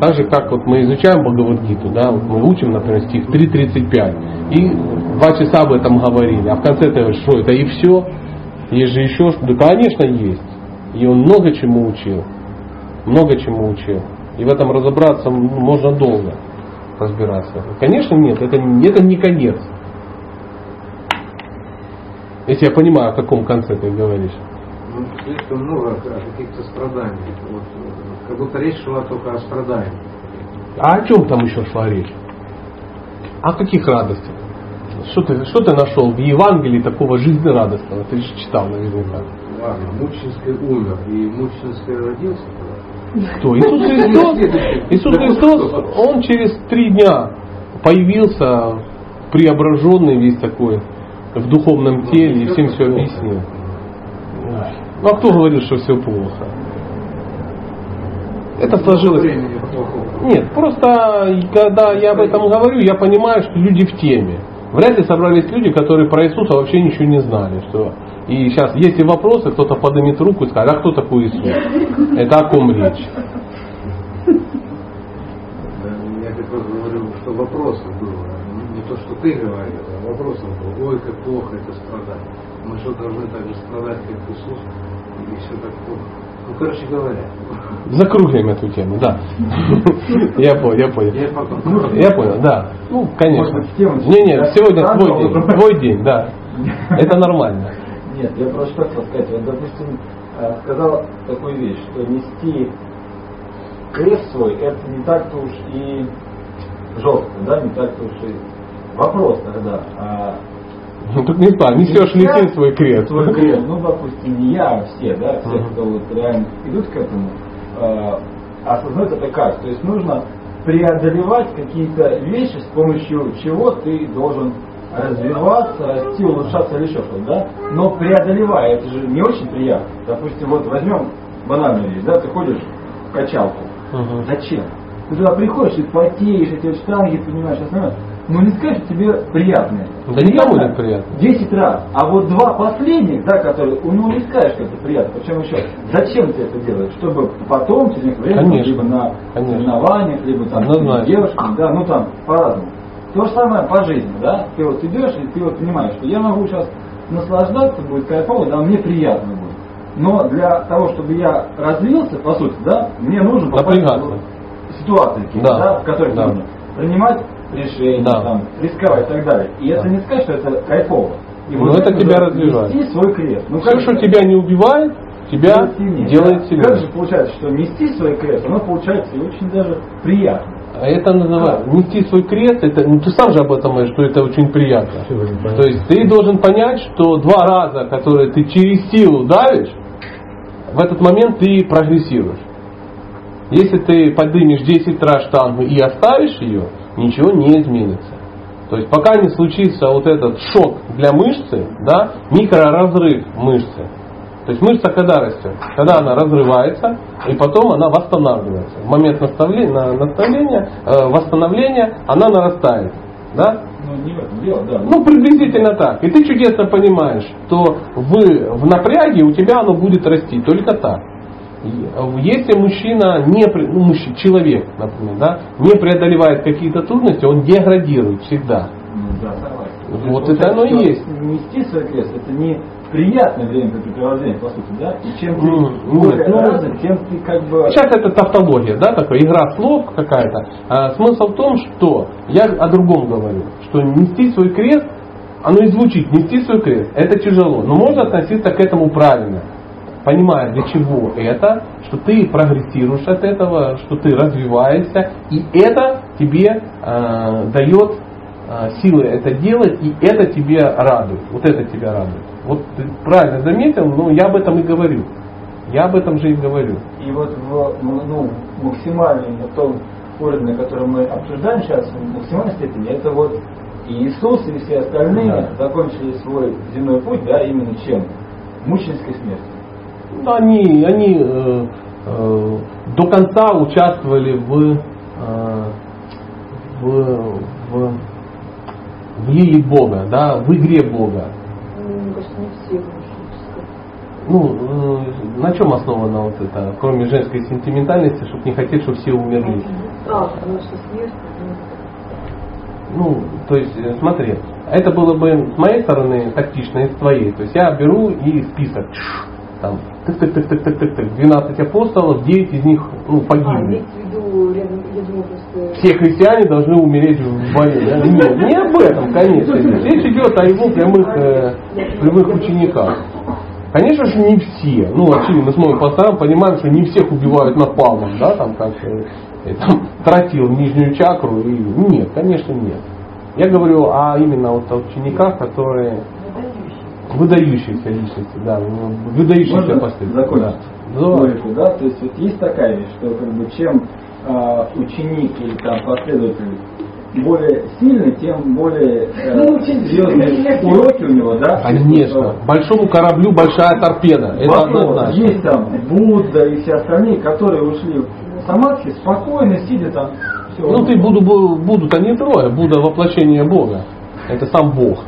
Так же, как вот мы изучаем Бхагавадгиту, да, вот мы учим, например, стих 3.35, и два часа об этом говорили, а в конце ты говоришь, что это и все? Есть же еще что Да, конечно, есть. И он много чему учил. Много чему учил. И в этом разобраться можно долго разбираться. Конечно, нет, это, не- это не конец. Если я понимаю, о каком конце ты говоришь. Ну, слишком много каких-то страданиях. Вот, как будто речь шла только о страданиях. А о чем там еще шла речь? О каких радостях? Что ты, что ты нашел в Евангелии такого жизнерадостного? Ты же читал наверняка. Ладно, мученический умер и мученический родился. Кто? Иисус Христос? Иисус Христос, Он через три дня появился преображенный весь такой в духовном теле и всем все объяснил. Ну а кто говорил, что все плохо? Это сложилось. Времени плохого. Нет, просто когда я об этом говорю, я понимаю, что люди в теме. Вряд ли собрались люди, которые про Иисуса вообще ничего не знали. Что... И сейчас, если вопросы, кто-то поднимет руку и скажет, а кто такой Иисус? Это о ком речь? Я как раз говорю, что вопросов было. Не то, что ты говорил, а вопросов было. Ой, как плохо это страдать. Мы что, должны так же страдать, как Иисус? Или все так плохо? Ну, короче говоря. Закруглим эту тему, да. Я понял, я понял. Я понял, да. Ну, конечно. Не, не, сегодня твой день. разговор. Твой день, да. Это нормально. Нет, я просто хотел сказать. Вот, допустим, э, сказал такую вещь, что нести крест свой, это не так-то уж и жестко, да, не так-то уж и вопрос тогда. а Ну тут не так, несешь ли ты свой крест? Свой крест, ну, допустим, не я, а все, да, все, Мгм. кто вот реально идут к этому, э, осознают это как. То есть нужно преодолевать какие-то вещи, с помощью чего ты должен развиваться, расти, улучшаться или еще что-то, да? Но преодолевая, это же не очень приятно. Допустим, вот возьмем банальную вещь, да, ты ходишь в качалку. Мгм. Зачем? Ты туда приходишь, и потеешь, эти вот штанги, понимаешь, остальное. Ну не скажешь, тебе приятно. это. Да не приятно. 10 раз. А вот два последних, да, которые, у него не скажешь, как это приятно. Причем еще, зачем ты это делаешь? Чтобы потом, через некоторое время, Конечно. либо на Конечно. соревнованиях, либо там с девушками, да, ну там, по-разному. То же самое по жизни, да. Ты вот идешь, и ты вот понимаешь, что я могу сейчас наслаждаться, будет кайфово, да, мне приятно будет. Но для того, чтобы я развился, по сути, да, мне нужно попасть Напрягаться. в ситуации, Да. да, в которых Да. нужно принимать решения, Да. там, рисковать и так далее. И это не сказать, что это кайфово. И Ну, вот это тебя развивает. Нести свой крест. Ну, Все, как что это? тебя не убивает, тебя Делает сильнее. делает Да. сильнее. Как же получается, что нести свой крест, оно получается и очень даже приятно. А это называется нести свой крест, это, ну ты сам же об этом говоришь, что это очень приятно. То есть ты должен понять, что два раза, которые ты через силу давишь, в этот момент ты прогрессируешь. Если ты поднимешь 10 раз штангу и оставишь ее, ничего не изменится. То есть пока не случится вот этот шок для мышцы, да, микроразрыв мышцы. То есть мышца когда растет? Когда она разрывается, и потом она восстанавливается. В момент наставления, на- наставления, э, восстановления она нарастает. Да? Ну, не в этом дело, да. Ну, приблизительно так. И ты чудесно понимаешь, что в, в напряге у тебя оно будет расти только так. И, Если мужчина, не, ну, мужчина, человек, например, да, не преодолевает какие-то трудности, он деградирует всегда. Ну, да, согласен. Вот это оно и есть. Нести свой крест, это не приятное времяпрепровождение, по сути, да? И чем ты Ну, более ну, тем ты как бы... Сейчас это тавтология, да, такая игра слов какая-то. А смысл в том, что я о другом говорю, что нести свой крест, оно и звучит, нести свой крест, это тяжело, но можно относиться к этому правильно, понимая для чего это, что ты прогрессируешь от этого, что ты развиваешься, и это тебе э, дает э, силы это делать, и это тебе радует, вот это тебя радует. Вот ты правильно заметил, но я об этом и говорю. Я об этом же и говорю. И вот в ну, максимальном на том уровне, который мы обсуждаем сейчас, в максимальной степени, это вот и Иисус, и все остальные да. закончили свой земной путь, да, именно чем? Мученической смертью. Они, они э, э, до конца участвовали в, э, в, в, в лилии Бога, да, в игре Бога. Мне кажется, не все ну, э, на чем основано вот это, кроме женской сентиментальности, чтобы не хотеть, чтобы все умерли? А, потому что смерть. Ну, то есть, э, смотри, это было бы с моей стороны тактично и с твоей. То есть я беру и список. Там, тык тык тык тык тык тык тык 12 апостолов, 9 из них ну, погибли. А, виду, я думаю, просто... Все христиане должны умереть в войне. Нет, не об этом, конечно. Речь идет о его прямых, э, прямых учениках. Конечно же, не все. Ну, очевидно, мы смотрим по сторонам, понимаем, что не всех убивают напалмом, да, там как э, там, тратил нижнюю чакру. И... Нет, конечно, нет. Я говорю о именно вот о учениках, которые выдающиеся личности, да, выдающиеся посты. Закончить да. логику, да, то есть вот есть такая вещь, что как бы чем э, ученик или там последователь более сильный, тем более э, ну, серьезные уроки у него, да? Конечно. Большому кораблю большая торпеда. Это однозначно. Есть там Будда и все остальные, которые ушли в самадхи, спокойно сидят там. Все. Ну ты буду, будут они трое. Будда воплощение Бога. Это сам Бог.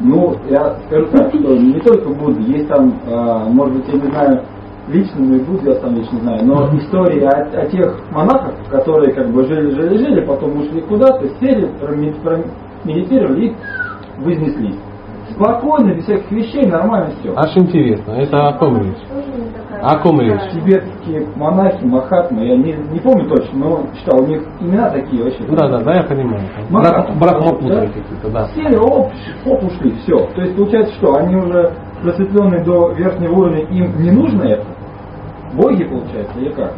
Ну, я скажу так, что не только Будда, есть там, э, может быть, я не знаю, лично ну и Будду я сам лично знаю, но истории о, о тех монахах, которые как бы жили, жили, жили, потом ушли куда-то, сели, медитировали и вознеслись. Спокойно, без всяких вещей, нормально все. Аж интересно, это о ком речь? О ком речь? Тибетские монахи, махатмы, я не, не помню точно, но читал, у них имена такие вообще. Да, да, да, я понимаю. Брахмапутры да? какие-то, да. Сели, оп, оп, ушли, все. То есть получается что, они уже просветленные до верхнего уровня, им не нужно это? Боги, получается, или как?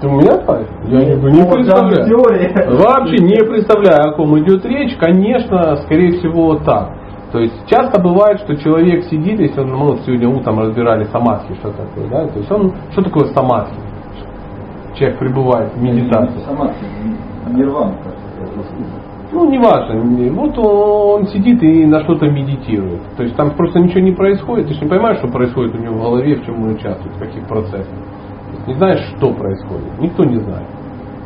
Ты у меня спать? Я не, не представляю. Вообще не представляю, о ком идет речь. Конечно, скорее всего, так. То есть часто бывает, что человек сидит, если он, мы вот сегодня утром разбирали самадхи, что такое, да, то есть он, что такое самадхи? Человек пребывает в медитации. Самадхи, нирвана, ну, неважно. Вот он сидит и на что-то медитирует. То есть там просто ничего не происходит. Ты же не понимаешь, что происходит у него в голове, в чем он участвует, в каких процессах. Не знаешь, что происходит. Никто не знает.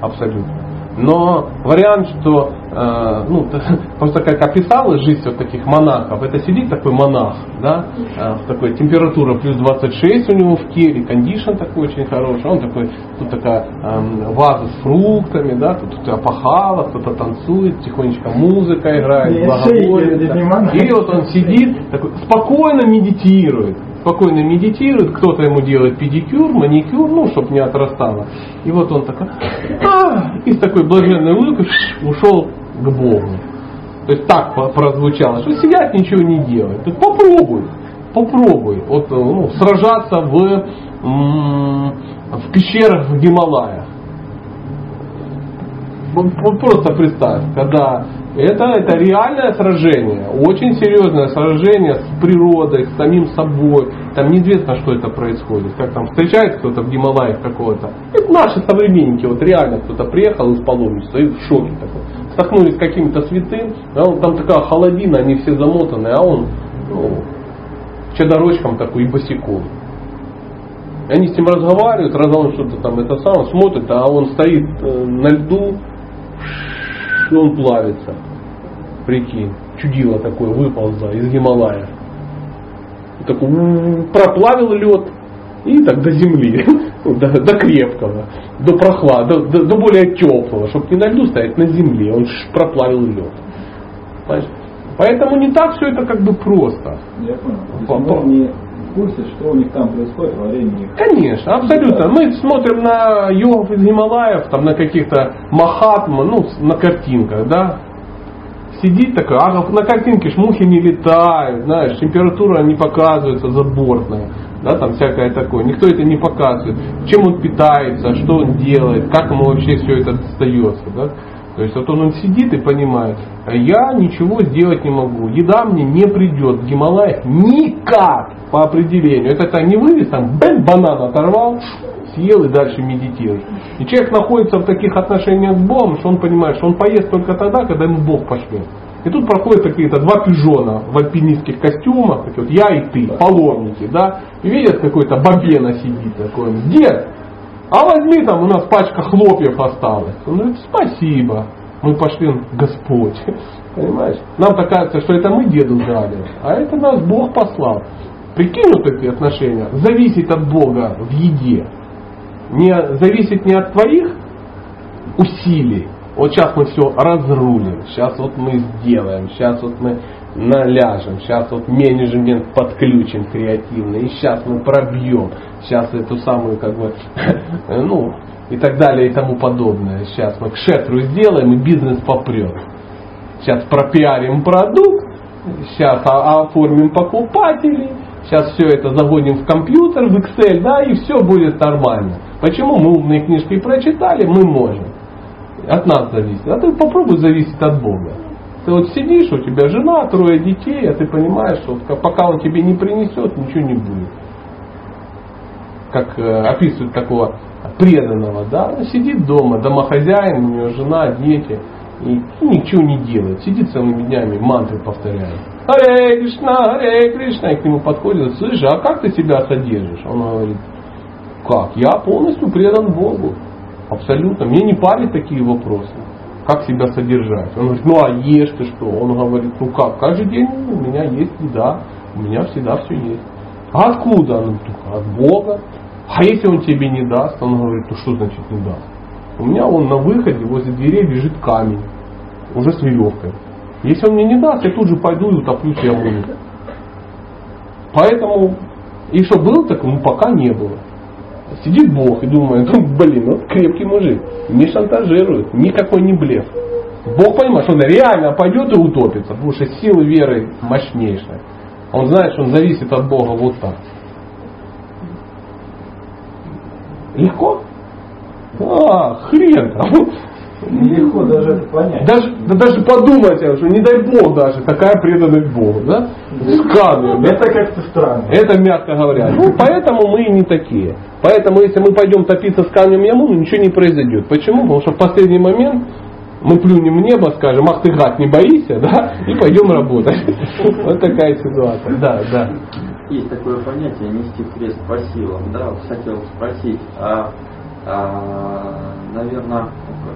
Абсолютно. Но вариант, что э, ну, просто как описалась жизнь вот таких монахов, это сидит такой монах, да, э, такой температура плюс 26 у него в келе, кондишн такой очень хороший, он такой, тут такая э, ваза с фруктами, да, тут, тут опахало, кто-то танцует, тихонечко музыка играет, благоволит. И вот он сидит, такой, спокойно медитирует спокойно медитирует, кто-то ему делает педикюр, маникюр, ну, чтобы не отрастало. И вот он такой, а, и с такой блаженной улыбкой ушел к Богу. То есть так прозвучало, что сидят, ничего не делают. Есть попробуй, попробуй вот, ну, сражаться в, в пещерах в Гималаях. Просто представь, когда это, это реальное сражение, очень серьезное сражение с природой, с самим собой. Там неизвестно, что это происходит. Как там встречает кто-то в Гималаях какого-то. Это наши современники, вот реально кто-то приехал из паломничества и в шоке такой. Столкнулись с каким-то святым, а он, там такая холодина, они все замотаны, а он ну, чадорочком такой и босиком. Они с ним разговаривают, раз он что-то там это сам смотрит, а он стоит э, на льду, и он плавится. Прикинь, чудило такое выползло из Гималая. Такой проплавил лед и так до земли, до, до крепкого, до прохлада, до, до, более теплого, чтобы не на льду стоять, на земле. Он проплавил лед. Понимаешь? Поэтому не так все это как бы просто. Я понял курсе, что у них там происходит во время их. Конечно, абсолютно. Мы смотрим на йогов из Гималаев, там на каких-то махатма, ну, на картинках, да. Сидит такой, а на картинке ж мухи не летают, знаешь, температура не показывается забортная, да, там всякое такое. Никто это не показывает. Чем он питается, что он делает, как ему вообще все это достается, да. То есть вот он, он сидит и понимает, я ничего сделать не могу, еда мне не придет в Гималаях никак по определению. Это так не вывез, там бэм, банан оторвал, съел и дальше медитируешь. И человек находится в таких отношениях с Богом, что он понимает, что он поест только тогда, когда ему Бог пошлет. И тут проходят какие-то два пижона в альпинистских костюмах, такие вот я и ты, паломники, да, и видят какой-то бабена сидит такой, дед, а возьми там, у нас пачка хлопьев осталась. Он говорит, спасибо. Мы пошли, Господь. Понимаешь? Нам так кажется, что это мы деду дали, а это нас Бог послал. Прикинь вот эти отношения. Зависит от Бога в еде. Не, зависит не от твоих усилий. Вот сейчас мы все разрулим, сейчас вот мы сделаем, сейчас вот мы наляжем, сейчас вот менеджмент подключим креативно, и сейчас мы пробьем, сейчас эту самую как бы, ну, и так далее и тому подобное. Сейчас мы к шетру сделаем и бизнес попрет. Сейчас пропиарим продукт, сейчас оформим покупателей, сейчас все это загоним в компьютер, в Excel, да, и все будет нормально. Почему мы умные книжки прочитали, мы можем. От нас зависит. А ты попробуй зависеть от Бога. Ты вот сидишь, у тебя жена, трое детей, а ты понимаешь, что пока он тебе не принесет, ничего не будет. Как э, описывают такого преданного, да, он сидит дома, домохозяин, у него жена, дети, и ничего не делает, сидит целыми днями, мантры повторяет. Харе Кришна, Харе Кришна, и к нему подходит, слышь, а как ты себя содержишь? Он говорит, как? Я полностью предан Богу. Абсолютно. Мне не парят такие вопросы как себя содержать. Он говорит, ну а ешь ты что? Он говорит, ну как, каждый день у меня есть еда, у меня всегда все есть. А откуда? Он говорит, от Бога. А если он тебе не даст? Он говорит, ну что значит не даст? У меня он на выходе возле дверей лежит камень, уже с веревкой. Если он мне не даст, я тут же пойду и утоплюсь в яму. Поэтому, и что было так, ну пока не было. Сидит Бог и думает, ну, блин, вот крепкий мужик, не шантажирует, никакой не блеф. Бог понимает, что он реально пойдет и утопится, потому что сила веры мощнейшая. Он знает, что он зависит от Бога вот так. Легко? А, хрен там. Нелегко даже это понять. Даже, да даже подумать, что не дай Бог даже, такая преданность Богу, да? С Это как-то странно. Это мягко говоря. Ну, поэтому мы и не такие. Поэтому, если мы пойдем топиться с камнем яму, ну, ничего не произойдет. Почему? Потому что в последний момент мы плюнем в небо, скажем, ах ты гад, не боишься, да, и пойдем работать. Вот такая ситуация. Да, да. Есть такое понятие нести крест по силам, да, хотел спросить, а наверное,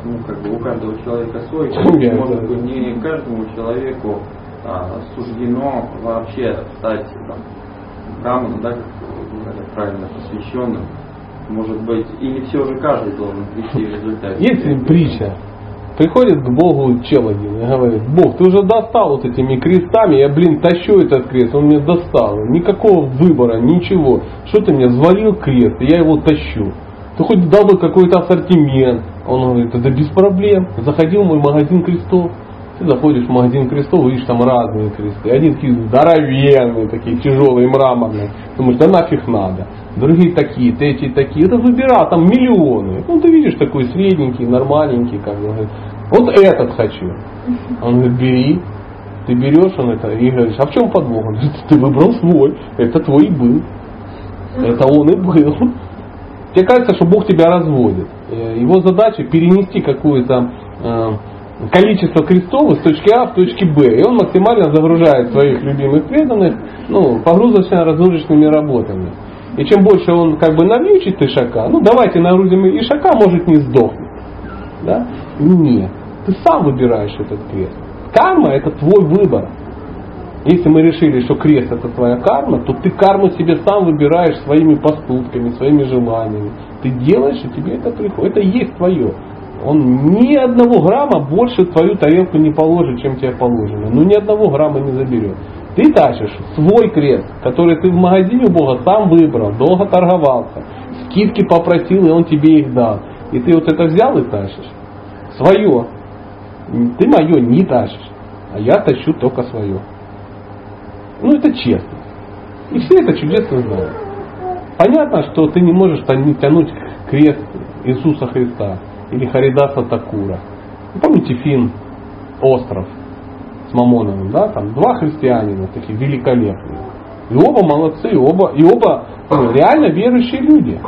ну, как бы у каждого человека свой, может быть, не каждому человеку а, суждено вообще стать там, браманом, да, как правильно, посвященным. Может быть, и не все же каждый должен прийти в результате. Есть притча. Приходит к Богу чел один и говорит, Бог, ты уже достал вот этими крестами, я, блин, тащу этот крест, он мне достал. Никакого выбора, ничего. Что ты мне взвалил крест, и я его тащу. Ты хоть дал бы какой-то ассортимент. Он говорит, это без проблем. Заходи в мой магазин крестов. Ты заходишь в магазин крестов, видишь там разные кресты. Один такие здоровенные, такие тяжелые, мраморные. Думаешь, да нафиг надо. Другие такие, третьи такие. Это выбирал, там миллионы. Ну ты видишь такой средненький, нормальненький. Как бы. Вот этот хочу. Он говорит, бери. Ты берешь он это и говоришь, а в чем подвох? Он говорит, ты выбрал свой. Это твой был. Это он и был. Тебе кажется, что Бог тебя разводит. Э, его задача перенести какое-то э, количество крестов из точки А в точке Б. И он максимально загружает своих любимых преданных ну, погрузочно-разгрузочными работами. И чем больше он как бы навьючит ишака, ну давайте нагрузим ишака, может не сдохнет. Да? Нет. Ты сам выбираешь этот крест. Карма это твой выбор. Если мы решили, что крест это твоя карма, то ты карму себе сам выбираешь своими поступками, своими желаниями. Ты делаешь, и тебе это приходит. Это есть твое. Он ни одного грамма больше твою тарелку не положит, чем тебе положено. Ну ни одного грамма не заберет. Ты тащишь свой крест, который ты в магазине у Бога сам выбрал, долго торговался, скидки попросил, и он тебе их дал. И ты вот это взял и тащишь. Свое. Ты мое не тащишь, а я тащу только свое. Ну это честно. И все это чудесно знают. Понятно, что ты не можешь тянуть крест Иисуса Христа или Харидаса Такура. Помните фильм «Остров» с Мамоновым, да, там два христианина, такие великолепные. И оба молодцы, и оба, и оба ну, реально верующие люди.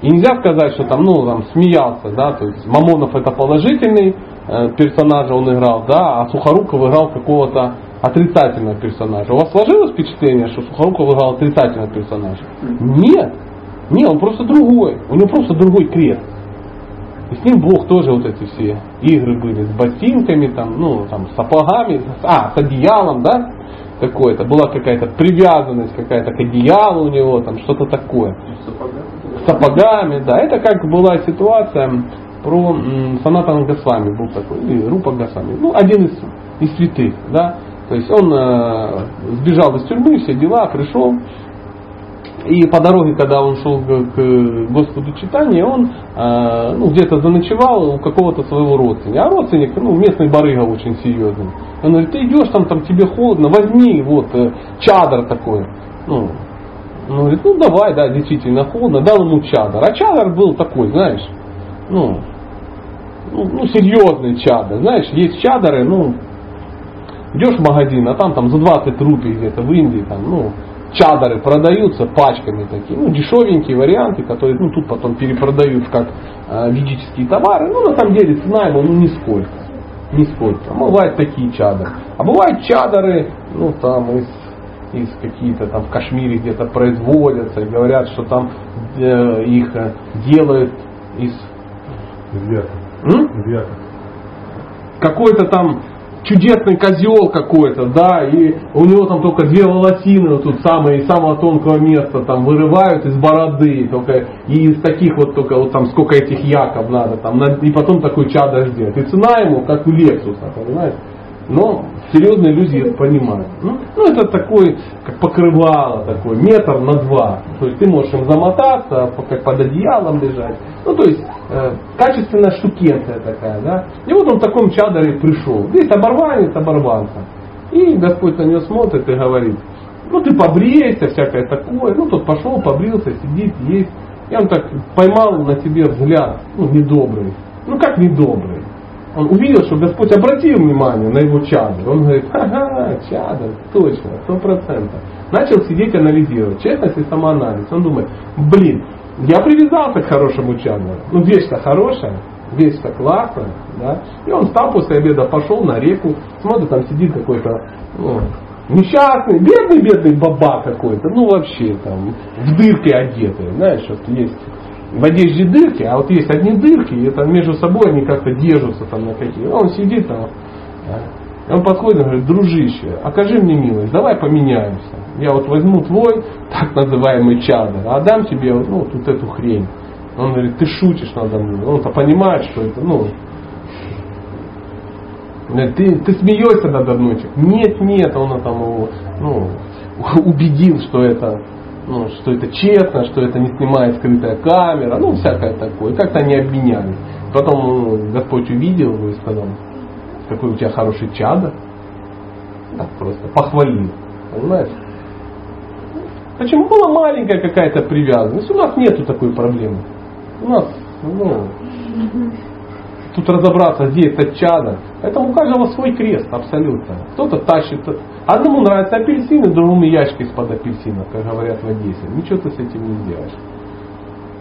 И нельзя сказать, что там, ну, там смеялся, да, то есть Мамонов это положительный э, персонаж он играл, да, а Сухоруков играл какого-то отрицательного персонажа. У вас сложилось впечатление, что Сухоруков играл отрицательного персонажа? Нет. Нет, он просто другой. У него просто другой крест. И с ним Бог тоже вот эти все игры были с ботинками, там, ну, там, с сапогами, а, с одеялом, да, какое-то. Была какая-то привязанность какая-то к одеялу у него, там, что-то такое. С сапогами, да. Это как была ситуация про Санатана Госвами был такой, или Рупа Госвами, ну, один из, из святых, да. То есть он э, сбежал из тюрьмы, все дела, пришел, и по дороге, когда он шел к Господу читания, он э, ну, где-то заночевал у какого-то своего родственника. А родственник, ну, местный барыга очень серьезный. Он говорит, ты идешь там, там тебе холодно, возьми вот э, чадр такой. Ну, он говорит, ну давай, да, действительно холодно, дал ему чадр. А чадр был такой, знаешь, ну, ну, ну серьезный чадр. Знаешь, есть чадры, ну, идешь в магазин, а там, там за 20 рупий где-то в Индии, там, ну, чадары продаются пачками такие, ну, дешевенькие варианты, которые ну, тут потом перепродают как э, ведические товары. Ну, на самом деле, цена ему ну, нисколько. Нисколько. А бывают такие чадары. А бывают чадары, ну, там, из, из какие-то там в Кашмире где-то производятся, и говорят, что там э, их э, делают из... Из Какой-то там чудесный козел какой-то, да, и у него там только две волосины вот тут самые, из самого тонкого места там вырывают из бороды, только и из таких вот только вот там сколько этих яков надо, там, и потом такой чадо сделать. И цена ему как у Лексуса, понимаешь? Но серьезные люди это понимают. Ну, ну, это такой, как покрывало такой, метр на два. То есть ты можешь им замотаться, как под одеялом лежать. Ну, то есть э, качественная штукенция такая, да. И вот он в таком чадаре пришел. Здесь оборванец, оборванца. И Господь на него смотрит и говорит, ну ты побрейся, всякое такое. Ну тот пошел, побрился, сидит, есть. И он так поймал на себе взгляд, ну недобрый. Ну как недобрый? Он увидел, что Господь обратил внимание на его чадр. Он говорит, ага, чадр, точно, сто процентов. Начал сидеть анализировать, честность и самоанализ. Он думает, блин, я привязался к хорошему чадру. Ну, вещь-то хорошая, вещь-то классная. Да? И он встал после обеда, пошел на реку, смотрит, там сидит какой-то ну, несчастный, бедный-бедный баба какой-то, ну вообще там в дырке одетый, знаешь, вот есть в одежде дырки, а вот есть одни дырки, и это между собой они как-то держатся там на какие. Он сидит там, он подходит и говорит, дружище, окажи мне милость, давай поменяемся. Я вот возьму твой так называемый чадр, а дам тебе ну, тут эту хрень. Он говорит, ты шутишь надо мной. Он-то понимает, что это, ну, ты, ты смеешься надо мной. Нет, нет, он там его ну, убедил, что это ну, что это честно, что это не снимает скрытая камера, ну, всякое такое. Как-то они обменялись. Потом ну, Господь увидел его и сказал, какой у тебя хороший чадо. Так просто похвалил. Понимаешь? Почему была маленькая какая-то привязанность? У нас нету такой проблемы. У нас, ну, тут разобраться, где это чадо. Поэтому у каждого свой крест, абсолютно. Кто-то тащит. Одному нравятся апельсины, другому ящик из-под апельсинов, как говорят в Одессе. Ничего ты с этим не сделаешь.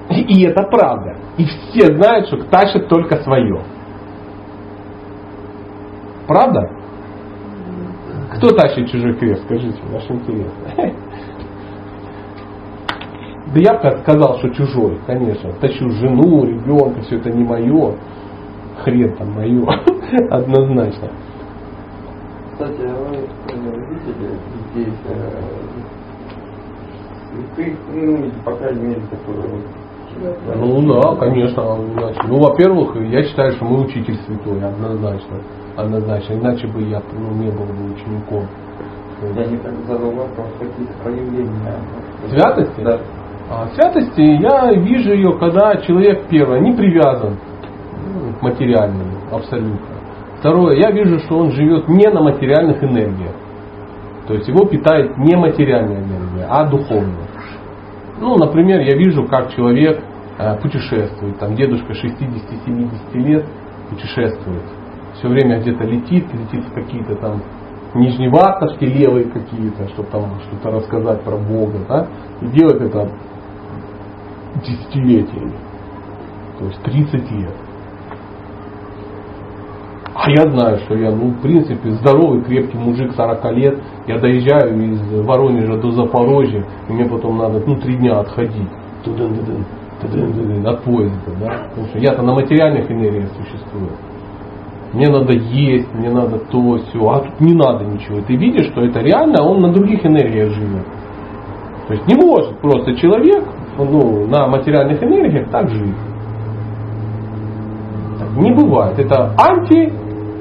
И, и это правда. И все знают, что тащат только свое. Правда? Кто тащит чужой крест, скажите, ваш интересно. Да я бы сказал, что чужой, конечно. Тащу жену, ребенка, все это не мое хрен там мою, однозначно. Кстати, а здесь э, святых, ну, по крайней мере, которые ну да, конечно. Ну, во-первых, я считаю, что мы учитель святой, однозначно. Однозначно. Иначе бы я ну, не был бы учеником. Я не так задал вопрос, какие-то проявления. Святости? Да. А, святости я вижу ее, когда человек, первое, не привязан материальному, абсолютно. Второе, я вижу, что он живет не на материальных энергиях. То есть его питает не материальная энергия, а духовная. Ну, например, я вижу, как человек э, путешествует, там дедушка 60-70 лет, путешествует. Все время где-то летит, летит в какие-то там нижневартовские левые какие-то, чтобы там что-то рассказать про Бога, да, и делает это десятилетиями, то есть 30 лет. А я знаю, что я, ну, в принципе, здоровый, крепкий мужик 40 лет. Я доезжаю из Воронежа до Запорожья, и мне потом надо, ну, три дня отходить. Тудын-дын, тудын-дын, от поезда, да. Потому что я-то на материальных энергиях существую. Мне надо есть, мне надо то, все. А тут не надо ничего. Ты видишь, что это реально, а он на других энергиях живет. То есть не может просто человек ну, на материальных энергиях так жить. Не бывает. Это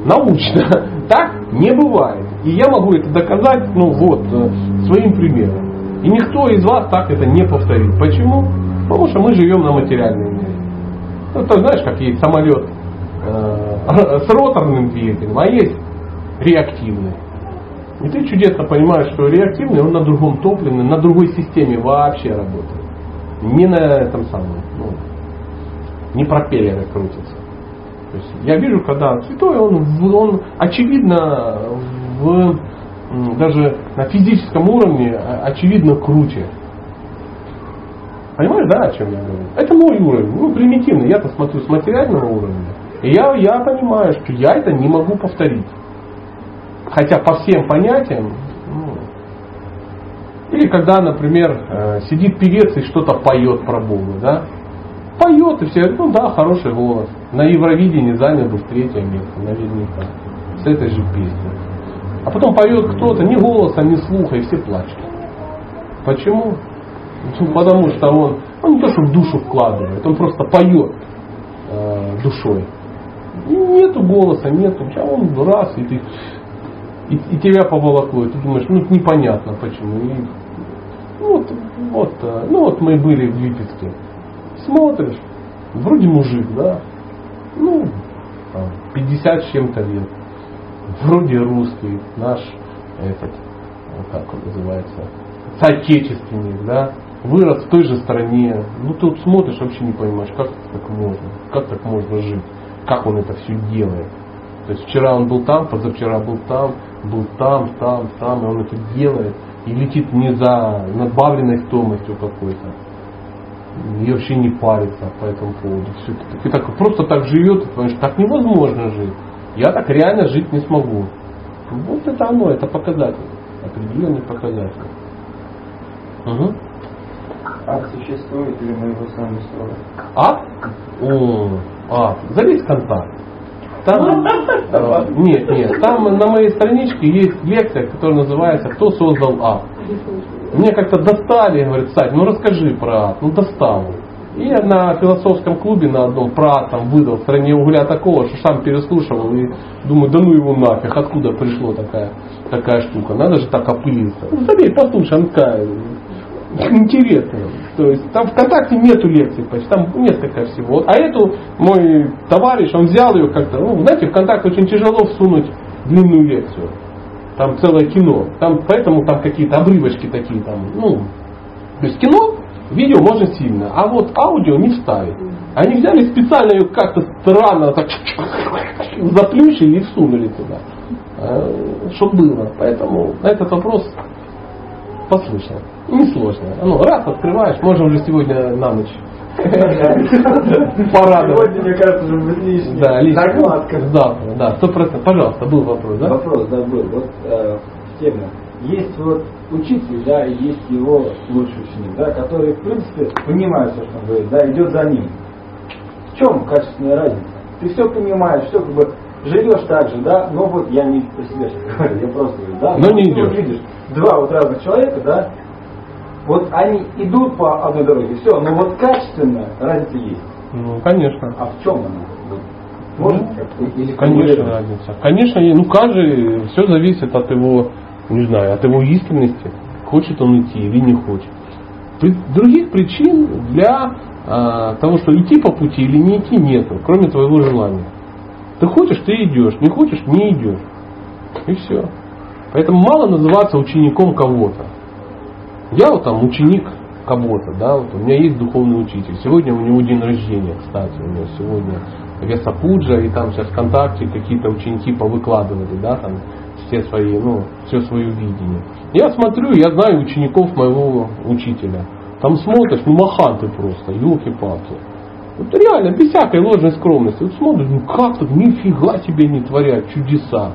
антинаучно. Так не бывает. И я могу это доказать, ну вот, э, своим примером. И никто из вас так это не повторит. Почему? Потому что мы живем на материальной энергии. Ну, ты знаешь, как есть самолет э, с роторным двигателем, а есть реактивный. И ты чудесно понимаешь, что реактивный, он на другом топливе, на другой системе вообще работает. Не на этом самом, ну, не пропеллеры крутятся. То есть я вижу, когда святой, он, он очевидно в, даже на физическом уровне очевидно круче. Понимаешь, да, о чем я говорю? Это мой уровень, ну, примитивный. Я-то смотрю с материального уровня. И я, я понимаю, что я это не могу повторить. Хотя по всем понятиям, ну, или когда, например, э, сидит певец и что-то поет про Бога, да, поет и все, ну да, хороший голос. На Евровидении занял бы третье место, наверняка, с этой же песней. А потом поет кто-то, ни голоса, ни слуха, и все плачут. Почему? Ну, потому что он, он не то, что в душу вкладывает, он просто поет э, душой. И нету голоса, нету, а он раз, и ты и, и тебя поволокло, и ты думаешь, ну непонятно почему. И, вот, вот, э, ну вот мы были в Липецке. Смотришь, вроде мужик, да, ну, там, 50 с чем-то лет. Вроде русский, наш этот, как он называется, соотечественник, да, вырос в той же стране. Ну, тут смотришь, вообще не понимаешь, как так можно, как так можно жить, как он это все делает. То есть вчера он был там, позавчера был там, был там, там, там, и он это делает. И летит не за надбавленной стоимостью какой-то. И вообще не парится по этому поводу. Все это, и так, просто так живет, потому что так невозможно жить. Я так реально жить не смогу. Вот это оно, это показатель. Определенный показатель. Угу. Ад существует или мы его сами строим? Ад? О, ад. Залезь в контакт. Там, э, нет, нет, там на моей страничке есть лекция, которая называется «Кто создал ад?». Мне как-то достали, говорят, Сать, ну расскажи про ад. Ну достал. И на философском клубе на одном про там выдал в стране угля такого, что сам переслушивал и думаю, да ну его нафиг, откуда пришло такая, такая штука. Надо же так опылиться. Ну, забей, послушай, она такая интересная. То есть там ВКонтакте нету лекций, почти, там несколько всего. А эту мой товарищ, он взял ее как-то, ну, знаете, ВКонтакте очень тяжело всунуть длинную лекцию. Там целое кино. Там, поэтому там какие-то обрывочки такие там, ну, то есть кино, видео можно сильно, а вот аудио не вставить. Они взяли специально ее как-то странно так заплющили и всунули туда. А, Чтобы было. Поэтому на этот вопрос послушал. Несложно. Ну, раз открываешь, можно уже сегодня на ночь. Порадовать. Сегодня, мне кажется, уже будет лишний. Да, лишний. Накладка. Завтра, да, сто процентов. Пожалуйста, был вопрос, да? Вопрос, да, был. Вот э, тема. Есть вот учитель, да, и есть его лучший ученик, да, который, в принципе, понимает все, что он говорит, да, идет за ним. В чем качественная разница? Ты все понимаешь, все как бы живешь так же, да, но вот я не про себя сейчас говорю, я просто говорю, да. Но не ты идешь. вот видишь, два вот разных человека, да, вот они идут по одной дороге, все, но вот качественно разница есть. Ну, конечно. А в чем она? Вот Может или Конечно разница. Конечно, ну каждый, все зависит от его, не знаю, от его искренности. Хочет он идти или не хочет. Других причин для а, того, что идти по пути или не идти, нету, кроме твоего желания. Ты хочешь, ты идешь, не хочешь, не идешь. И все. Поэтому мало называться учеником кого-то. Я вот там ученик кого-то, да, вот у меня есть духовный учитель. Сегодня у него день рождения, кстати, у него сегодня Весапуджа, и там сейчас ВКонтакте какие-то ученики повыкладывали, да, там все свои, ну, все свое видение. Я смотрю, я знаю учеников моего учителя. Там смотришь, ну маханты просто, елки-палки. Вот реально, без всякой ложной скромности. Вот смотришь, ну как тут, нифига себе не творят чудеса.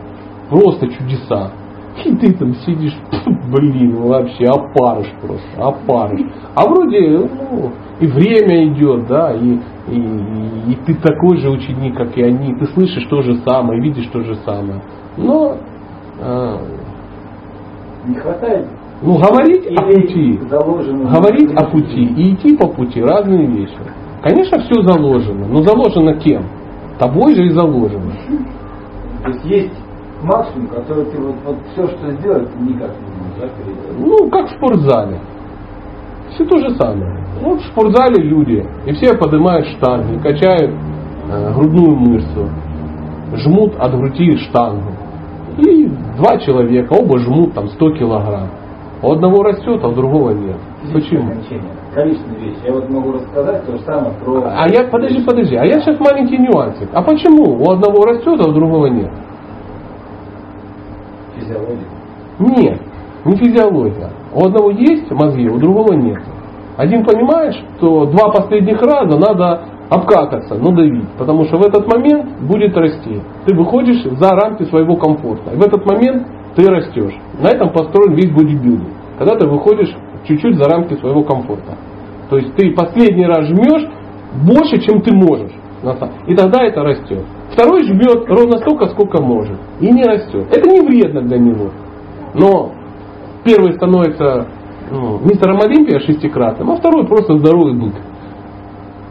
Просто чудеса. И ты там сидишь, блин, вообще опарыш просто, опарыш. А вроде, ну, и время идет, да, и, и, и ты такой же ученик, как и они, ты слышишь то же самое, видишь то же самое. Но а, Не хватает ну, говорить о пути, говорить о пути и идти по пути разные вещи. Конечно, все заложено, но заложено кем? Тобой же и заложено. То есть есть максимум, который ты вот, вот все, что сделать, ты никак не можешь переделать. Ну, как в спортзале. Все то же самое. Вот в спортзале люди, и все поднимают штанги, качают э, грудную мышцу, жмут от груди штангу. И два человека, оба жмут там 100 килограмм. У одного растет, а у другого нет. Почему? Количественные вещи. Я вот могу рассказать то же самое про... А я, подожди, подожди, а я сейчас маленький нюансик. А почему у одного растет, а у другого нет? Физиология. Нет, не физиология. У одного есть мозги, у другого нет. Один понимает, что два последних раза надо обкакаться, но давить, потому что в этот момент будет расти. Ты выходишь за рамки своего комфорта. И в этот момент ты растешь. На этом построен весь бодибилдинг. Когда ты выходишь чуть-чуть за рамки своего комфорта. То есть ты последний раз жмешь больше, чем ты можешь. И тогда это растет. Второй жмет ровно столько, сколько может. И не растет. Это не вредно для него. Но первый становится ну, мистером Олимпия шестикратным, а второй просто здоровый бык.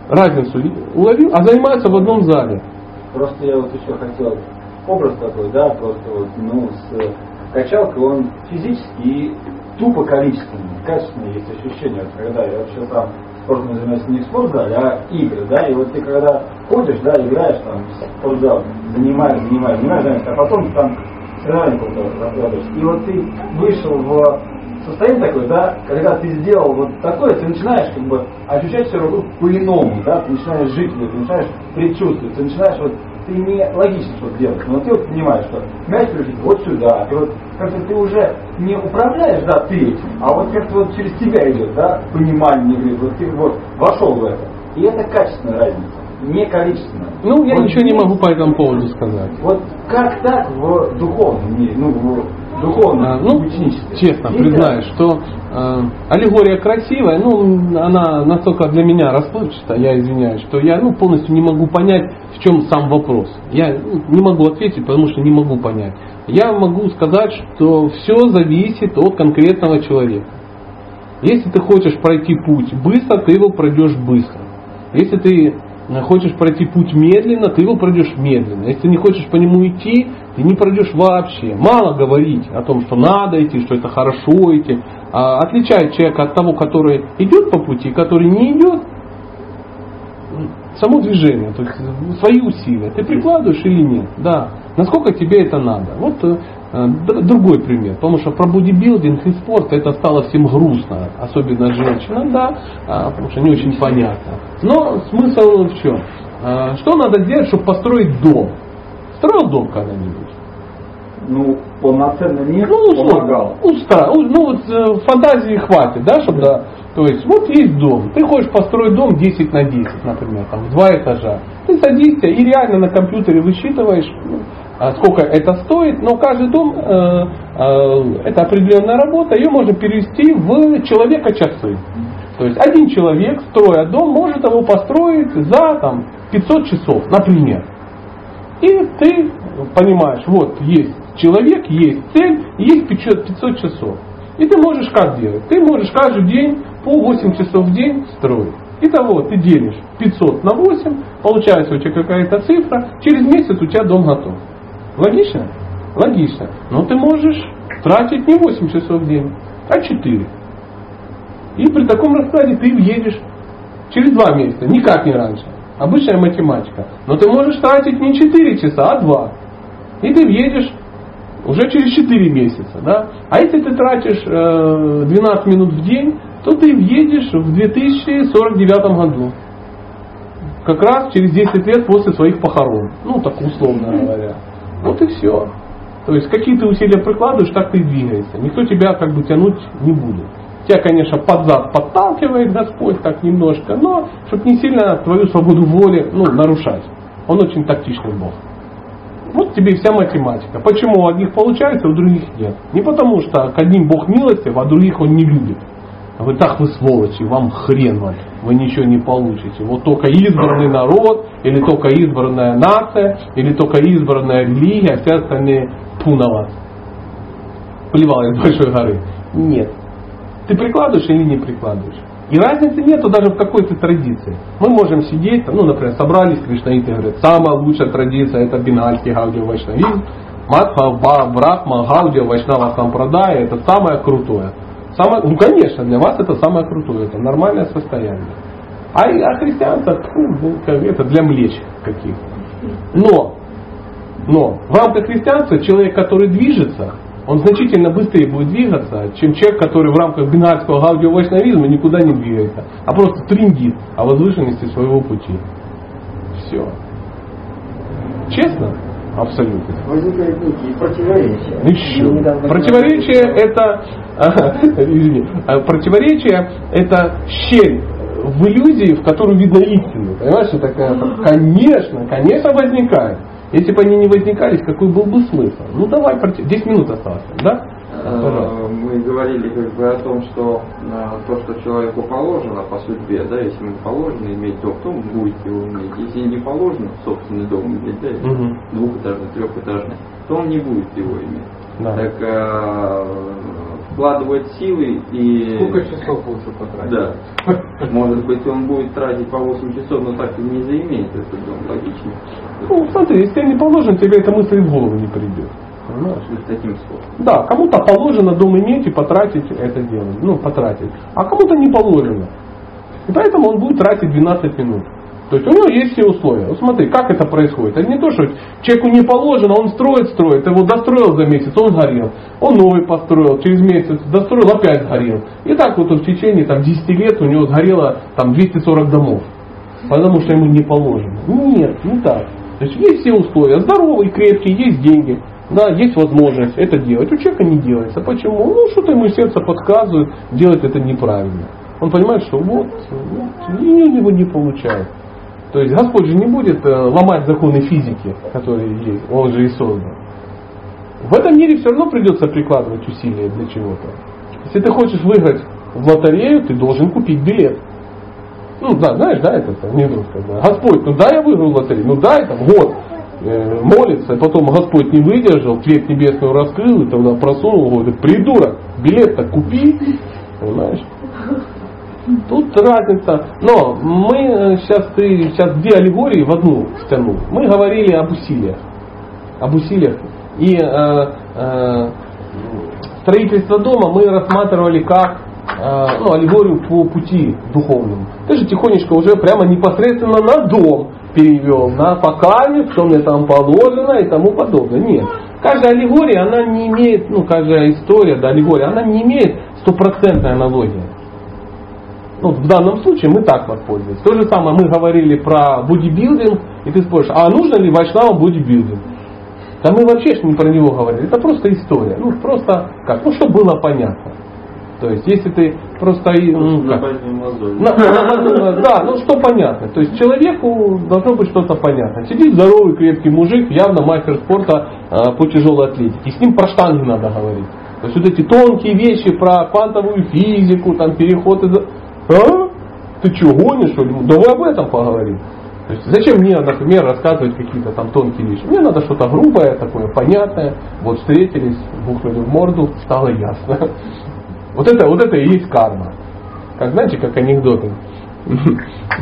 Разницу уловил, а занимаются в одном зале. Просто я вот еще хотел образ такой, да, просто вот, ну, с качалкой он физически и тупо количественный, качественный есть ощущение, вот, когда я вообще сам спортом занимаюсь не в спортзале, а игры, да, и вот ты когда ходишь, да, играешь там в спортзал, занимаешь, занимаешь, занимаешь, а потом там соревнования какого-то И вот ты вышел в состояние такое, да, когда ты сделал вот такое, ты начинаешь как бы ощущать все вокруг по-иному, да, ты начинаешь жить, ты начинаешь предчувствовать, ты начинаешь вот ты не логично что-то делаешь, но ты вот понимаешь, что мяч прилетит вот сюда, и вот как-то ты уже не управляешь, да, ты этим, а вот как-то вот через тебя идет, да, понимание игры, вот ты вот вошел в это. И это качественная разница, не количественная. Ну, я вот ничего не могу по этому поводу сказать. Вот как так в духовном мире, ну, в духовном А, ну, честно Есть признаюсь, что э, аллегория красивая, ну, она настолько для меня расплывчата, я извиняюсь, что я ну, полностью не могу понять, в чем сам вопрос. Я ну, не могу ответить, потому что не могу понять. Я могу сказать, что все зависит от конкретного человека. Если ты хочешь пройти путь быстро, ты его пройдешь быстро. Если ты хочешь пройти путь медленно, ты его пройдешь медленно. Если ты не хочешь по нему идти, ты не пройдешь вообще. Мало говорить о том, что надо идти, что это хорошо идти. А отличает человека от того, который идет по пути, который не идет, само движение, то есть свои усилия. Ты прикладываешь или нет? Да. Насколько тебе это надо? Вот э, другой пример. Потому что про бодибилдинг и спорт это стало всем грустно. Особенно женщинам, да, а, потому что не очень понятно. Но смысл в чем? А, что надо сделать, чтобы построить дом? Строил дом когда-нибудь? Ну, полноценно нет, ну, условно, помогал. Ну, стра- ну вот э, фантазии хватит, да, чтобы да. То есть вот есть дом, ты хочешь построить дом 10 на 10, например, там в два этажа. Ты садишься и реально на компьютере высчитываешь, ну, а сколько это стоит, но каждый дом э, э, это определенная работа, ее можно перевести в человека часы. То есть один человек, строя дом, может его построить за там, 500 часов, например. И ты понимаешь, вот есть человек, есть цель, есть 500, 500 часов. И ты можешь как делать? Ты можешь каждый день по 8 часов в день строить. Итого ты делишь 500 на 8, получается у тебя какая-то цифра, через месяц у тебя дом готов. Логично? Логично. Но ты можешь тратить не 8 часов в день, а 4. И при таком раскладе ты въедешь через 2 месяца, никак не раньше. Обычная математика. Но ты можешь тратить не 4 часа, а 2. И ты въедешь уже через 4 месяца. Да? А если ты тратишь э, 12 минут в день, то ты въедешь в 2049 году. как раз через 10 лет после своих похорон. Ну, так условно говоря. Вот и все. То есть какие ты усилия прикладываешь, так ты и двигаешься. Никто тебя как бы тянуть не будет. Тебя, конечно, под зад подталкивает Господь так немножко, но чтобы не сильно твою свободу воли ну, нарушать. Он очень тактичный Бог. Вот тебе вся математика. Почему у одних получается, у других нет? Не потому что к одним Бог милостив, а других Он не любит. А вы так вы сволочи, вам хрен вам, вы ничего не получите. Вот только избранный народ, или только избранная нация, или только избранная религия, а все остальные пу на вас. Плевал из большой горы. Нет. Ты прикладываешь или не прикладываешь? И разницы нету даже в какой-то традиции. Мы можем сидеть, ну, например, собрались кришнаиты и говорят, самая лучшая традиция это бенгальский гаудио вайшнавизм, Матха, Брахма, Гаудио, Вайшнава Сампрадая, это самое крутое. Самое, ну, конечно, для вас это самое крутое, это нормальное состояние. А, а христианство, ну, это для млеч каких. Но, но в рамках христианства человек, который движется, он значительно быстрее будет двигаться, чем человек, который в рамках бинарского гаудиовайшнавизма никуда не двигается, а просто трендит о возвышенности своего пути. Все. Честно? Абсолютно. Возникают некие противоречия. Еще. Противоречие это, извини, а противоречие это щель в иллюзии, в которую видно истину. Понимаешь, что такая, конечно, конечно возникает. Если бы они не возникали, какой был бы смысл? Ну давай, 10 минут осталось, да? Пожалуйста. Мы говорили как бы о том, что то, что человеку положено по судьбе, да, если ему положено иметь дом, то он будет его иметь. Если не положено собственный дом иметь, да, угу. двухэтажный, трехэтажный, то он не будет его иметь. Да. Так вкладывать силы и... Сколько часов лучше потратить? Да. Может быть, он будет тратить по 8 часов, но так и не заимеет этот дом, логично. Ну, смотри, если тебе не положено, тебе эта мысль в голову не придет. Понимаешь? Таким способом. Да, кому-то положено дом иметь и потратить это дело. Ну, потратить. А кому-то не положено. И поэтому он будет тратить 12 минут. То есть у него есть все условия. Вот смотри, как это происходит. Это не то, что человеку не положено, он строит, строит, его достроил за месяц, он сгорел. Он новый построил, через месяц достроил, опять сгорел. И так вот в течение там, 10 лет у него сгорело там, 240 домов. Потому что ему не положено. Нет, не так. То есть есть все условия. Здоровый, крепкий, есть деньги. Да, есть возможность это делать. У человека не делается. Почему? Ну, что-то ему сердце подсказывает, делать это неправильно. Он понимает, что вот, вот и у него не получается. То есть Господь же не будет э, ломать законы физики, которые есть, Он же и создан. В этом мире все равно придется прикладывать усилия для чего-то. Если ты хочешь выиграть в лотерею, ты должен купить билет. Ну да, знаешь, да, это анекдот, когда Господь, ну да, я выиграл лотерею, ну да, это год э, молится, потом Господь не выдержал, цвет небесную раскрыл, и тогда просунул, говорит, придурок, билет-то купи, понимаешь? Тут разница. Но мы сейчас, э, ты сейчас две аллегории в одну стянул. Мы говорили об усилиях. Об усилиях. И э, э, строительство дома мы рассматривали как э, ну, аллегорию по пути духовному. Ты же тихонечко уже прямо непосредственно на дом перевел, на покаяния, что мне там положено и тому подобное. Нет. Каждая аллегория, она не имеет, ну, каждая история, да, аллегория, она не имеет стопроцентной аналогии. Ну, в данном случае мы так воспользовались. То же самое мы говорили про бодибилдинг, и ты спрашиваешь, а нужно ли вайшнавам бодибилдинг? Да мы вообще не про него говорили, это просто история. Ну, просто как, ну, чтобы было понятно. То есть, если ты просто... Ну, как, на, на, да, ну что понятно. То есть, человеку должно быть что-то понятно. Сидит здоровый, крепкий мужик, явно мастер спорта а, по тяжелой атлетике. С ним про штанги надо говорить. То есть, вот эти тонкие вещи про квантовую физику, там, переход из... А? Ты что, гонишь, что ли? Давай об этом поговорим. То есть, зачем мне, например, рассказывать какие-то там тонкие вещи? Мне надо что-то грубое, такое понятное. Вот встретились, бухнули в морду, стало ясно. Вот это, вот это и есть карма. Как знаете, как анекдоты.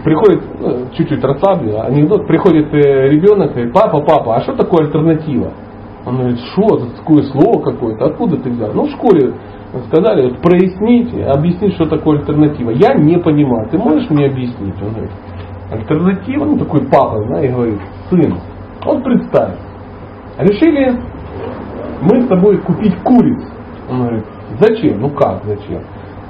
Приходит, ну, чуть-чуть расслаблю, анекдот, приходит э, ребенок и говорит, папа, папа, а что такое альтернатива? Он говорит, что, такое слово какое-то, откуда ты взял? Ну, в школе сказали, прояснить, объяснить, что такое альтернатива. Я не понимаю, ты можешь мне объяснить? Он говорит, альтернатива, ну такой папа, да, и говорит, сын, вот представь, решили мы с тобой купить куриц. Он говорит, зачем? Ну как зачем?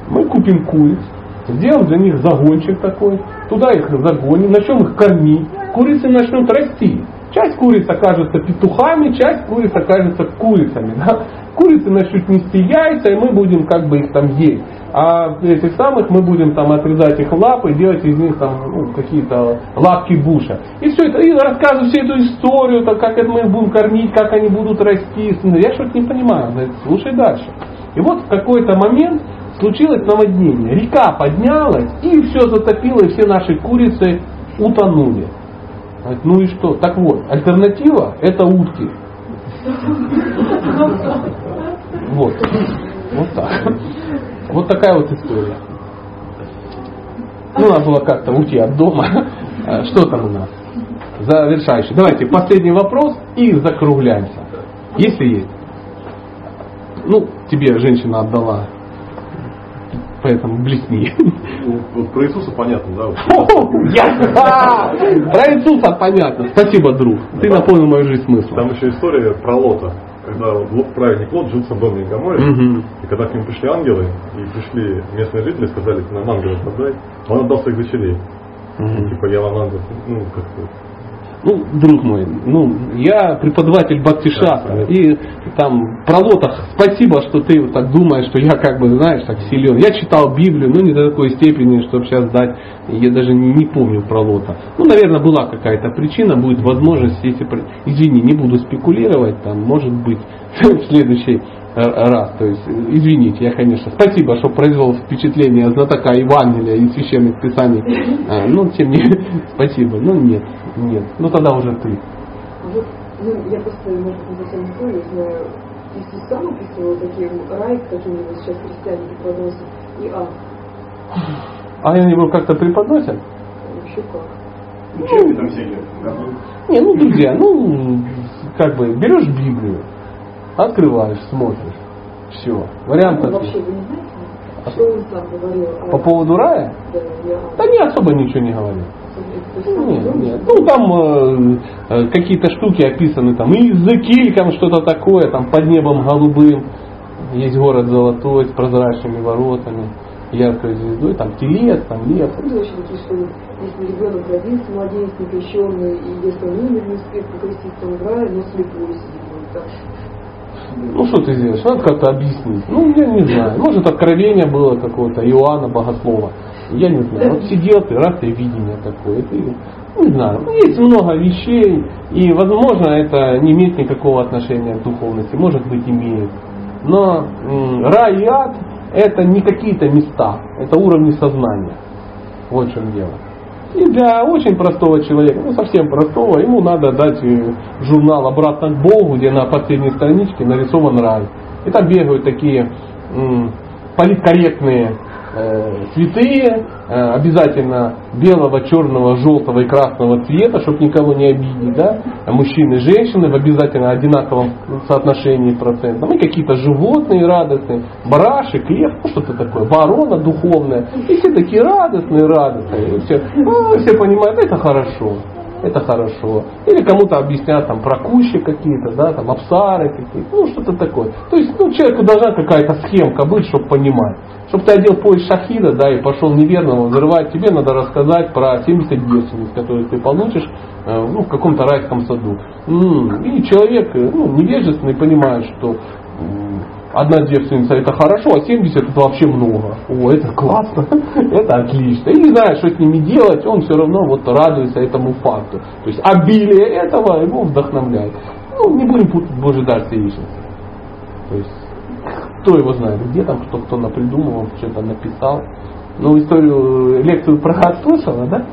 Мы купим куриц, Сделаем для них загончик такой, туда их загоним, начнем их кормить, курицы начнут расти. Часть куриц окажется петухами, часть куриц окажется курицами. Да? Курицы начнут нести яйца, и мы будем как бы их там есть. А этих самых мы будем там отрезать их лапы делать из них там ну, какие-то лапки буша. И все это, и рассказывать всю эту историю, то, как это мы их будем кормить, как они будут расти. Я что-то не понимаю. Слушай дальше. И вот в какой-то момент случилось наводнение. Река поднялась и все затопило, и все наши курицы утонули. Ну и что? Так вот, альтернатива это утки. Вот. Вот так. Вот такая вот история. Ну, надо было как-то уйти от дома. Что там у нас? Завершающий. Давайте последний вопрос и закругляемся. Если есть. Ну, тебе женщина отдала поэтому блесни. Вот про Иисуса понятно, да? Про Иисуса понятно. Спасибо, друг. Ты наполнил мою жизнь смыслом. Там еще история про Лота. Когда праведник Лот жил в Содоме и Гаморе, и когда к нему пришли ангелы, и пришли местные жители, сказали, нам ангелов отдай, он отдал своих дочерей. Типа я вам ангел, ну, как-то ну, друг мой, ну, я преподаватель Бхактишаса, и там про лотах спасибо, что ты вот так думаешь, что я как бы, знаешь, так силен. Я читал Библию, но не до такой степени, чтобы сейчас дать, я даже не, помню про лота. Ну, наверное, была какая-то причина, будет возможность, если, извини, не буду спекулировать, там, может быть, в следующий раз. То есть, извините, я, конечно, спасибо, что произвел впечатление знатока Евангелия и священных писаний. А, ну, тем не менее, спасибо. Ну, нет, нет. Ну, тогда уже ты. Вот, ну, я просто, может быть, совсем не помню, знаю, если сам описывал такие рай, какие-нибудь сейчас христиане преподносят, и ад. А они его как-то преподносят? Вообще как? Ну, чем там всякие? Не, ну, друзья, ну, как бы, берешь Библию, Открываешь, смотришь. Все. Вариант ну, вообще вы не знаете, что он сам говорил? По поводу рая? Да, я... да не особо ничего не говорил. Нет, нет. Ну там э, э, какие-то штуки описаны, там и языки, там что-то такое, там под небом голубым, есть город золотой с прозрачными воротами, яркой звездой, там телец, там лев. Ну, вообще такие, что если ребенок родился, младенец некрещенный, и если он умер, не успеет покреститься, он в рае, но слепой сидит. Ну что ты сделаешь? Надо как-то объяснить. Ну, я не знаю. Может, откровение было какое-то Иоанна Богослова. Я не знаю. Вот сидел ты, раз ты видение такое. Ты, не знаю. Ну, есть много вещей. И, возможно, это не имеет никакого отношения к духовности. Может быть, имеет. Но рай и ад это не какие-то места. Это уровни сознания. Вот в чем дело. И для очень простого человека, ну совсем простого, ему надо дать э, журнал «Обратно к Богу», где на последней страничке нарисован рай. И там бегают такие м, политкорректные святые, э, обязательно белого, черного, желтого и красного цвета, чтобы никого не обидеть, да, мужчины и женщины в обязательно одинаковом соотношении процентном, и какие-то животные радостные, барашек, лев, ну что-то такое, ворона духовная, и все такие радостные, радостные, и все, а, все понимают, это хорошо это хорошо. Или кому-то объяснят там про кущи какие-то, да, там абсары какие-то, ну что-то такое. То есть ну, человеку должна какая-то схемка быть, чтобы понимать. Чтобы ты одел пояс шахида, да, и пошел неверного взрывать, тебе надо рассказать про 70 девственниц, которые ты получишь э, ну, в каком-то райском саду. И человек э, ну, невежественный понимает, что одна девственница это хорошо, а 70 это вообще много. О, это классно, это отлично. И не знает, что с ними делать, он все равно вот радуется этому факту. То есть обилие этого его вдохновляет. Ну, не будем путать Божий дар с То есть, кто его знает, где там кто кто напридумывал, что-то написал. Ну, историю, лекцию про ад слышала, да?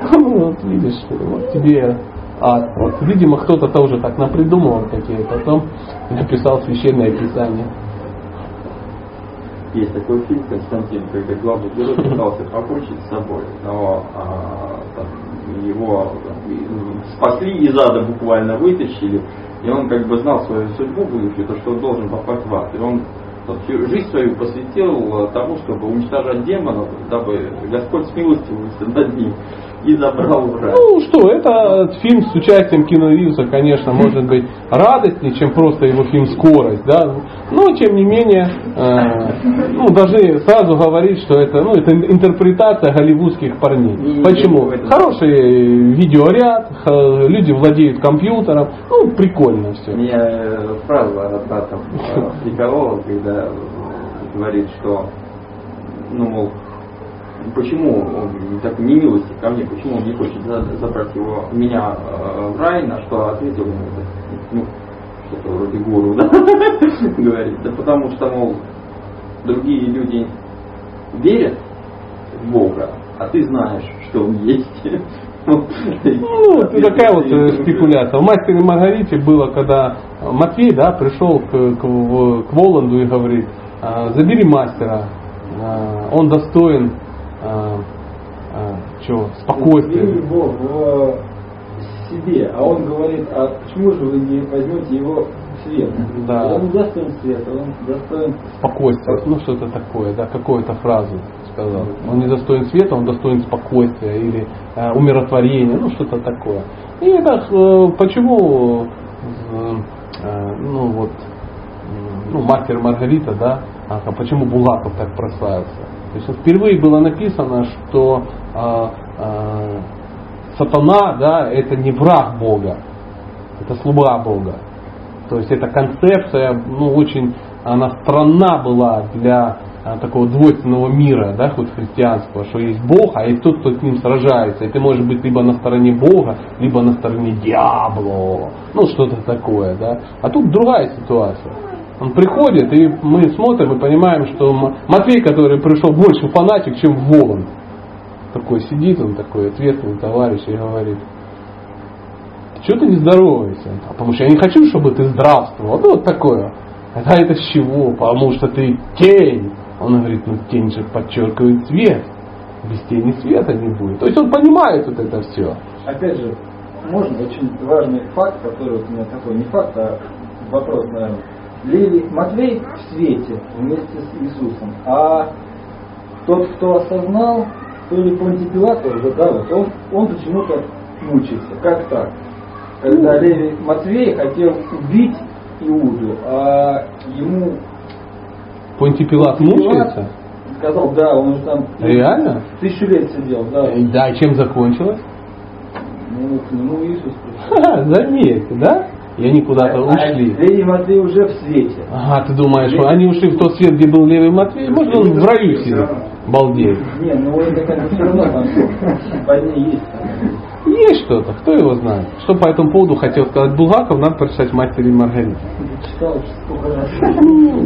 Ну, вот видишь, вот тебе ад. Вот, видимо, кто-то тоже так напридумывал такие, потом написал священное писание. Есть такой фильм Константин, когда главный герой пытался покончить с собой, но а, там, его там, спасли из ада буквально вытащили, и он как бы знал свою судьбу будущую, то, что он должен попасть в ад. И он вот, жизнь свою посвятил тому, чтобы уничтожать демонов, дабы Господь смилостивился над ним. И забрал в рай. Ну что, это фильм с участием Кино Ривза, конечно, может быть радостнее, чем просто его фильм «Скорость», да, но тем не менее, э, ну, должны сразу говорить, что это, ну, это интерпретация голливудских парней. Почему? Хороший видеоряд, люди владеют компьютером, ну, прикольно все. Э, фраза от брата приколола, когда э, говорит, что, ну, мол, почему он так не милости ко мне, почему он не хочет за- забрать его, меня э, в рай, на что ответил ему, ну, что-то вроде гуру, да, говорит, да потому что, мол, другие люди верят в Бога, а ты знаешь, что он есть. Ну, это такая вот э, спекуляция. В «Мастере Маргарите» было, когда Матвей да, пришел к, к, к Воланду и говорит, «А, забери мастера, а, он достоин а, а, чего, Убери спокойствия. его в себе, а он говорит, а почему же вы не возьмете его в свет? Да. Он достоин света, он достоин Спокойствие, ну что-то такое, да, какую-то фразу сказал. Он не достоин света, он достоин спокойствия или э, умиротворения, ну что-то такое. И это э, почему, э, э, ну вот, ну мастер Маргарита, да, а почему Булгаков так прославился? То есть впервые было написано, что э, э, сатана, да, это не враг Бога, это слуга Бога. То есть эта концепция, ну, очень, она странна была для а, такого двойственного мира, да, хоть христианского, что есть Бог, а есть тот, кто с ним сражается. И ты можешь быть либо на стороне Бога, либо на стороне дьявола. Ну, что-то такое, да. А тут другая ситуация. Он приходит, и мы смотрим и понимаем, что Матвей, который пришел больше фанатик, чем Волан. Такой сидит, он такой ответственный товарищ и говорит, что ты не здороваешься? «А Потому что я не хочу, чтобы ты здравствовал. Ну, вот такое. А это с чего? Потому что ты тень. Он говорит, ну тень же подчеркивает свет. Без тени света не будет. То есть он понимает вот это все. Опять же, можно очень важный факт, который вот у меня такой, не факт, а вопрос, наверное. Левий Матвей в свете вместе с Иисусом, а тот, кто осознал, то ли Понтий Пилат уже, да, вот он, он почему-то мучается. Как так? Когда Левий Матвей хотел убить Иуду, а ему Понтий Пилат мучается? сказал, да, он уже там Реально? тысячу лет сидел, да. Э, Да, и чем закончилось? Ну, к нему Иисус пришел. Ха, заметьте, да? И они куда-то А ушли. Левий Матвей уже в свете. Ага, ты думаешь, они ушли в тот свет, где был Левый Матвей? Может, он в раю сидит? Балдеет. Не, ну это как все равно там есть. Есть что-то, кто его знает. Что по этому поводу хотел сказать Булгаков, надо прочитать «Мастер и Маргариту». Читал сколько раз.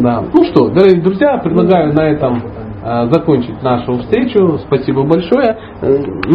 Да. Ну что, дорогие друзья, предлагаю на этом э, закончить нашу встречу. Спасибо большое. Э,